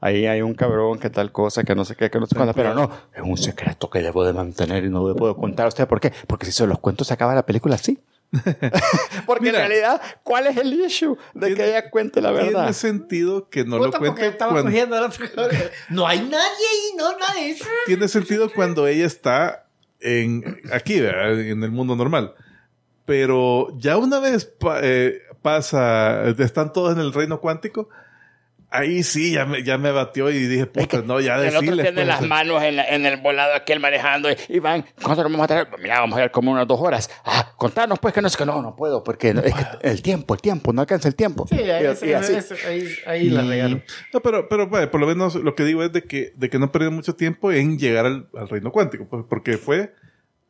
ahí hay un cabrón que tal cosa, que no sé qué, que no sé cuándo, pero no, es un secreto que debo de mantener y no le puedo contar a usted. ¿Por qué? Porque si se los cuento se acaba la película así. *laughs* Porque Mira. en realidad, ¿cuál es el issue de que Tiene- ella cuente la verdad? Tiene sentido que no lo Puta, porque cuente estaba cuando, cogiendo la. No hay nadie ahí, no, eso. tiene sentido cuando ella está en aquí, ¿verdad? en el mundo normal. Pero ya una vez pa- eh, pasa, están todos en el reino cuántico, ahí sí, ya me, ya me batió y dije, puta, no, ya El otro tiene pues, las manos en, la- en el volado aquel manejando y, y van, ¿cuánto nos vamos a traer? Mira, vamos a ir como unas dos horas. Ah, contanos pues que no es que no, no puedo, porque no- es que el tiempo, el tiempo, no alcanza el tiempo. Sí, ahí, Y- ese- y así. ese- ahí, ahí la regaron. No, pero, pero por lo menos lo que digo es de que, de que no perdieron mucho tiempo en llegar al, al reino cuántico, pues, porque fue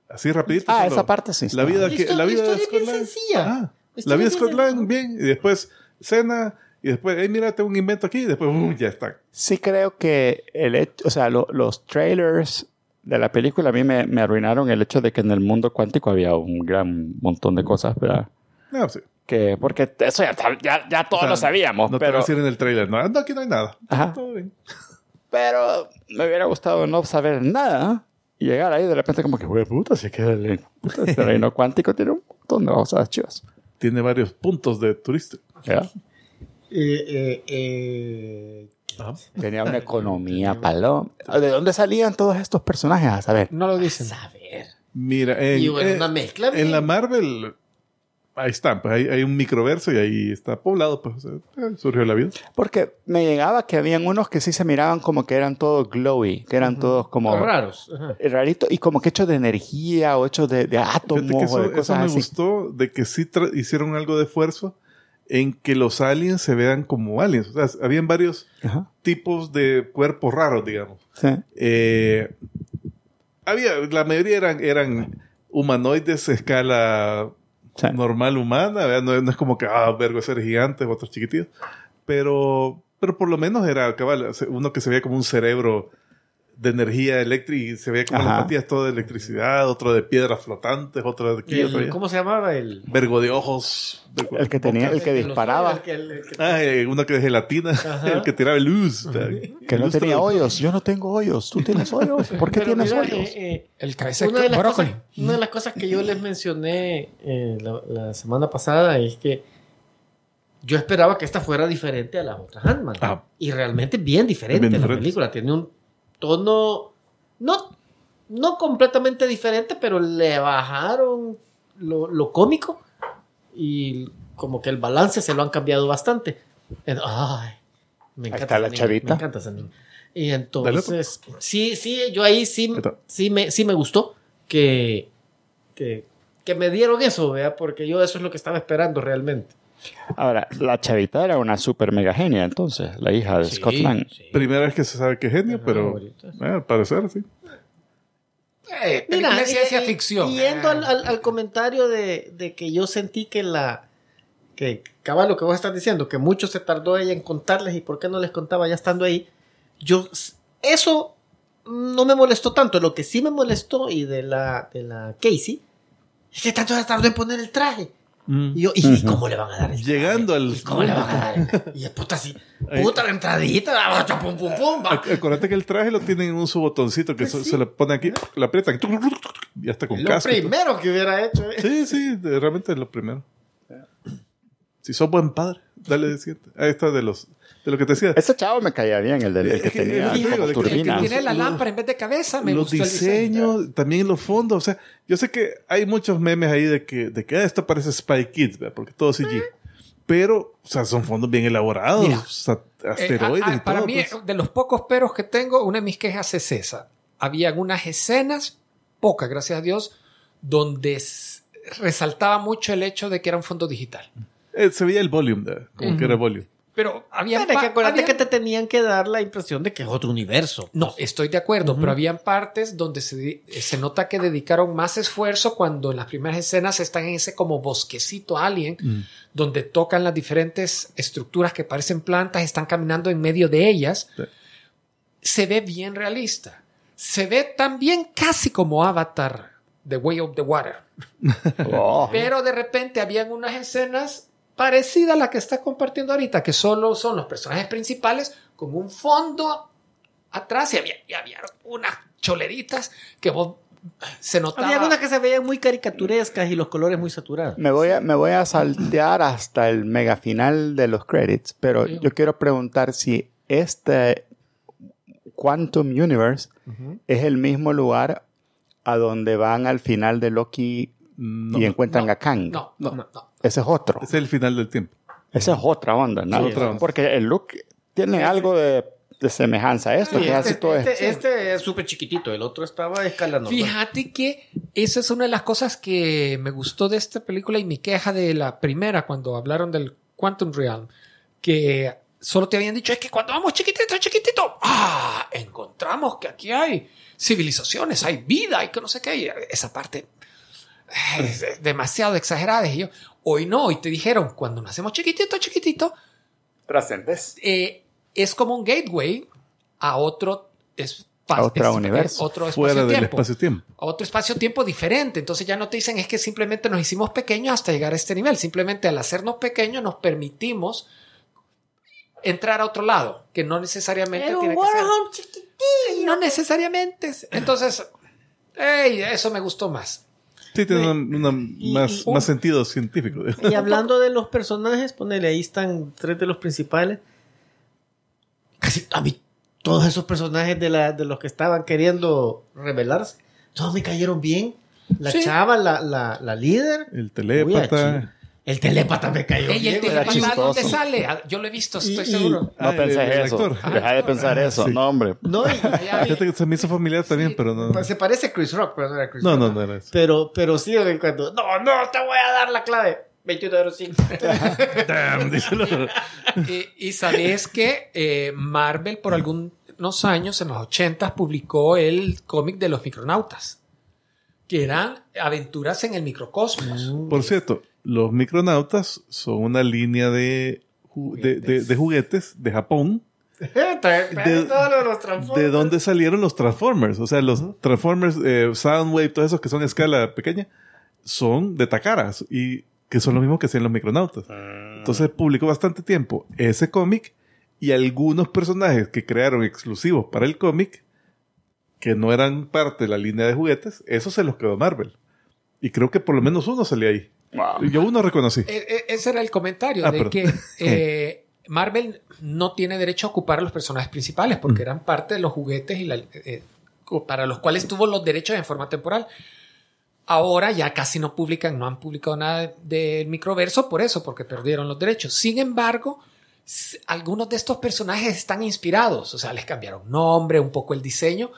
así rapidito. Ah, solo esa parte sí La vida, La que, la vida de historia es bien sencilla. Ah, La vida de sencilla. bien. Y después cena, y después, hey, mira, tengo un invento aquí, y después, uh, ya está. Sí creo que el hecho, o sea, lo- los trailers de la película a mí me, me arruinaron el hecho de que en el mundo cuántico había un gran montón de cosas, ¿verdad? No, sí. Que, porque eso ya, ya, ya todos O sea, lo sabíamos, No te voy a pero, decir en el trailer, no, no, aquí no hay nada. Ajá. Todo bien. pero me hubiera gustado no saber nada y llegar ahí de repente como que, güey, puta, si es que el, puta, este *laughs* reino cuántico tiene un montón de cosas chivas. Tiene varios puntos de turista. ¿ya? Eh, eh, eh, Tenía una *laughs* economía paloma. ¿De dónde salían todos estos personajes? A saber. No lo dicen. saber. Mira, en, Y bueno, eh, una mezcla. en la Marvel, ahí están, pues hay, hay un microverso y ahí está poblado, pues o sea, eh, surgió la vida. Porque me llegaba que habían unos que sí se miraban como que eran todos glowy, que eran todos como raros. Ajá. raritos y como que hechos de energía o hechos de, de átomos que o eso, de eso cosas me así. gustó de que sí hicieron algo de esfuerzo en que los aliens se vean como aliens. O sea, habían varios Ajá. tipos de cuerpos raros, digamos. Sí. Eh, había, la mayoría eran, eran humanoides a escala Sí. normal humana, no, no es como que, ah, vergo, seres gigantes, otros chiquititos, pero, pero por lo menos era cabal, uno que se veía como un cerebro de energía eléctrica y se veía como Ajá. las patillas todo de electricidad, otro de piedras flotantes, otro de aquí, El- otro allá. ¿Cómo se llamaba? El, vergo de ojos. vergo- El que tenía, el que disparaba, Ah, eh, uno que de gelatina, el que tiraba luz. que no tenía hoyos. Yo no tengo hoyos. ¿Tú tienes hoyos? ¿Por qué Pero tienes mira, hoyos? eh, eh, El cabeza una, de las brócoli. cosas, una de las cosas que yo les mencioné eh, la, la semana pasada es que yo esperaba que esta fuera diferente a las otras Ant-Man. Ah. Y realmente bien diferente Bien la diferente. película. Tiene un tono no, no completamente diferente, pero le bajaron lo, lo cómico y como que el balance se lo han cambiado bastante. Ay, me encanta está la niña, chavita. Me encanta esa niña. Y entonces, sí, sí, yo ahí sí, sí, me, sí me gustó que, que, que me dieron eso, ¿vea? porque yo eso es lo que estaba esperando realmente. Ahora, la chavita era una super mega genia, entonces, la hija de Scott Lang. Primera vez que se sabe que es genio, pero eh, al parecer sí. Eh, película de ciencia y- ficción. Yendo al, Eh, al- al comentario de, de que yo sentí que la. que cabal lo que vos estás diciendo, que mucho se tardó ella en contarles y por qué no les contaba ya estando ahí. Yo. Eso no me molestó tanto. Lo que sí me molestó y de la, de la Casey es que tanto se tardó en poner el traje. Y yo, ¿y Ujú. cómo le van a dar el? Llegando al- ¿Y ¿Cómo le van a dar? el- *laughs* Y puta, así. Puta, la entradita. Pum, pum, pum, va. Ac- Acuérdate que el traje lo tienen en un su botoncito que se, se le pone aquí, lo aprietan y ya está con Lo casco. primero que hubiera hecho. ¿eh? Sí, sí, de- realmente es lo primero. Si sos buen padre. Dale siguiente. Ahí está de los de lo que te decía. Ese chavo me caía bien, el, del, el que tenía digo, como de que- El que turbina. tiene la lámpara en vez de cabeza, me los gustó el diseño. diseños, también los fondos. O sea, yo sé que hay muchos memes ahí de que, de que ah, esto parece Spy Kids, ¿verdad? porque todo es CG. Pero, o sea, son fondos bien elaborados, Mira, o sea, Eh, asteroides a- a- y para todo. mí, pues. de los pocos peros que tengo, una de mis quejas es esa. Habían unas escenas, pocas, gracias a Dios, donde resaltaba mucho el hecho de que era un fondo digital. Eh, se veía el volume, ¿verdad? como que era volume. Pero había... Pero es que acuérdate que te tenían que dar la impresión de que es otro universo. No, estoy de acuerdo, pero habían partes donde se, se nota que dedicaron más esfuerzo cuando en las primeras escenas están en ese como bosquecito alien, Mm. donde tocan las diferentes estructuras que parecen plantas, están caminando en medio de ellas. Sí. Se ve bien realista. Se ve también casi como Avatar, The Way of the Water. *laughs* Oh. Pero de repente habían unas escenas parecidas a la que está compartiendo ahorita, que solo son los personajes principales con un fondo atrás y había, y había unas choleritas que vos se notaba. Había algunas que se veían muy caricaturescas y los colores muy saturados. Me voy, a, me voy a saltear hasta el mega final de los credits, pero Sí. yo quiero preguntar si este Quantum Universe es el mismo lugar a donde van al final de Loki No, y encuentran No, a Kang. No, no, no. Ese es otro. es el final del tiempo. Esa es otra onda, ¿no? Sí, otra onda. Porque el look tiene algo de, de semejanza a esto, Sí, que es así Este, todo. este- este es súper chiquitito, el otro estaba a escala normal. Fíjate que esa es una de las cosas que me gustó de esta película y mi queja de la primera cuando hablaron del Quantum Realm, que solo te habían dicho es que cuando vamos chiquitito, chiquitito, ah, encontramos que aquí hay civilizaciones, hay vida y que no sé qué. Y esa parte es demasiado exagerada. Y yo, hoy no, hoy te dijeron, cuando nacemos chiquitito, chiquitito, Trascendes. eh, es como un gateway a otro espacio. A otro universo. Otro Fuera del espacio-tiempo otro espacio-tiempo diferente. Entonces ya no te dicen es que simplemente nos hicimos pequeños hasta llegar a este nivel. Simplemente al hacernos pequeños nos permitimos entrar a otro lado, que no necesariamente un tiene que ser. No necesariamente. Entonces, ey, eso me gustó más. Sí, tiene una, una y- más, y- más sentido científico. Y hablando de los personajes, ponele, ahí están tres de los principales. Casi a mí, todos esos personajes de, la, de los que estaban queriendo revelarse, todos me cayeron bien. La Sí. chava, la, la, la líder. El telépata. El telépata me cayó Ey, el telepata, ¿dónde sale? Ah, Yo lo he visto, estoy Y- y- seguro. No Ah, el- pensé el eso. actor. Deja de pensar eso. sí. No, hombre. No, y- se me hizo familiar también, pero no. pues, se parece a Chris Rock, pero no era Chris No, Rock. no, no era eso. Pero, pero sí, de cuando, no, no, te voy a dar la clave. 2105. *laughs* Damn, dice el otro. Y, y sabes que eh, Marvel por algunos años, en los 80, publicó el cómic de los micronautas, que eran aventuras en el microcosmos. Por cierto, los micronautas son una línea de, ju- de, de- de juguetes de Japón, *laughs* de, los de donde salieron los Transformers. O sea, los Transformers, eh, Soundwave, todos esos que son a escala pequeña, son de Takara y que son lo mismo que hacían los micronautas. Entonces publicó bastante tiempo ese cómic y algunos personajes que crearon exclusivos para el cómic, que no eran parte de la línea de juguetes, eso se los quedó Marvel. Y creo que por lo menos uno salía ahí. Wow. Yo uno reconocí. E- ese era el comentario Ah, de perdón. que *laughs* eh, Marvel no tiene derecho a ocupar a los personajes principales porque eran parte de los juguetes y la- eh, para los cuales tuvo los derechos en forma temporal. Ahora ya casi no publican, no han publicado nada de- del microverso por eso, porque perdieron los derechos. Sin embargo, algunos de estos personajes están inspirados, o sea, les cambiaron nombre, un poco el diseño,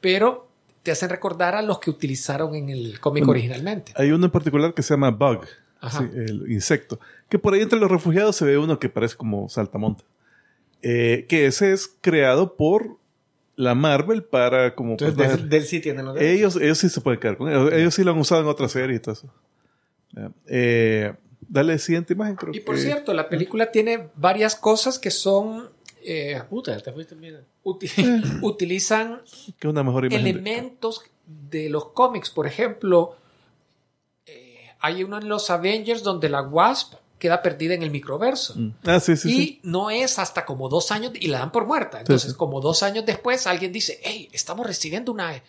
pero te hacen recordar a los que utilizaron en el cómic Bueno, originalmente. Hay uno en particular que se llama Bug, sí, el insecto, que por ahí entre los refugiados se ve uno que parece como saltamonta. Eh, que ese es creado por la Marvel para como... Entonces, personaje- del, del sí tienen los ellos, ellos sí se pueden quedar con ellos. Ellos sí lo han usado en otras series y todo eso. Eh, dale siguiente imagen, creo Y por que- cierto, la película tiene varias cosas que son. Eh, Puta, te fuiste bien. uti- *laughs* utilizan que una mejor de- elementos de los cómics. Por ejemplo, eh, hay uno en los Avengers donde la Wasp queda perdida en el microverso. Mm. Ah, sí, sí, y sí. no es hasta como dos años y la dan por muerta. Entonces, sí. como dos años después, alguien dice: Hey, estamos recibiendo una,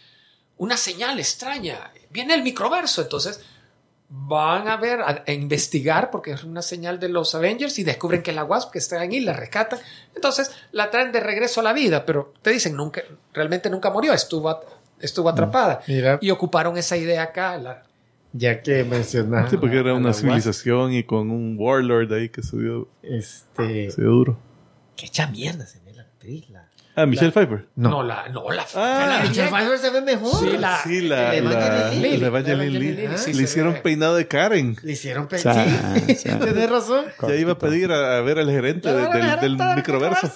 una señal extraña. Viene el microverso. Entonces, van a ver, a, a investigar, porque es una señal de los Avengers, y descubren que es la Wasp que está ahí, la rescatan. Entonces la traen de regreso a la vida, pero te dicen, nunca, realmente nunca murió, estuvo, at- estuvo atrapada. Mira, Y ocuparon esa idea acá. la- ya que mencionaste. Sí, porque era a una civilización y con un warlord ahí que se dio, Este. se dio duro. Qué echa mierda se ve la actriz. La... Ah, Michelle Pfeiffer. no. la, no, la, Ah, la Michelle Michelle Pfeiffer se ve mejor. Sí, la- sí, la, el la, Evangeline Lilly. la Evangeline La Lilly. Evangeline Lilly, sí, Le hicieron ve. peinado de Karen. Le hicieron pe- *laughs* Sí, tenés razón. Ya iba a pedir a, a ver al gerente de- del, microverso,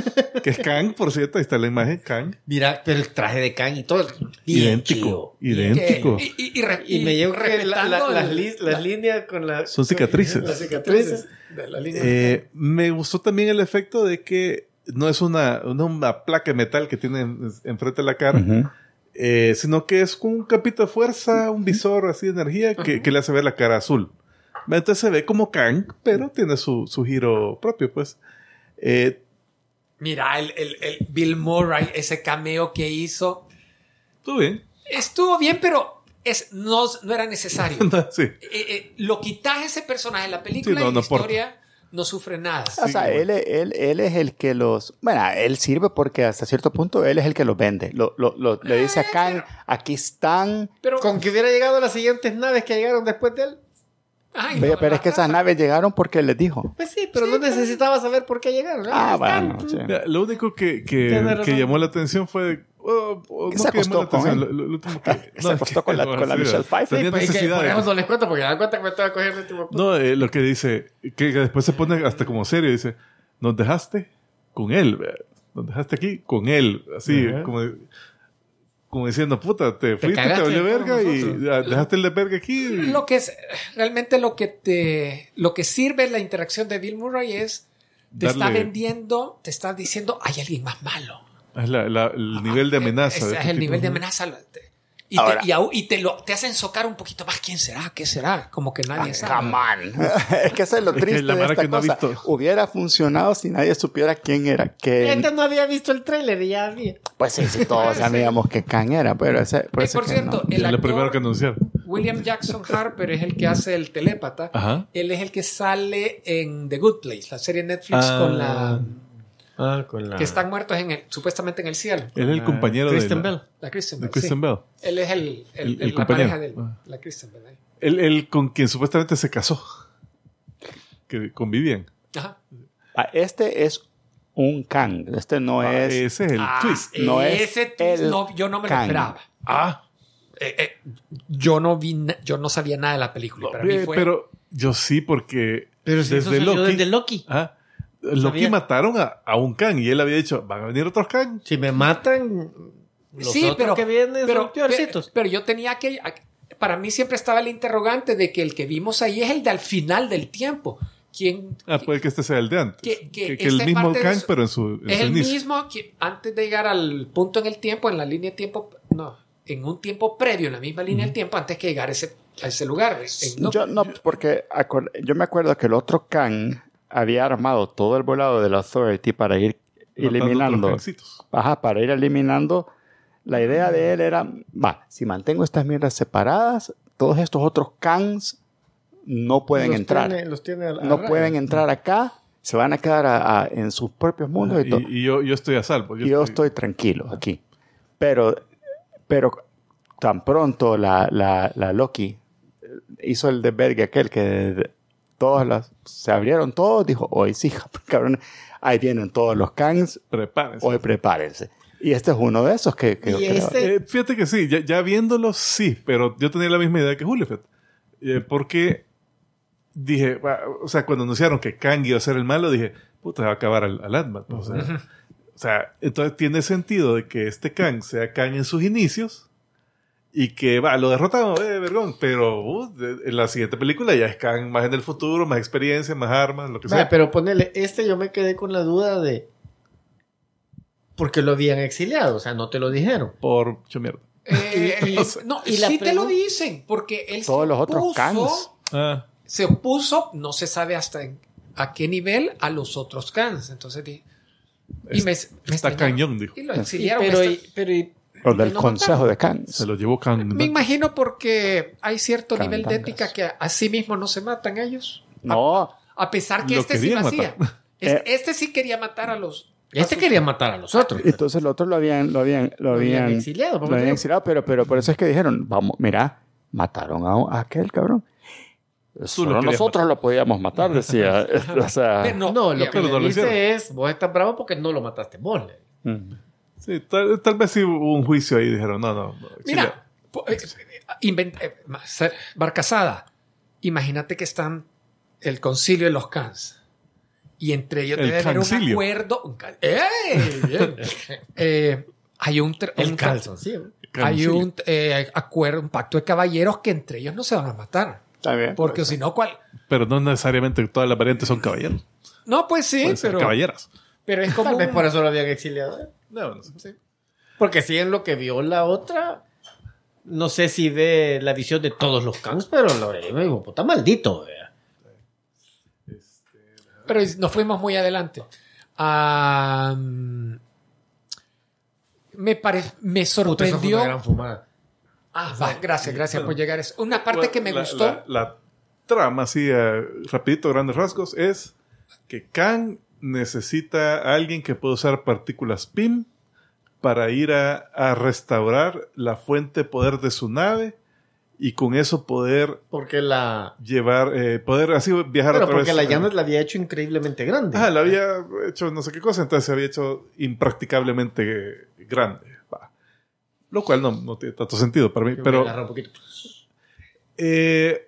*laughs* que es Kang, por cierto, ahí está la imagen, Kang. Mira, pero el traje de Kang y todo. Idéntico, que- idéntico. y, y, y, re- Y, me llevo que la- la- respetando las, el- li- las la- líneas con las Son cicatrices. Las cicatrices. de la línea. Eh, me gustó también el efecto de que no es una, no una placa de metal que tiene en- enfrente de la cara, eh, sino que es con un capito de fuerza, un visor así de energía que, que le hace ver la cara azul. Entonces se ve como Kang, pero tiene su, su giro propio, pues. Eh, Mira, el, el- el Bill Murray, ese cameo que hizo, Estuvo bien. estuvo bien, pero es, no, no era necesario. *laughs* sí. Eh, eh, lo quitas ese personaje en la película Sí, no, y no la historia no sufre nada. O sea, él, él, él es el que los... Bueno, él sirve porque hasta cierto punto él es el que los vende. Lo, lo- lo- le dice a Kang, aquí están... Pero, Con que hubiera llegado las siguientes naves que llegaron después de él. ay, Pero, no, pero es que esas naves llegaron porque él les dijo. Pues sí, pero no necesitaba saber por qué llegaron. Ah, bueno, sí. Lo único que, que, que llamó la atención fue. Oh, oh, no se acostó con él. lo- lo último *laughs* que- Se acostó con la- no, *laughs* con la Michelle Pfeiffer. por eso no les cuento, porque dan cuenta que me estaba cogiendo el último No, eh, lo que dice, que, que después se pone hasta como serio, dice, nos dejaste con él, nos dejaste aquí con él, así, Ajá. como, como diciendo, puta, te fuiste, te, cagaste valió verga y dejaste el de verga aquí. Lo que es realmente lo que te lo que sirve la interacción de Bill Murray es te está vendiendo, te está diciendo hay alguien más malo. Es la- la- el nivel de amenaza. Ese de es este el tipo. nivel de amenaza. Y, Ahora- te, y, y te lo te hacen socar un poquito más. ¿Quién será? ¿Qué será? Como que nadie sabe. Come on. *laughs* *laughs* es que eso es lo Es que triste la de esta que no ha cosa. visto. Hubiera funcionado si nadie supiera quién era. Que, Este no había visto el tráiler y ya había. pues sí, sí, todos *laughs* sabíamos que Kang era, pero ese, por, Eh, eso por que cierto, no. el primero que anunciar. William Jackson Harper es el que hace el telépata. Ajá. Él es el que sale en The Good Place, la serie Netflix Ah. con la Ah, con la. que están muertos en el, supuestamente en el cielo. Él es el compañero Kristen de, la- Bell. La Kristen de Bell. Kristen sí. Bell. Él es el, el- El- el- el la compañero. pareja de Ah. la Kristen Bell. ahí. Él, él con quien supuestamente se casó. Que convivían. Ajá. Ah, este es un Kang. Este no Ah, es. ese es el Ah, twist. no es ese twist el no, yo no me Kang. lo esperaba. Ah, Eh, eh, yo no vi, yo no sabía nada de la película. para mí eh, fue, pero yo sí, porque Pero si eso desde salió Loki, desde Loki. Ah, Loki Sabía. mataron a, a un Kang y él había dicho, van a venir otros Kang. Si me matan, los sí, otros pero, que vienen pero, son peorcitos. pero, pero yo tenía que, para mí siempre estaba el interrogante de que el que vimos ahí es el de al final del tiempo. ¿Quién, Ah, puede que este sea el de antes. Que- que que, el esta mismo Kang, pero en su, en es su el inicio. mismo que antes de llegar al punto en el tiempo, en la línea de tiempo, no, en un tiempo previo, en la misma línea del tiempo, antes que llegar a ese, a ese lugar. En- no, Yo no, porque yo me acuerdo que el otro Kang había armado todo el volado de la Authority para ir eliminando. Ajá, para ir eliminando. La idea de él era, va, si mantengo estas mierdas separadas, todos estos otros Kangs no pueden Los entrar. tiene- los tiene no raya. pueden entrar acá, se van a quedar a- a- en sus propios mundos y. Y, y yo, yo estoy a salvo. Yo, yo estoy tranquilo aquí. Pero, pero tan pronto la, la, la Loki hizo el desvergue aquel que todas las se abrieron todos, dijo, hoy sí, *laughs* cabrón, ahí vienen todos los Kangs, Prepárense. hoy prepárense. Y este es uno de esos que, que creo- este- Eh, fíjate que sí, ya, ya viéndolos sí, pero yo tenía la misma idea que Julio, fíjate. Eh, porque dije, o sea, cuando anunciaron que Kang iba a ser el malo, dije, puta, va a acabar al, al Ant-Man, ¿no? O sea, o sea, entonces tiene sentido de que este Kang sea Kang en sus inicios y que, va, lo derrotan, eh, vergón, pero uh, en la siguiente película ya es Kang más en el futuro, más experiencia, más armas, lo que sea. pero ponele, este yo me quedé con la duda de. Porque lo habían exiliado, o sea, no te lo dijeron. Por mucho mierda. Eh, *laughs* Y- y- eh, no, y sí te lo dicen, porque él Todos se los otros opuso- Kangs. Ah, se opuso, no se sabe hasta en- a qué nivel, a los otros Kangs. Entonces, di- y me, me está cañón, dijo. Y lo Y- exiliaron. pero, y, pero y- Los del no Consejo de Se Cannes. lo llevó Kang. Me imagino porque hay cierto nivel de ética que a sí mismo no se matan ellos. No, A pesar que Lo este sí lo hacía. *laughs* matar. Este, Eh. este sí quería matar a los. Este quería matar a los otros. entonces los otros lo habían, lo habían, lo habían habían, exiliado, lo habían exiliado, pero, pero por eso es que dijeron, vamos, mira, mataron a, a aquel cabrón. Solo nosotros lo podíamos matar, decía. *laughs* *laughs* o sea, no, No, lo que le no lo dice es, vos estás bravo porque no lo mataste vos. le- mm. Sí, tal, tal vez sí hubo un juicio ahí dijeron, no, no. no Mira, eh, eh, Barcasada, imagínate que están el concilio de los cans. Y entre ellos El debe haber un acuerdo. *laughs* Eh, hay un, tr- El un- calzoncillo. hay un eh, acuerdo, un pacto de caballeros que entre ellos no se van a matar. Está bien. Porque si no, ¿cuál? Pero no necesariamente todas las variantes son caballeros. No, pues sí, Pueden ser pero, caballeras. Pero es como. Tal vez un- por eso lo habían exiliado. ¿eh? No, no sé. Porque si en lo que vio la otra, no sé si ve la visión de todos los cans, pero lo hijo, puta maldito. vea. Pero nos fuimos muy adelante. Me, pare- me Puta, esa fue sorprendió. una gran fumada. Ah, va, gracias, gracias por llegar a eso. Una parte que me La- gustó. La, la trama, así, eh, rapidito, grandes rasgos, es que Kang necesita a alguien que pueda usar partículas PIM para ir a, a restaurar la fuente de poder de su nave y con eso poder Porque la. llevar, eh, poder así viajar Pero otra porque vez. la llama la había hecho increíblemente grande. Ah, la había hecho no sé qué cosa, entonces se había hecho impracticablemente grande. Lo cual no, no tiene tanto sentido para mí, pero un poquito. eh,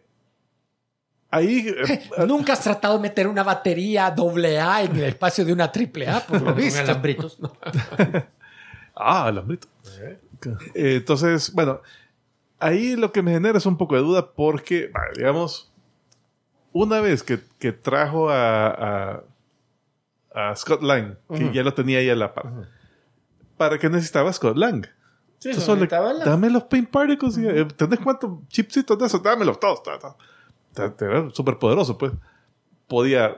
ahí eh, *laughs* Nunca has tratado de meter una batería AA en el espacio de una AAA, por lo visto. alambritos. *laughs* *laughs* Ah, alambrito. Eh, entonces, bueno, ahí lo que me genera es un poco de duda porque, vale, digamos, una vez que, que trajo a, a, a Scott Lang, que ya lo tenía ahí a la par, ¿para qué necesitaba Scott Lang? Sí, Entonces, le- la- Dame los paint particles. eh, ¿Tenés cuántos chipsitos de esos? Dámelos todos. ta, ta. Era súper poderoso, pues. Podía...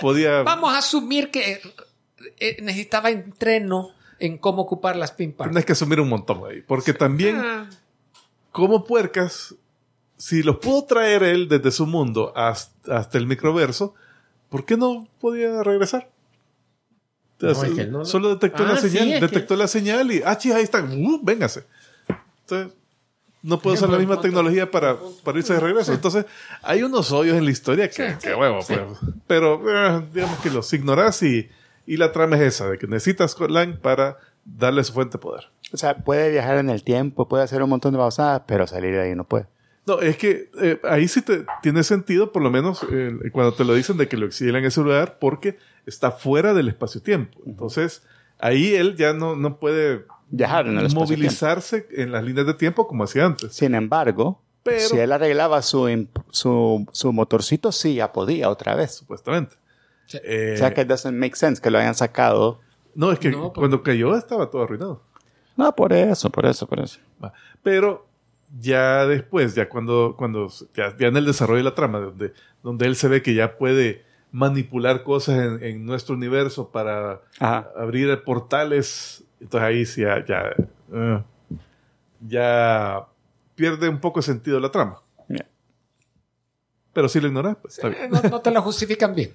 podía... Vamos a asumir que eh, necesitaba entreno en cómo ocupar las pin parts. Tenés que asumir un montón ahí. Porque también... Ah, como puercas, si los pudo traer él desde su mundo hasta, hasta el microverso, ¿por qué no podía regresar? No, es que no- Solo detectó Ah, la sí, señal, es detectó la señal y, ah, chis, ahí están, uh, véngase. Entonces, no puedo usar la misma punto. tecnología para, para irse de regreso. Entonces, hay unos hoyos en la historia que, Sí, que sí, huevo, pues. Pero, eh, digamos que los ignorás y, y la trama es esa, de que necesitas Lang para darle su fuente de poder. O sea, puede viajar en el tiempo, puede hacer un montón de babosadas, pero salir de ahí no puede. No, es que eh, ahí sí te, tiene sentido, por lo menos eh, cuando te lo dicen de que lo exilian en ese lugar, porque está fuera del espacio-tiempo. Entonces, ahí él ya no, no puede Viajar en el movilizarse en las líneas de tiempo como hacía antes. Sin embargo, Pero- si él arreglaba su, su, su motorcito, sí, ya podía otra vez. Supuestamente. Sí. Eh, o sea que doesn't make sense que lo hayan sacado. no, es que No, porque- cuando cayó estaba todo arruinado. No, por eso, por eso, por eso. Pero ya después, ya cuando, cuando ya, ya en el desarrollo de la trama, donde, donde él se ve que ya puede manipular cosas en, en nuestro universo para Ajá. abrir portales, entonces ahí sí ya, ya, eh, ya pierde un poco de sentido la trama. Pero si lo ignoras, pues está bien. No, no te lo justifican bien.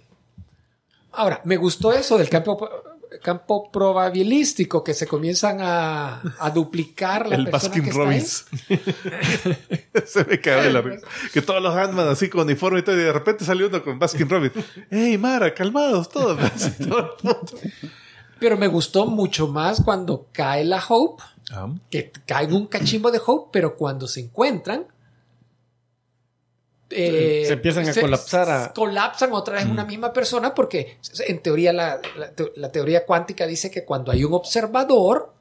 Ahora, me gustó eso del campo, campo probabilístico, que se comienzan a, a duplicar la El persona Baskin que está ahí. Robbins. *laughs* se me cae la risa. Que todos los Ant-Man así con uniforme y todo, y de repente salió uno con Baskin Robbins. ¡Ey, Mara, calmados todos! *laughs* Todo. Pero me gustó mucho más cuando cae la Hope, Ah, que cae un cachimbo de Hope, pero cuando se encuentran. Eh, Se empiezan a colapsar a- Colapsan otra vez una misma persona porque en teoría la, la te- la teoría cuántica dice que cuando hay un observador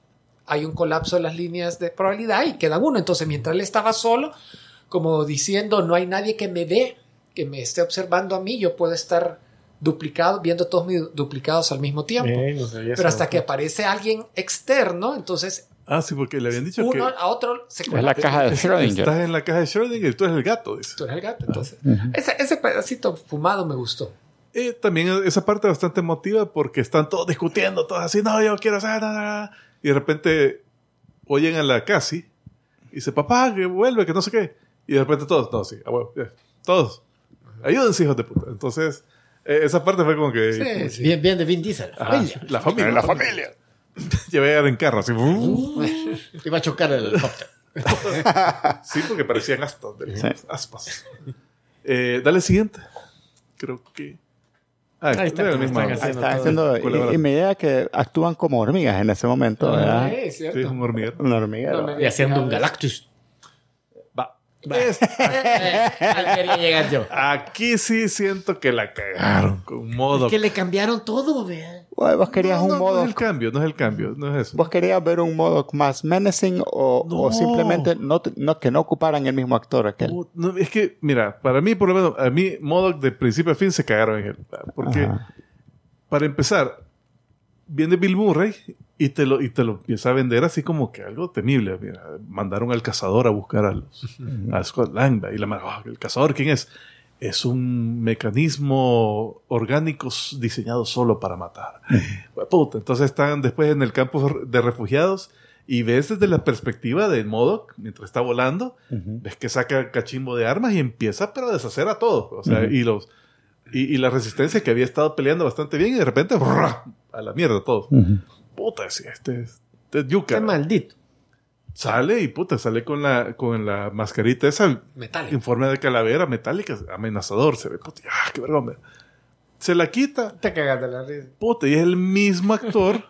hay un colapso de las líneas de probabilidad y queda uno. Entonces mientras él estaba solo, como diciendo no hay nadie que me ve, que me esté observando a mí, yo puedo estar duplicado, viendo todos mis duplicados al mismo tiempo. No Pero hasta que aparece alguien externo, entonces Ah, sí, porque le habían dicho uno que a otro se Es la caja de Schrödinger. estás en la caja de Schrödinger y tú eres el gato, dice. Tú eres el gato, entonces. ese, ese pedacito fumado me gustó. Eh, también esa parte bastante emotiva porque están todos discutiendo, todos así, no, yo quiero hacer nada. Y de repente oyen a la casi y dice, papá, que vuelve, que no sé qué. Y de repente todos, todos, sí, a huevo, ya, todos. Ayúdense, hijos de puta. Entonces, eh, esa parte fue como que... Sí, sí. Bien, bien de Vin Diesel. Ajá, Familia. la familia. la familia. *laughs* Llevé a en carro, así. *laughs* Iba a chocar el helicóptero. *laughs* Sí, porque parecían aspas. del- Sí. aspas. Eh, dale siguiente. Creo que... Ah, Ahí está, el mismo. Ahí haciendo está haciendo. Y, y me idea que actúan como hormigas en ese momento, ¿verdad? Sí, Sí, cierto. es un hormiguero. Una me- Y haciendo un Galactus. Va. Ahí quería llegar yo. Aquí sí siento que la cagaron con modo. Que le cambiaron todo, vean. Vos querías no, un no, modo. No es el cambio, no es el cambio, no es eso. ¿Vos querías ver un modo más menacing o, No. o simplemente no, que no ocuparan el mismo actor aquel? Es que, mira, para mí, por lo menos, a mí, modo de principio a fin se cagaron en él. Porque, Ajá. para empezar, viene Bill Murray y te, lo, y te lo empieza a vender así como que algo temible. Mira, mandaron al cazador a buscar a, los, a Scott Lang. Y la "Ah, ¿el cazador quién es? Es un mecanismo orgánico diseñado solo para matar. Puta, entonces están después en el campo de refugiados y ves desde la perspectiva de Modoc, mientras está volando, ves que saca cachimbo de armas y empieza pero a deshacer a todos. O sea, y los y, y la resistencia que había estado peleando bastante bien y de repente ¡brrr! A la mierda todos. Ujú. Puta, sí, este, es- este es yuca. Qué maldito. Sale y puta, sale con la, con la mascarita esa Metálico. en forma de calavera metálica, amenazador, se ve, puta, ah, qué vergüenza. Se la quita, Te cagaste la risa. puta, y es el mismo actor,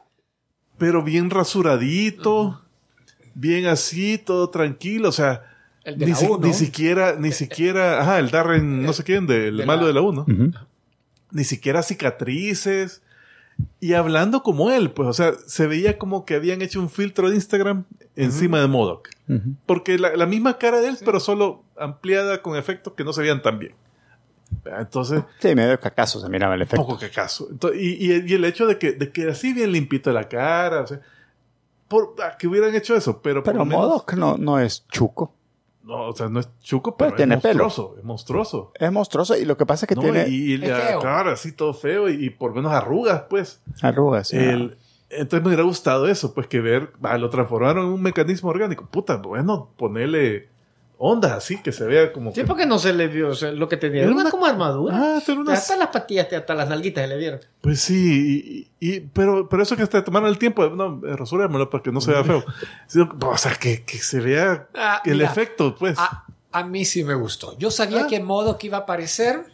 *laughs* pero bien rasuradito, bien así, todo tranquilo, o sea, El de ni, la si- uno. ni siquiera, ni *laughs* siquiera, ajá, el Darren, no sé quién, del de malo la- de la 1, Ujú. ni siquiera cicatrices, y hablando como él, pues, o sea, se veía como que habían hecho un filtro de Instagram encima de Modoc. Porque la, la misma cara de él, pero solo ampliada con efectos que no se veían tan bien. Entonces, Sí, medio cacazo se miraba el efecto. poco que acaso. Entonces, y, y- y el hecho de que, de que así bien limpito la cara, o sea, por, ah, que hubieran hecho eso, pero Pero Modoc no, no es chuco. No, o sea, no es chuco, pero tiene es pelo. monstruoso. Es monstruoso. Es monstruoso y lo que pasa es que No, tiene y, y Es la feo. cara así todo feo y, y por menos arrugas, pues. arrugas. ¿sí? El- entonces me hubiera gustado eso, pues que ver, ah, lo transformaron en un mecanismo orgánico. Puta, bueno, ponerle ondas así, que se vea como... Sí, que- porque no se le vio. O sea, lo que tenía Era una una- como armadura. Ah, unas- Hasta las patillas, hasta las nalguitas se le vieron. Pues sí, y, y- pero, pero eso que hasta tomaron el tiempo, no, eh, rasurémoslo para que no se vea feo. *laughs* O sea, que, que se vea Ah, el mira, efecto, pues. A, a mí sí me gustó. Yo sabía Ah. que Modoc iba a aparecer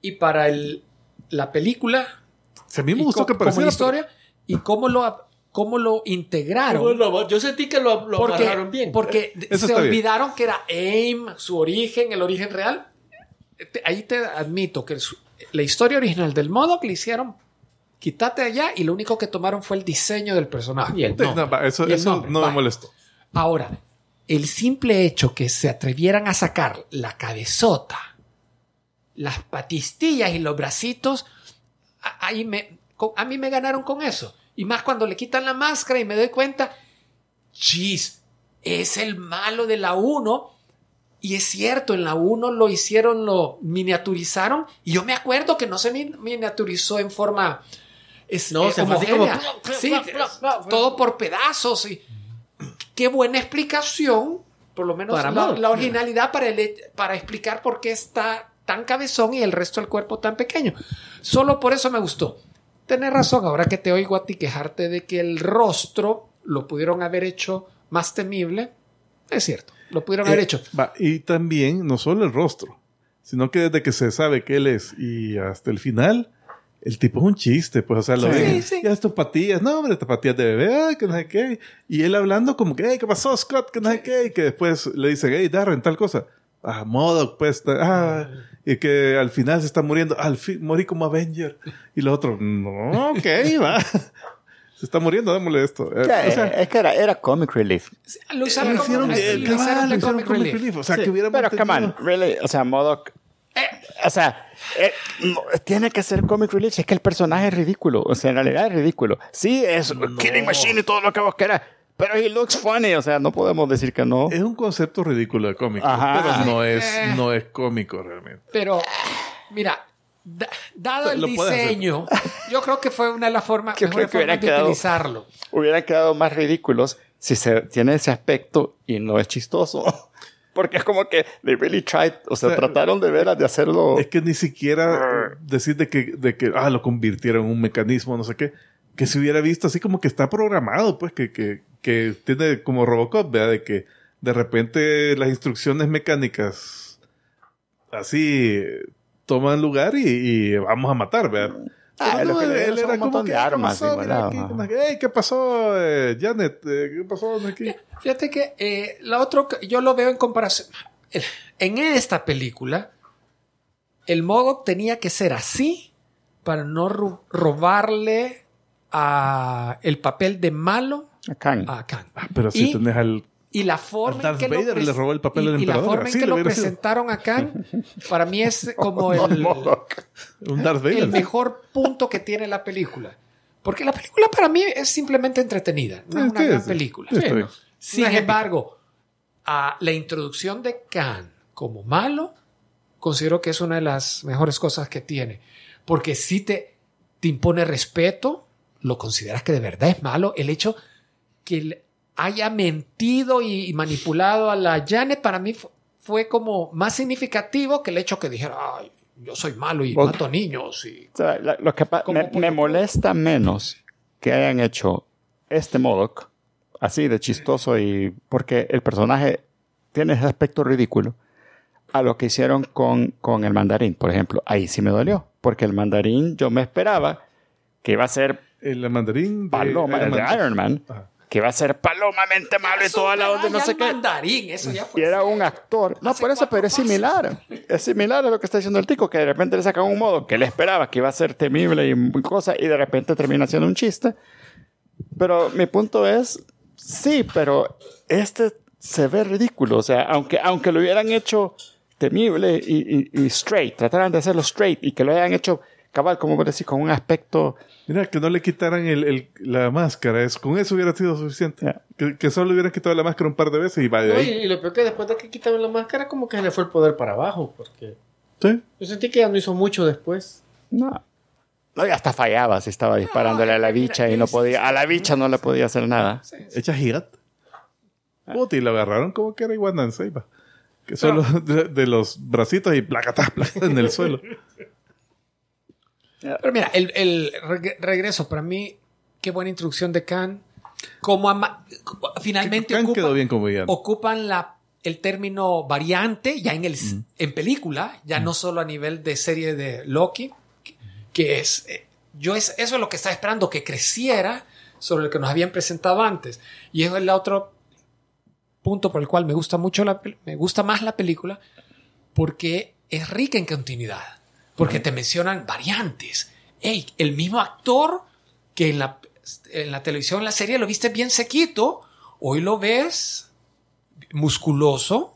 y para el, la película Si a mí me gustó que como pareciera. la historia y cómo lo, cómo lo integraron. yo sentí que lo, lo porque agarraron bien. porque Eso se bien. olvidaron que era AIM, su origen, el origen real. Ahí te admito que su- la historia original del Modoc le hicieron quítate allá y lo único que tomaron fue el diseño del personaje. Y el Sí, nombre. no, eso Y el eso nombre, no me molestó. Ahora, el simple hecho que se atrevieran a sacar la cabezota, las patistillas y los bracitos, ahí me, a mí me ganaron con eso. Y más cuando le quitan la máscara y me doy cuenta, chis, es el malo de la 1. Y es cierto, en la 1 lo hicieron, lo miniaturizaron. Y yo me acuerdo que no se min- miniaturizó en forma es, No, eh, se fue así como-. Sí, todo por pedazos. Y, qué buena explicación, por lo menos Para la, originalidad para, el- para explicar por qué está tan cabezón y el resto del cuerpo tan pequeño. Solo por eso me gustó. Tenés razón, ahora que te oigo a ti quejarte de que el rostro lo pudieron haber hecho más temible. Es cierto, lo pudieron haber Eh, hecho. va, y también, no solo el rostro, sino que desde que se sabe que él es y hasta el final, el tipo es un chiste, pues, o sea, lo Sí, ven, sí. ya tus patillas, no, hombre, patillas de bebé, ay, que no sé qué. Y él hablando como que, hey, ¿qué pasó, Scott? Que no sé qué. Y que después le dicen, hey, Darren, tal cosa. Ah, modo, pues, ah, y que al final se está muriendo, al fin, morí como Avenger. Y lo otro, no, ok, *laughs* va. Se está muriendo, démosle esto. Eh, Ya, o sea, es que era, era comic relief. Lo usaron como- comic comic relief. relief. O sea, Sí, que hubiera Pero, come on, really, o sea, Modoc. o sea, eh, no, tiene que ser comic relief. Es que el personaje es ridículo. O sea, en realidad es ridículo. Sí, es Killing Machine y todo lo que vos quieras. Pero he looks funny. O sea, no podemos decir que no. Es un concepto ridículo de cómico, Ajá. pero no es, Eh. no es cómico realmente. Pero, mira, da- dado O sea, el diseño, yo creo que fue una de las formas, mejores que hubiera formas de quedado- utilizarlo. Hubieran quedado más ridículos si se tiene ese aspecto y no es chistoso. *laughs* Porque es como que they really tried, o sea, O sea, trataron de veras de hacerlo. Es que ni siquiera decir de que, de que ah, lo convirtieron en un mecanismo, no sé qué. Que se hubiera visto así como que está programado, pues, que, que, que tiene como Robocop, ¿verdad? De que de repente las instrucciones mecánicas así toman lugar y, y vamos a matar, ¿verdad? Ah, Pero lo que le dieron son un montón de "¿Qué armas pasó? Mira, aquí, hey, ¿qué pasó, eh, Janet? Eh, ¿Qué pasó aquí? Fíjate que eh, la otra, yo lo veo en comparación. En esta película, el modo tenía que ser así para no ro- robarle a el papel de malo a Khan. Ah, pero si Y- tenés al... Y la forma Darth en que Vader lo le robó el papel y, del y la forma en Así que lo presentaron a Khan, *laughs* para mí es como No, el, no. Un Darth Vader. el mejor punto que tiene la película. Porque la película para mí es simplemente entretenida. No es Sí, una sí, gran sí. película. Sí. Sin embargo, a la introducción de Khan como malo, considero que es una de las mejores cosas que tiene. Porque si te, te impone respeto, lo consideras que de verdad es malo. El hecho que haya mentido y, y manipulado a la Janet, para mí fu- fue como más significativo que el hecho que dijera, ay, yo soy malo y Vos- mato niños. Y... Lo que me, molesta menos que hayan hecho este Modoc así de chistoso y porque el personaje tiene ese aspecto ridículo a lo que hicieron con, con el mandarín, por ejemplo. Ahí sí me dolió, porque el mandarín yo me esperaba que iba a ser El mandarín de paloma, el de Iron Man, Ajá. que iba a ser palomamente malo y toda la onda, no sé qué. mandarín, eso ya fue. Y era un actor. No, Hace por eso, pero es similar. Es similar a lo que está diciendo el tico, que de repente le sacan un modo que él esperaba que iba a ser temible y muy cosa, y de repente termina siendo un chiste. Pero mi punto es, sí, pero este se ve ridículo. O sea, aunque, aunque lo hubieran hecho temible y, y- y straight, trataran de hacerlo straight y que lo hayan hecho cabal, como vos decís, con un aspecto... Mira, que no le quitaran el, el- la máscara. Es, con eso hubiera sido suficiente. Ya. Que, que solo le hubieran quitado la máscara un par de veces y vaya No, y, y lo peor que después de que quitaron la máscara, como que se le fue el poder para abajo, porque Sí. yo sentí que ya no hizo mucho después. No. No, y hasta fallaba si estaba disparándole a la bicha y no podía... A la bicha no le podía hacer nada. Hecha gigante. Puta, y lo agarraron como que era Seiba. Que solo *laughs* de, de los bracitos y placata, placata en el suelo. *laughs* Pero mira, el, el reg- regreso, para mí, qué buena introducción de Khan. Como ama- finalmente Khan ocupa- quedó bien como ocupan la, el término variante ya en, el, en película, ya no solo a nivel de serie de Loki, que, que es, eh, yo es, eso es lo que estaba esperando, que creciera sobre lo que nos habían presentado antes. Y eso es el otro punto por el cual me gusta mucho la, me gusta más la película, porque es rica en continuidad, porque te mencionan variantes. Ey, el mismo actor que en la, en la televisión, en la serie, lo viste bien sequito, hoy lo ves musculoso,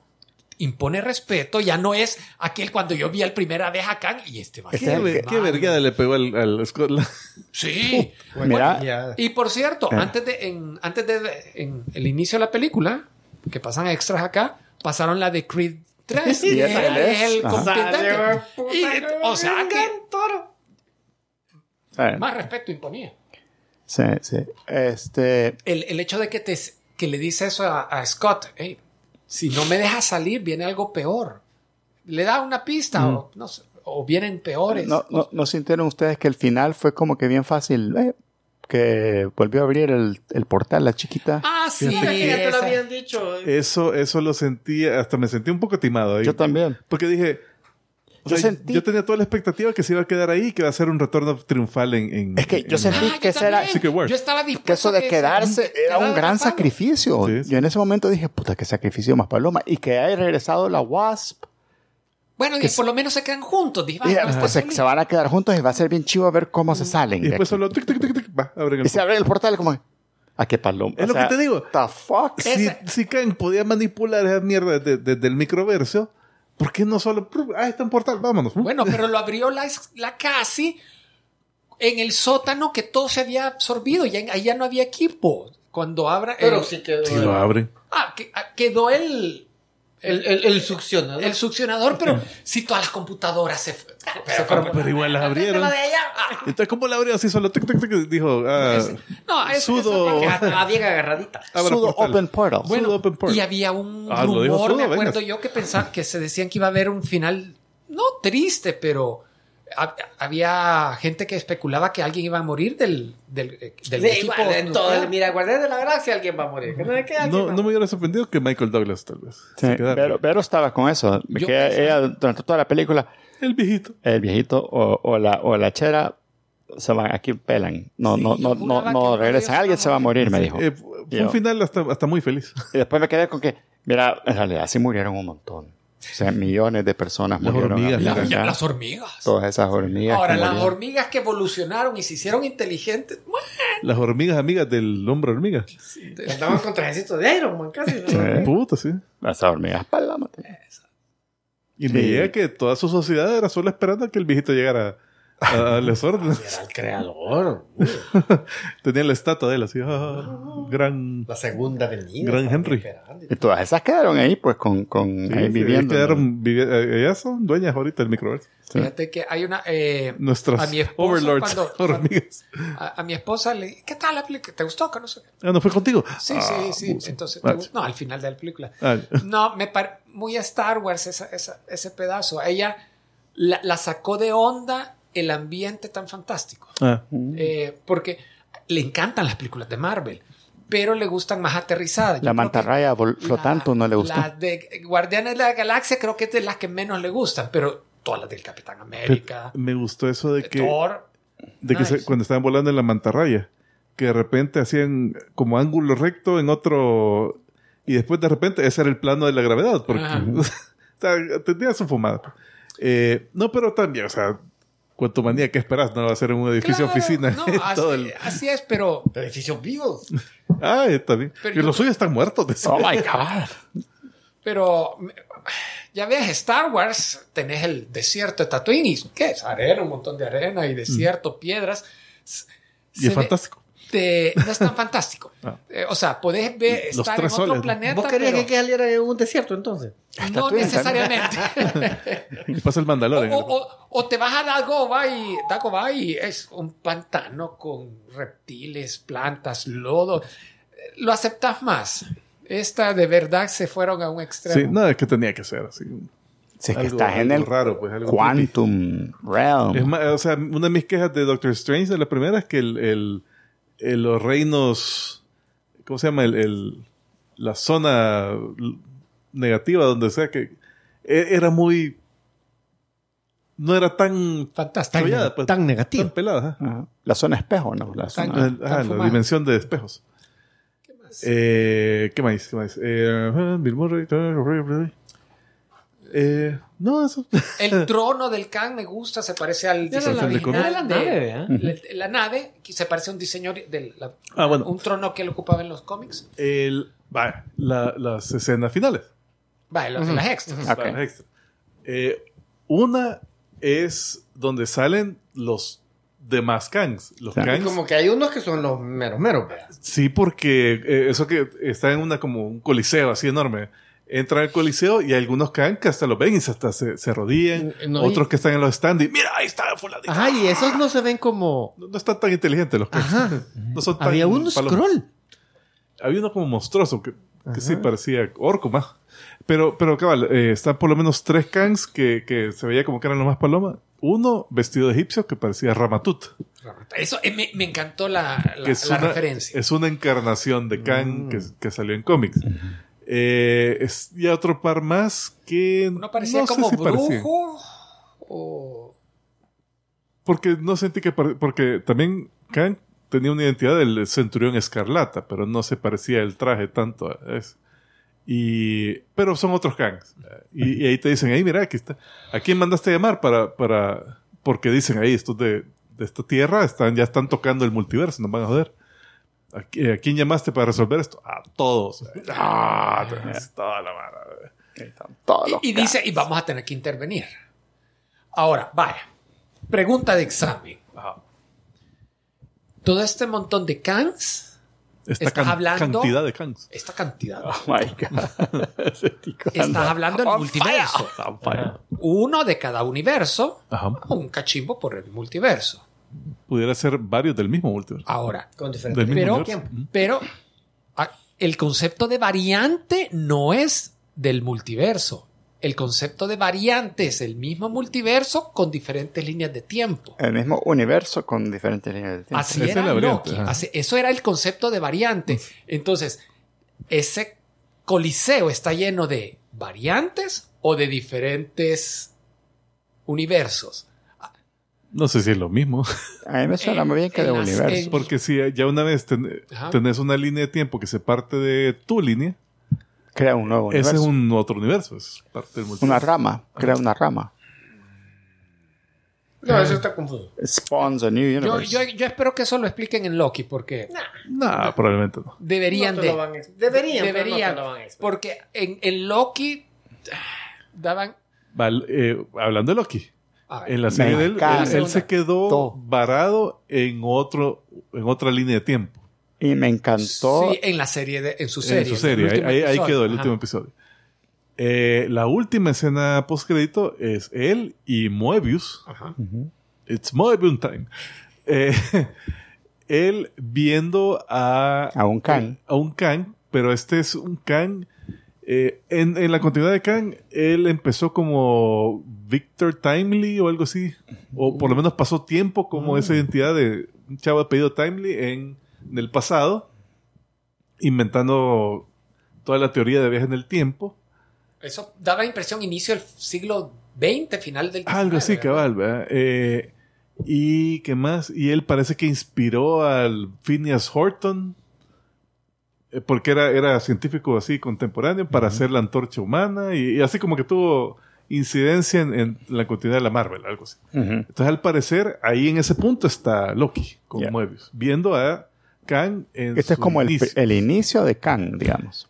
impone respeto, ya no es aquel cuando yo vi el primera vez a Khan y este va a ¿Qué, ser es el ve- que- qué vergueada le pegó al, al Scotland? Sí. *laughs* Mira, Ya. Y por cierto, Eh. antes de, en, antes de en el inicio de la película, que pasan extras acá, pasaron la de Creed 3. Y esa él es, el competente. Y, no, o sea que más respeto imponía. sí, sí. Este, El, el hecho de que, te, que le dice eso a, a Scott, "Hey, si no me dejas salir, viene algo peor. Le da una pista o, no sé, o vienen peores. ¿No, no, ¿No sintieron ustedes que el final fue como que bien fácil? eh, que volvió a abrir el, el portal, la chiquita. Ah, sí. Ya te lo habían dicho. Eso, eso lo sentí, hasta me sentí un poco timado ahí. Yo también. Porque dije, o Yo sea, sentí- yo tenía toda la expectativa que se iba a quedar ahí y que va a ser un retorno triunfal en... en- Es que yo en- sentí Ah, que yo ese era-. Yo estaba dispuesto Que eso a de que quedarse se era un gran sacrificio. Sí, sí. Yo en ese momento dije, puta, qué sacrificio más paloma. Y que haya regresado la Wasp. Bueno, y Que por lo menos se quedan juntos. Dije, "Ah, no pues se, solito". se van a quedar juntos y va a ser bien chivo a ver cómo se salen. Y de después solo... tic, tic, tic, tic, va, abren el Y se abre el portal como, ¿a qué paloma? Es lo que te digo. The fuck? si, Kang podía manipular esa mierda desde, desde el microverso, ¿por qué no solo... Ah, está en portal, vámonos. Bueno, pero lo abrió la, la casi en el sótano que todo se había absorbido. Ya, ahí ya no había equipo. Cuando abra. Pero el- sí quedó. Sí, lo abren. Ah, que- ah, quedó el, El, el, el succionador. El succionador, pero si todas las computadoras se, se fueron. Pero igual las abrieron. Entonces, ¿cómo la abrieron? Así solo tic, tic, tic, dijo, ah, No, es, Sudo. bien agarradita. Sudo. Open Portal. Bueno, Sudo Open Portal. y había un Ah, rumor, Sudo, me acuerdo vengas. yo, que pensaba que se decían que iba a haber un final, no triste, pero ha- había gente que especulaba que alguien iba a morir del, del, eh, del Sí, equipo. igual, en todo mira, Guardián de la Galaxia alguien va a morir. Que alguien No, no me hubiera sorprendido que Michael Douglas tal vez. Sí, pero, pero estaba con eso. Yo que ella, durante toda la película, El viejito. el viejito o, o la, o la chera se van, aquí pelan. No, Sí, no, no, no, no regresan. Alguien se va a morir, me dijo. eh, fue un final hasta, hasta muy feliz. Y después me quedé con que, mira, en realidad sí murieron un montón. O sea, millones de personas Las murieron. hormigas, ya, las hormigas. Todas esas hormigas. Ahora, las murieron. hormigas que evolucionaron y se hicieron inteligentes, bueno, Las hormigas amigas del hombre hormiga. Andaban con trajecitos de Iron Man casi. ¿no? Sí. Puta, sí. Las hormigas para la. Y me Sí. llega que toda su sociedad era solo esperando a que el viejito llegara a darles órdenes. Era el creador. *laughs* Tenía la estatua de él así. ah, gran. La segunda venida. Gran Henry. Y todas esas quedaron ahí, pues, con, con Sí, ahí sí, viviendo. quedaron vivi- eh, ellas son dueñas ahorita del microverso. fíjate que hay una... eh, Nuestras a mi esposa overlords cuando- *laughs* hormigas. a, a mi esposa le... ¿Qué tal la película? ¿Te gustó? Que no sé. Ah, ¿no fue contigo? Sí, Ah, sí, sí. buzo. Entonces, Ah, no, al final de la película. ah, No, me parece muy a Star Wars esa- esa- ese pedazo. Ella la, la sacó de onda el ambiente tan fantástico. ah. Eh, porque le encantan las películas de Marvel, pero le gustan más aterrizadas. Yo La mantarraya flotante no le gustó. Las de Guardianes de la Galaxia creo que es de las que menos le gustan, pero todas las del Capitán América, Me gustó eso de de que, Thor. de que se- Nice. cuando estaban volando en la mantarraya, que de repente hacían como ángulo recto en otro. Y después de repente ese era el plano de la gravedad. Porque, *laughs* o sea, tenía su fumada. Eh, no, pero también, o sea, cuánto manía que esperas, no va a ser en un edificio Claro, oficina. no, *laughs* así, Todo el- así es, pero, Edificios vivos. Ah, está bien. Pero y yo- los suyos están muertos. de Oh my God. pero ya ves, Star Wars, tenés el desierto de Tatooine, y ¿qué es? Arena, un montón de arena y desierto, piedras. Y se es ve- fantástico. Te- no es tan fantástico. *laughs* Ah. Eh, o sea, podés ver, Los estar en otro planeta, ¿Vos querías pero que saliera en un desierto entonces? no necesariamente. *laughs* Y pasa el Mandalorian. o, o- o te vas a Dagobah y, Dagobah y es un pantano con reptiles, plantas, lodo. Eh, Lo aceptas más. Esta de verdad se fueron a un extremo. Sí, no, es que tenía que ser así. Si es que Algo- estás en el raro, pues, algo Quantum Realm. Es más, o sea, una de mis quejas de Doctor Strange de la primera es que el, el- el- los reinos, ¿cómo se llama? El, el- la zona negativa, donde sea que e- era muy, no era tan Fantástico. desarrollada, pues, tan negativo. tan pelada. Ajá. La zona espejo, ¿no? La Tan- zona- El- ajá, la dimensión de espejos. ¿Qué más? Eh, ¿Qué más? ¿Qué más? Eh, Bill Murray, eh, no, eso. *laughs* El trono del Khan me gusta, se parece al diseño la- la- original. la de- nave, ¿eh? la, la nave, que se parece a un diseño de la- Ah, bueno. un trono que él ocupaba en los cómics. El, va, la- las escenas finales. Vale, los de las extras. Ok. Para las extra. Eh, una es donde salen los demás Kangs. Los Claro. Kangs. Como que hay unos que son los meros meros. Sí, porque eh, eso que está en una como un coliseo así enorme. Entran al coliseo y hay algunos Kang que hasta los ven y hasta se, se rodillan. No, y- Otros que están en los stands y mira, ahí está fulanito. Ajá, y esos no se ven como... No, no están tan inteligentes los. Ajá. *laughs* No son tan Había uno palomas. scroll. Había uno como monstruoso que, que sí parecía orco más. Pero, pero cabal, eh, están por lo menos tres Kangs que, que se veía como que eran los más palomas. Uno vestido de egipcio que parecía Ramatut. Eso eh, me, me encantó la, la- que es la una, referencia. es una encarnación de Kang que, que salió en cómics. Eh, es, y otro par más que Uno parecía no sé como si brujo o... Porque no sentí que porque también Kang tenía una identidad del centurión escarlata, pero no se parecía el traje tanto a eso. Y, pero son otros Kangs. Y, y ahí te dicen, ahí mira, aquí está. ¿A quién mandaste a llamar para, para, porque dicen ahí, estos de, de esta tierra están, ya están tocando el multiverso, nos van a joder. ¿A, qui- a quién llamaste para resolver esto? A todos. Ah, tenés toda la mano. Todos Y, y dice, y vamos a tener que intervenir. Ahora, vaya. Pregunta de examen. Ajá. Todo este montón de cans Esta Estás can- hablando- cantidad de Kangs. Esta cantidad. Oh my God. *laughs* Estás hablando del multiverso. fire. On fire. Uno de cada universo, Ajá. un cachimbo por el multiverso. Pudiera ser varios del mismo multiverso. Ahora, Con diferentes pero, pero ah, el concepto de variante no es del multiverso. El concepto de variante es el mismo multiverso con diferentes líneas de tiempo. El mismo universo con diferentes líneas de tiempo. Así Esa era Loki. Así- eso era el concepto de variante. Entonces, ese coliseo está lleno de variantes o de diferentes universos. No sé si es lo mismo. A mí me suena en- muy bien que de universo. en- Porque si ya una vez ten- tenés una línea de tiempo que se parte de tu línea, Crea un nuevo universo. ese es un otro universo. Es parte del multiverso. Una rama. Crea una rama. No, eso está confuso. Spawns a new Yo, universe. yo- yo espero que eso lo expliquen en Loki porque No, probablemente no. deberían No de... van Deberían, no deberían, lo van porque en, en Loki ah, daban... Val- eh, hablando de Loki, en la serie de él, él, él se quedó Todo. varado en otro en otra línea de tiempo. Y me encantó. sí, en la serie, de, en su serie. en su serie. Ahí, quedó el Ajá. último episodio. Eh, la última escena post crédito es él y Moebius. Ajá. It's Moebius time. Eh, *laughs* él viendo a, A un Kang. a un Kang, pero este es un Kang. Eh, en, en la continuidad de Kang, él empezó como Victor Timely o algo así. O por lo menos pasó tiempo como esa identidad de un chavo apellido Timely en, en el pasado, inventando toda la teoría de viajes en el tiempo. Eso daba impresión inicio del siglo XX, final del Algo así, cabal, ¿verdad? Eh, y qué más, y él parece que inspiró al Phineas Horton, porque era, era científico así contemporáneo, para hacer la antorcha humana, y, y así como que tuvo incidencia en, en la continuidad de la Marvel, algo así. Entonces, al parecer, ahí en ese punto está Loki, con Ya. Moebius, viendo a Kang en Este es como el, inicio. el inicio de Kang, digamos.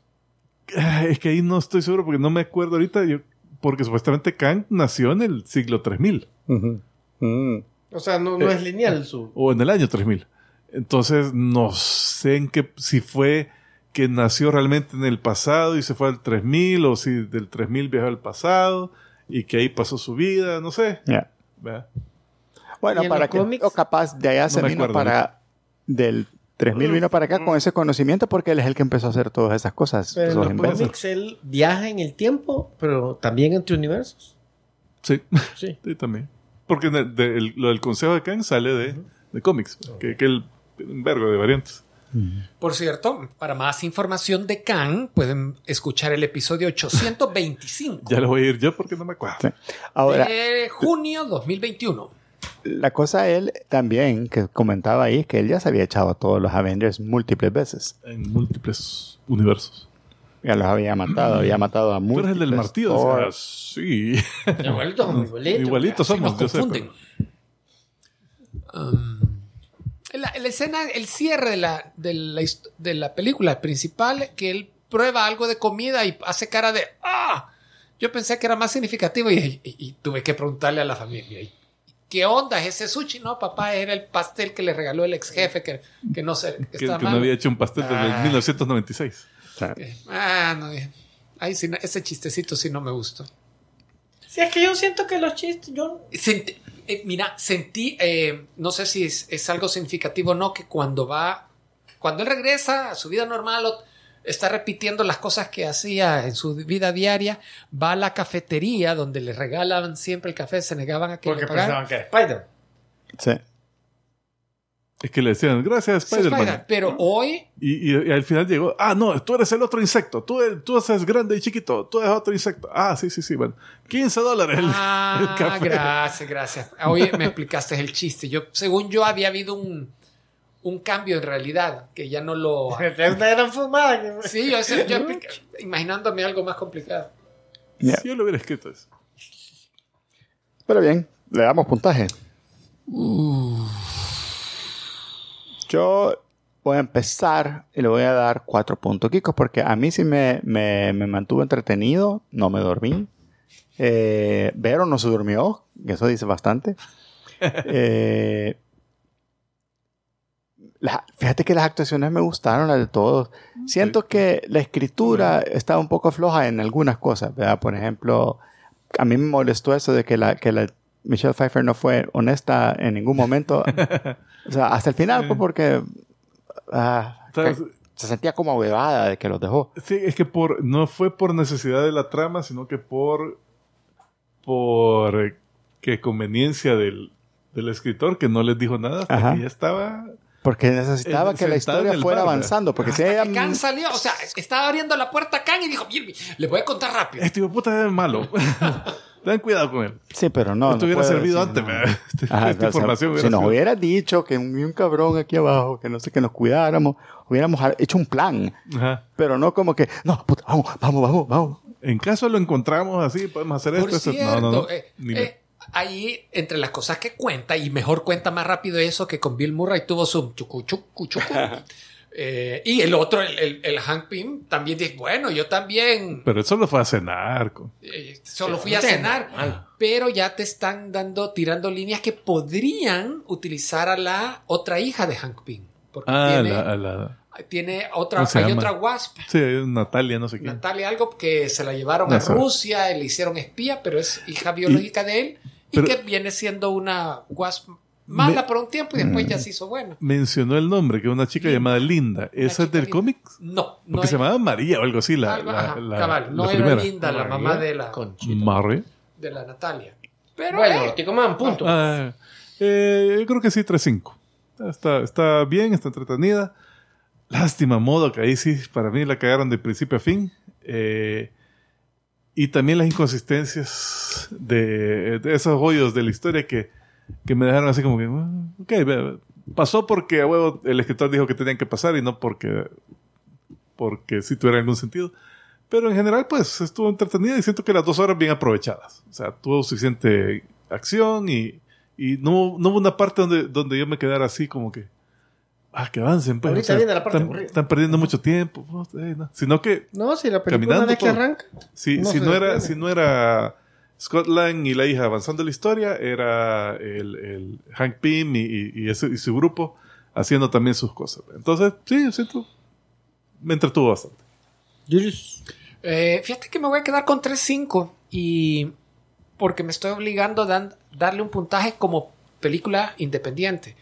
Ah, Es que ahí no estoy seguro, porque no me acuerdo ahorita, yo- porque supuestamente Kang nació en el siglo 3000. Ujú. Mm. O sea, no, no es lineal su. o en el año 3000. Entonces, no sé en qué, si fue que nació realmente en el pasado y se fue al 3000, o si del 3000 viajó al pasado y que ahí pasó su vida, no sé. ¿verdad? Bueno, ¿Y en para que cómics? o capaz de allá No se vino para del 3000 vino para acá con ese conocimiento porque él es el que empezó a hacer todas esas cosas. Pero en los cómics él viaja en el tiempo, pero también entre universos. Sí, Sí. *laughs* sí, también. Porque el- de- el- lo del consejo de Kang sale de, de cómics, que, que el un vergo de variantes. Por cierto, para más información de Kang, pueden escuchar el episodio 825 *laughs* Ya lo voy a ir yo porque no me acuerdo. Sí. Ahora, de junio 2021. la cosa él también que comentaba ahí es que él ya se había echado a todos los Avengers múltiples veces. En múltiples universos. Ya los había matado, había matado a Tú múltiples. eres el del martillo. O sea, sí. Igualito, *laughs* igualito. Igualitos Sí, somos. nos yo sé, confunden. Um, la, la escena, el cierre de la, de, la, de la película principal, que él prueba algo de comida y hace cara de ¡Ah! Yo pensé que era más significativo y, y- y tuve que preguntarle a la familia. ¿y ¿Qué onda es ese sushi? No, papá, era el pastel que le regaló el ex jefe que, que no sé. que, que no había hecho un pastel desde Ah. 1996. O sea, Ah, no. Ay, sí, no, ese chistecito sí no me gustó. Sí, es que yo siento que los chistes, yo... Sentí- eh, mira, sentí, eh, no sé si es, es algo significativo o no, que cuando va, cuando él regresa a su vida normal, o está repitiendo las cosas que hacía en su vida diaria, va a la cafetería donde le regalaban siempre el café, se negaban a que Porque le pagaran. pensaban que era Spider. sí. Es que le decían, gracias, Spider-Man. Spider, Pero hoy, Y, y- y al final llegó, ah, no, tú eres el otro insecto, tú, eres- tú eres grande y chiquito, tú eres otro insecto. Ah, sí, sí, sí, bueno. 15 dólares el, el ah, café. gracias, gracias. Hoy me explicaste el chiste. Yo, según yo, había habido un, un cambio en realidad, que ya no lo... *laughs* Es una gran fumada. Sí, yo, yo explica- imaginándome algo más complicado. Ya. Si yo lo hubiera escrito eso. Pero bien, le damos puntaje. Yo voy a empezar y le voy a dar cuatro puntos, Kiko, porque a mí sí me, me, me mantuvo entretenido, no me dormí. Eh, Vero no se durmió, que eso dice bastante. *laughs* Eh, la- fíjate que las actuaciones me gustaron, las de todos. Siento que la escritura estaba un poco floja en algunas cosas, ¿verdad? Por ejemplo, a mí me molestó eso de que la, que la Michelle Pfeiffer no fue honesta en ningún momento. *laughs* o sea, hasta el final, pues, porque que se sentía como huevada de que los dejó. Sí, es que por, no fue por necesidad de la trama, sino que por, por que conveniencia del, del escritor que no les dijo nada hasta Ajá. que ya estaba. Porque necesitaba Eh, que la historia el fuera avanzando. Porque si ella... que Khan salió, o sea, estaba abriendo la puerta a Khan y dijo, "Bien, bien, le voy a contar rápido. Este puta es malo. *laughs* Ten cuidado con él. Sí, pero no. No, no te hubiera servido decir, antes, no. *laughs* Este- esta o sea, información si nos hubiera dicho que un, un cabrón aquí abajo, que no sé, que nos cuidáramos, hubiéramos hecho un plan. Ajá. Pero no como que, no, puta, vamos, vamos, vamos, vamos. En caso lo encontramos así, podemos hacer Por esto, esto. cierto, No, no, no. eh, Ni eh, ahí, entre las cosas que cuenta, y mejor cuenta más rápido eso que con Bill Murray tuvo su chucu, chucu, chucu. *laughs* Eh, y el otro, el, el, el Hank Pym, también dice, bueno, yo también Pero eso lo fue a cenar. eh, solo Sí, fui a cenar, pero ya te están dando, tirando líneas que podrían utilizar a la otra hija de Hank Pym. Porque Ah, tiene, la, a la- tiene otra, ¿Cómo se hay llama? otra Wasp. Sí, Natalia, no sé qué. Natalia algo que se la llevaron No a sé. Rusia, le hicieron espía, pero es hija biológica de él y pero- que viene siendo una wasp mala Me- por un tiempo y después ya se hizo buena. Mencionó el nombre, que es una chica Linda. llamada Linda. ¿Esa es del cómic? No, no Porque se llamaba María o algo así, la, algo- la, ajá, la- cabal, no la era primera. linda la María mamá de la, Conchita. María. de la Natalia. Pero Bueno, eh, Tico Man, punto. Ah, eh, yo creo que sí, 3-5. Está, está bien, está entretenida. Lástima, modo que ahí sí, para mí la cagaron de principio a fin. Eh, y también las inconsistencias de, de esos hoyos de la historia que, que me dejaron así como que, "Ah, ok, pasó porque a huevo el escritor dijo que tenían que pasar y no porque, porque sí tuviera algún sentido. Pero en general, pues estuvo entretenida y siento que las dos horas bien aprovechadas. O sea, tuvo suficiente acción y, y no, no hubo una parte donde, donde yo me quedara así como que, ah, que avancen. Pues, Ahorita viene la parte están, están perdiendo mucho tiempo. pues, eh, no. Sino que No, si la película una vez que arranca. si No si, no era, si no era Scott Lang y la hija avanzando la historia, era el, el Hank Pym y, y- y ese- y su grupo haciendo también sus cosas. Entonces, sí, yo siento, me entretuvo bastante. eh, fíjate que me voy a quedar con 3.5 y porque me estoy obligando a dan- darle un puntaje como película independiente.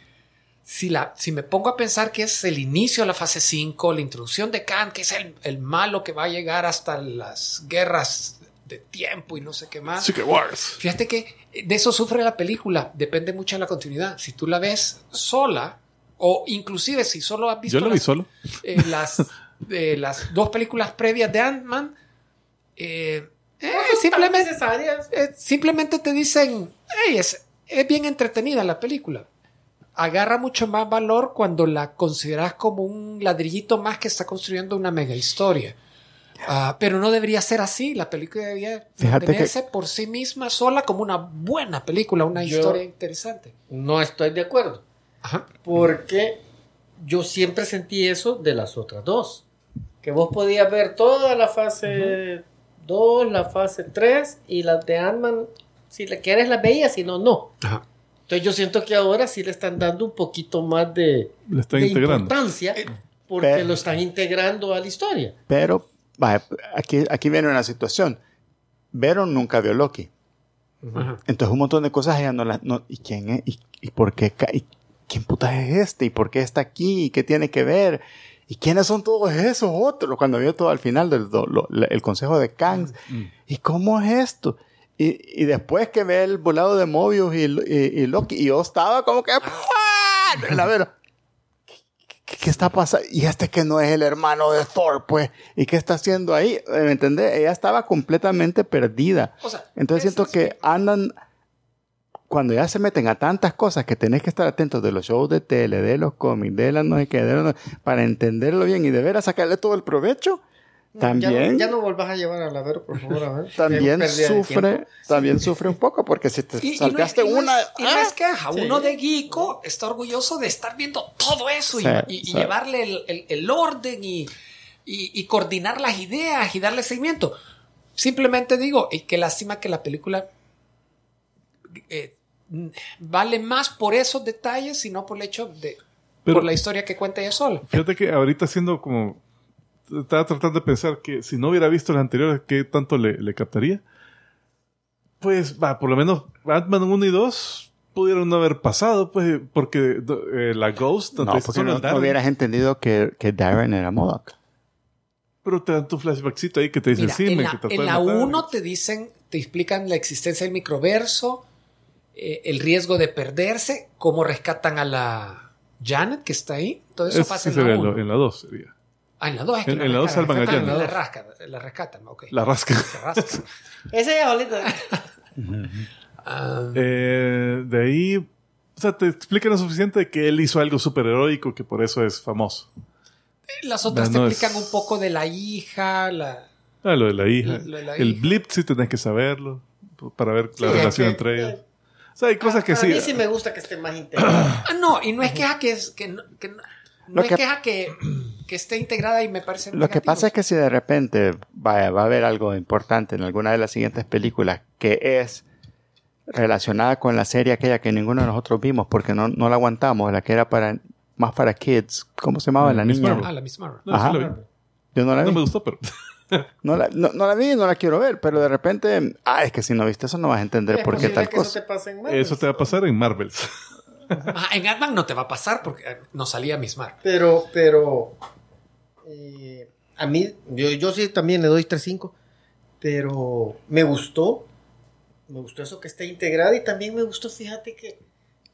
Si, la, si me pongo a pensar que es el inicio de la fase 5, la introducción de Khan, que es el, el malo que va a llegar hasta las guerras de tiempo y no sé qué más. Secret Wars. Fíjate que de eso sufre la película, depende mucho de la continuidad. Si tú la ves sola, o inclusive si solo has visto Yo lo vi las, solo. eh, las, eh, las dos películas previas de Ant-Man, eh, eh, simplemente, eh, simplemente te dicen, "Hey, es, es bien entretenida la película. Agarra mucho más valor cuando la consideras como un ladrillito más que está construyendo una mega historia. Ah, pero no debería ser así. La película debería Fíjate que- por sí misma sola como una buena película, una Yo- historia interesante. No estoy de acuerdo. Ajá. Porque yo siempre sentí eso de las otras dos. Que vos podías ver toda la fase 2, la fase 3 y las de Ant-Man, si la quieres las veías, si no, no. Ajá. Entonces yo siento que ahora sí le están dando un poquito más de, Le están de importancia porque Pero- lo están integrando a la historia. Pero, aquí, aquí viene una situación. Veron nunca vio Loki. Ajá. Entonces un montón de cosas ella no las... No, ¿Y quién es? ¿Y, y por qué? y ¿Quién puta es este? ¿Y por qué está aquí? ¿Y qué tiene que ver? ¿Y quiénes son todos esos otros? Cuando vio todo al final del do- lo- la- el consejo de Kang. ¿Y cómo es esto? Y, y después que ve el volado de Mobius y, y- y Loki, y yo estaba como que... ¡Ah! A ver, ¿qué, qué está pasando? Y este que no es el hermano de Thor, pues. ¿Y qué está haciendo ahí? ¿Me entendés? Ella estaba completamente perdida. O sea, Entonces siento es que andan, cuando ya se meten a tantas cosas que tenés que estar atentos de los shows de tele, de los cómics, de las no sé qué, de los no- para entenderlo bien y de veras sacarle todo el provecho, también, Ya no, ya no volvás a llevar a la Vero, por favor. A ver. *laughs* también sufre, también sufre un poco porque si te Y, no, es- una... y no ¡ah! es queja. Sí. Uno de Geeko está orgulloso de estar viendo todo eso y- Sí, y, y sí. llevarle el, el- el orden y, y- y coordinar las ideas y darle seguimiento. Simplemente digo, y qué lástima que la película eh, vale más por esos detalles y no por el hecho de Pero- por la historia que cuenta ella sola. Fíjate que ahorita siendo como... Estaba tratando de pensar que si no hubiera visto las anteriores, ¿qué tanto le, le captaría? Pues, va, por lo menos Batman 1 y 2 pudieron no haber pasado, pues, porque eh, la Ghost... No, tanto porque no, no hubieras entendido que, que Darren era Modoc. Pero te dan tu flashbackcito ahí que te dicen Mira, sí, en me la, que trató en la matar". 1 te dicen, te explican la existencia del microverso, eh, el riesgo de perderse, cómo rescatan a la Janet que está ahí. Todo eso Ese pasa en la lo- 1. en la 2 sería. Ah, en la 2 es que en- la en la salvan a Janet. La, rascan, la rescatan, ok. La rascan. *laughs* *laughs* Ese ya, bolita. Ah, Eh, de ahí, o sea, te explican lo suficiente de que él hizo algo súper heroico que por eso es famoso. las otras no te es- explican un poco de la hija, la... Ah, lo de la hija. Lo de la el hija. blip sí tenés que saberlo para ver la Sí, relación es que- entre ellos. O sea, hay cosas que a sí. mí sí me gusta que esté más *coughs* integrado. Ah, no, y no es queja que es... Que no, que no- no Lo es que- queja que, que esté integrada y me parece Lo que pasa es que si de repente vaya, va a haber algo importante en alguna de las siguientes películas que es relacionada con la serie aquella que ninguno de nosotros vimos porque no, no la aguantamos, la que era para más para kids. ¿Cómo se llamaba la Miss niña? Marvel. Ah, la Miss Marvel. No, Ajá. sí lo vi. Yo no la No vi. me gustó, pero. *laughs* No la, no, no la vi y no la quiero ver, pero de repente, ah, es que si no viste eso no vas a entender Es por qué tal que cosa. Eso te pase en Marvel. Eso te va a pasar en Marvels. Ah, en Ant-Man no te va a pasar porque eh, no salía Miss Marvel. Pero, pero. Eh, a mí, yo, yo sí también le doy 3-5. Pero me gustó. Me gustó eso que esté integrada. Y también me gustó, fíjate que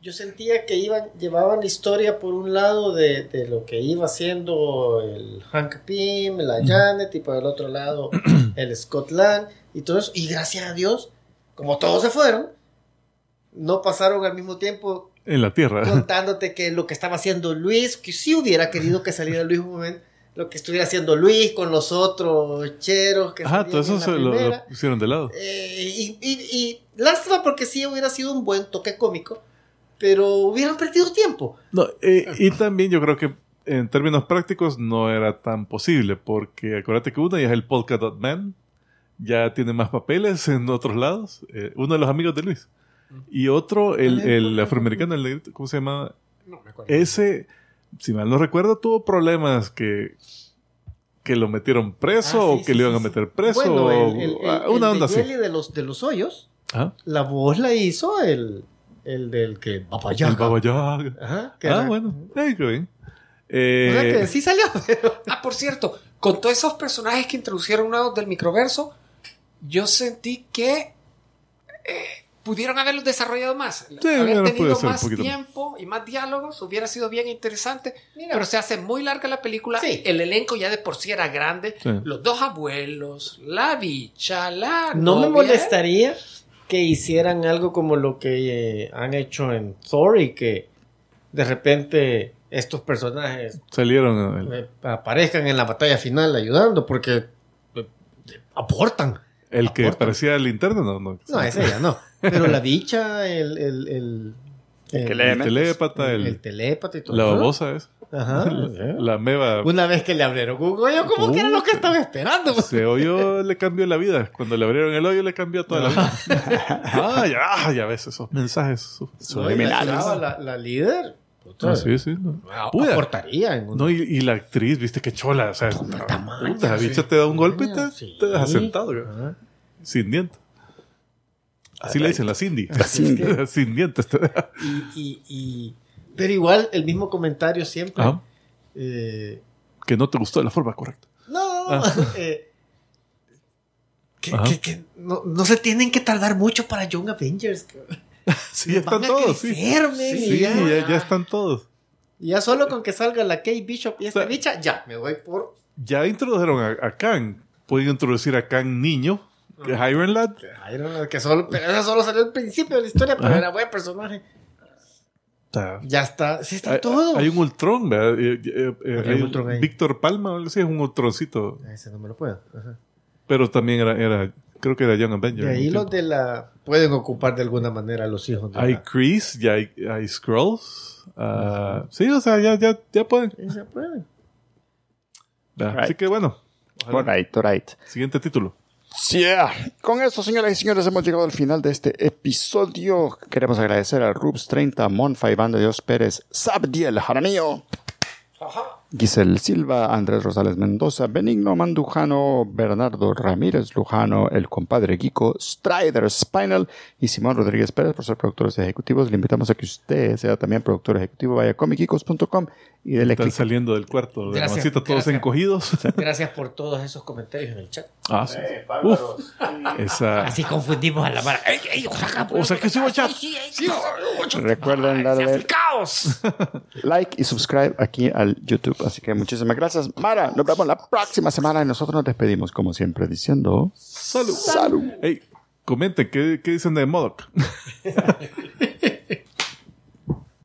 yo sentía que iban, llevaban la historia por un lado de, de lo que iba haciendo el Hank Pym, la Janet, y por el otro lado *clears throat* el Scott Lang y todo eso. Y gracias a Dios, como todos se fueron, no pasaron al mismo tiempo En la Tierra. contándote que lo que estaba haciendo Luis, que sí hubiera querido que saliera Luis un momento, lo que estuviera haciendo Luis con los otros cheros que Ajá, salían todo eso en la se lo, pusieron de lado. Eh, y, y, y lástima porque sí hubiera sido un buen toque cómico, pero hubieran perdido tiempo. No, eh, y también yo creo que en términos prácticos no era tan posible, porque acuérdate que uno ya es el Polka Dot Man, ya tiene más papeles en otros lados, eh, uno de los amigos de Luis. Y otro, el, el afroamericano, el negrito, ¿cómo se llama? No me acuerdo. Ese, si mal no recuerdo, tuvo problemas que, que lo metieron preso Ah, sí, o que sí, le iban sí, a meter preso. Bueno, el, o- el- el- el una de onda así. Jelly de los, de los hoyos, la voz la hizo el, el del que Baba El Yaga. Baba Yaga. Ajá, que Ah, era- bueno. Qué bien. O Eh, sea que sí salió, *laughs* pero... Ah, por cierto, con todos esos personajes que introducieron nuevos del microverso, yo sentí que eh, pudieron haberlos desarrollado más. hubiera Haber tenido más tiempo y más diálogos hubiera sido bien interesante. Mira. pero se hace muy larga la película. Sí. El elenco ya de por sí era grande. Sí. Los dos abuelos, la bicha, la. No me novia. molestaría que hicieran algo como lo que eh, han hecho en Thor y que de repente estos personajes salieron. eh, aparezcan en la batalla final ayudando porque eh, aportan. El que Aportan. parecía linterna, no, no. No, es ella, no. Pero la bicha, el, el, el, el, El telépata, el, el telépata y todo la babosa es. Ajá. La, *laughs* la meva. Una vez que le abrieron un hoyo, como que era lo que estaba esperando. Se hoyo le cambió la vida. Cuando le abrieron el hoyo le cambió toda la vida. *laughs* ah, ya, ah, ya ves esos mensajes. su- No, y la, la, la líder puta, Ah, sí, sí. no. aportaría en un- No, y, y la actriz, viste qué chola. O sea, la sí. bicha te da un golpe y te, Sí. te sentado. Ajá. Sin dientes. Así le dicen la Cindy. *laughs* La Cindy. *laughs* Sin dientes. Y, y, y- pero igual el mismo comentario siempre. Eh, Que no te gustó de la forma correcta. no, Ah. *laughs* eh, que, Ajá. que- que no, no se tienen que tardar mucho para Young Avengers. Sí, ya están todos. Sí, crecer, ya, ya, ya están todos. ya solo con que salga la Kate Bishop y esta O sea, bicha, ya, me voy por Ya introdujeron a, a Kang. Pueden introducir a Kang niño, que es Iron Lad. Iron Man, que solo, pero eso solo salió al principio de la historia, pero Ajá. era buen personaje. Ya está, sí está hay, todo. hay un Ultron, ¿verdad? Eh, eh, eh, Hay un Ultron ahí. Víctor Palma, o algo así, es un Ultroncito. Ese no me lo puedo. Ajá. Pero también era, era creo que era Young Y Avenger. ahí un los de la. Pueden ocupar de alguna manera a los hijos de Hay la- Chris, ya hay, hay Scrolls. Ah, sí, o sea, ya, ya, ya pueden. Sí, se pueden. Así que bueno. ojalá. All right, all right. Siguiente título. Yeah. Con eso, señoras y señores, hemos llegado al final de este episodio. Queremos agradecer a Rubs30, Monfa, Iván de Dios Pérez, Sabdiel Jaramillo, Giselle Silva, Andrés Rosales Mendoza, Benigno Mandujano, Bernardo Ramírez Lujano, el compadre Kiko, Strider Spinal y Simón Rodríguez Pérez por ser productores ejecutivos. Le invitamos a que usted sea también productor ejecutivo. Vaya a comicicos.com y dele Están saliendo del cuarto de Gracias, Ramoncito todos gracias. encogidos. Gracias por todos esos comentarios en el chat. Ah, sí. Uf, esa. Así confundimos a la mara. ¡Ey, ey, Oaxaca! O sea que sí hubo chat. Recuerden darle ¡Caos! *laughs* like y subscribe aquí al YouTube. Así que muchísimas gracias. Mara, nos vemos la próxima semana y nosotros nos despedimos como siempre diciendo Salud. salud. Hey, comenten, ¿qué, qué dicen de Modoc? *laughs*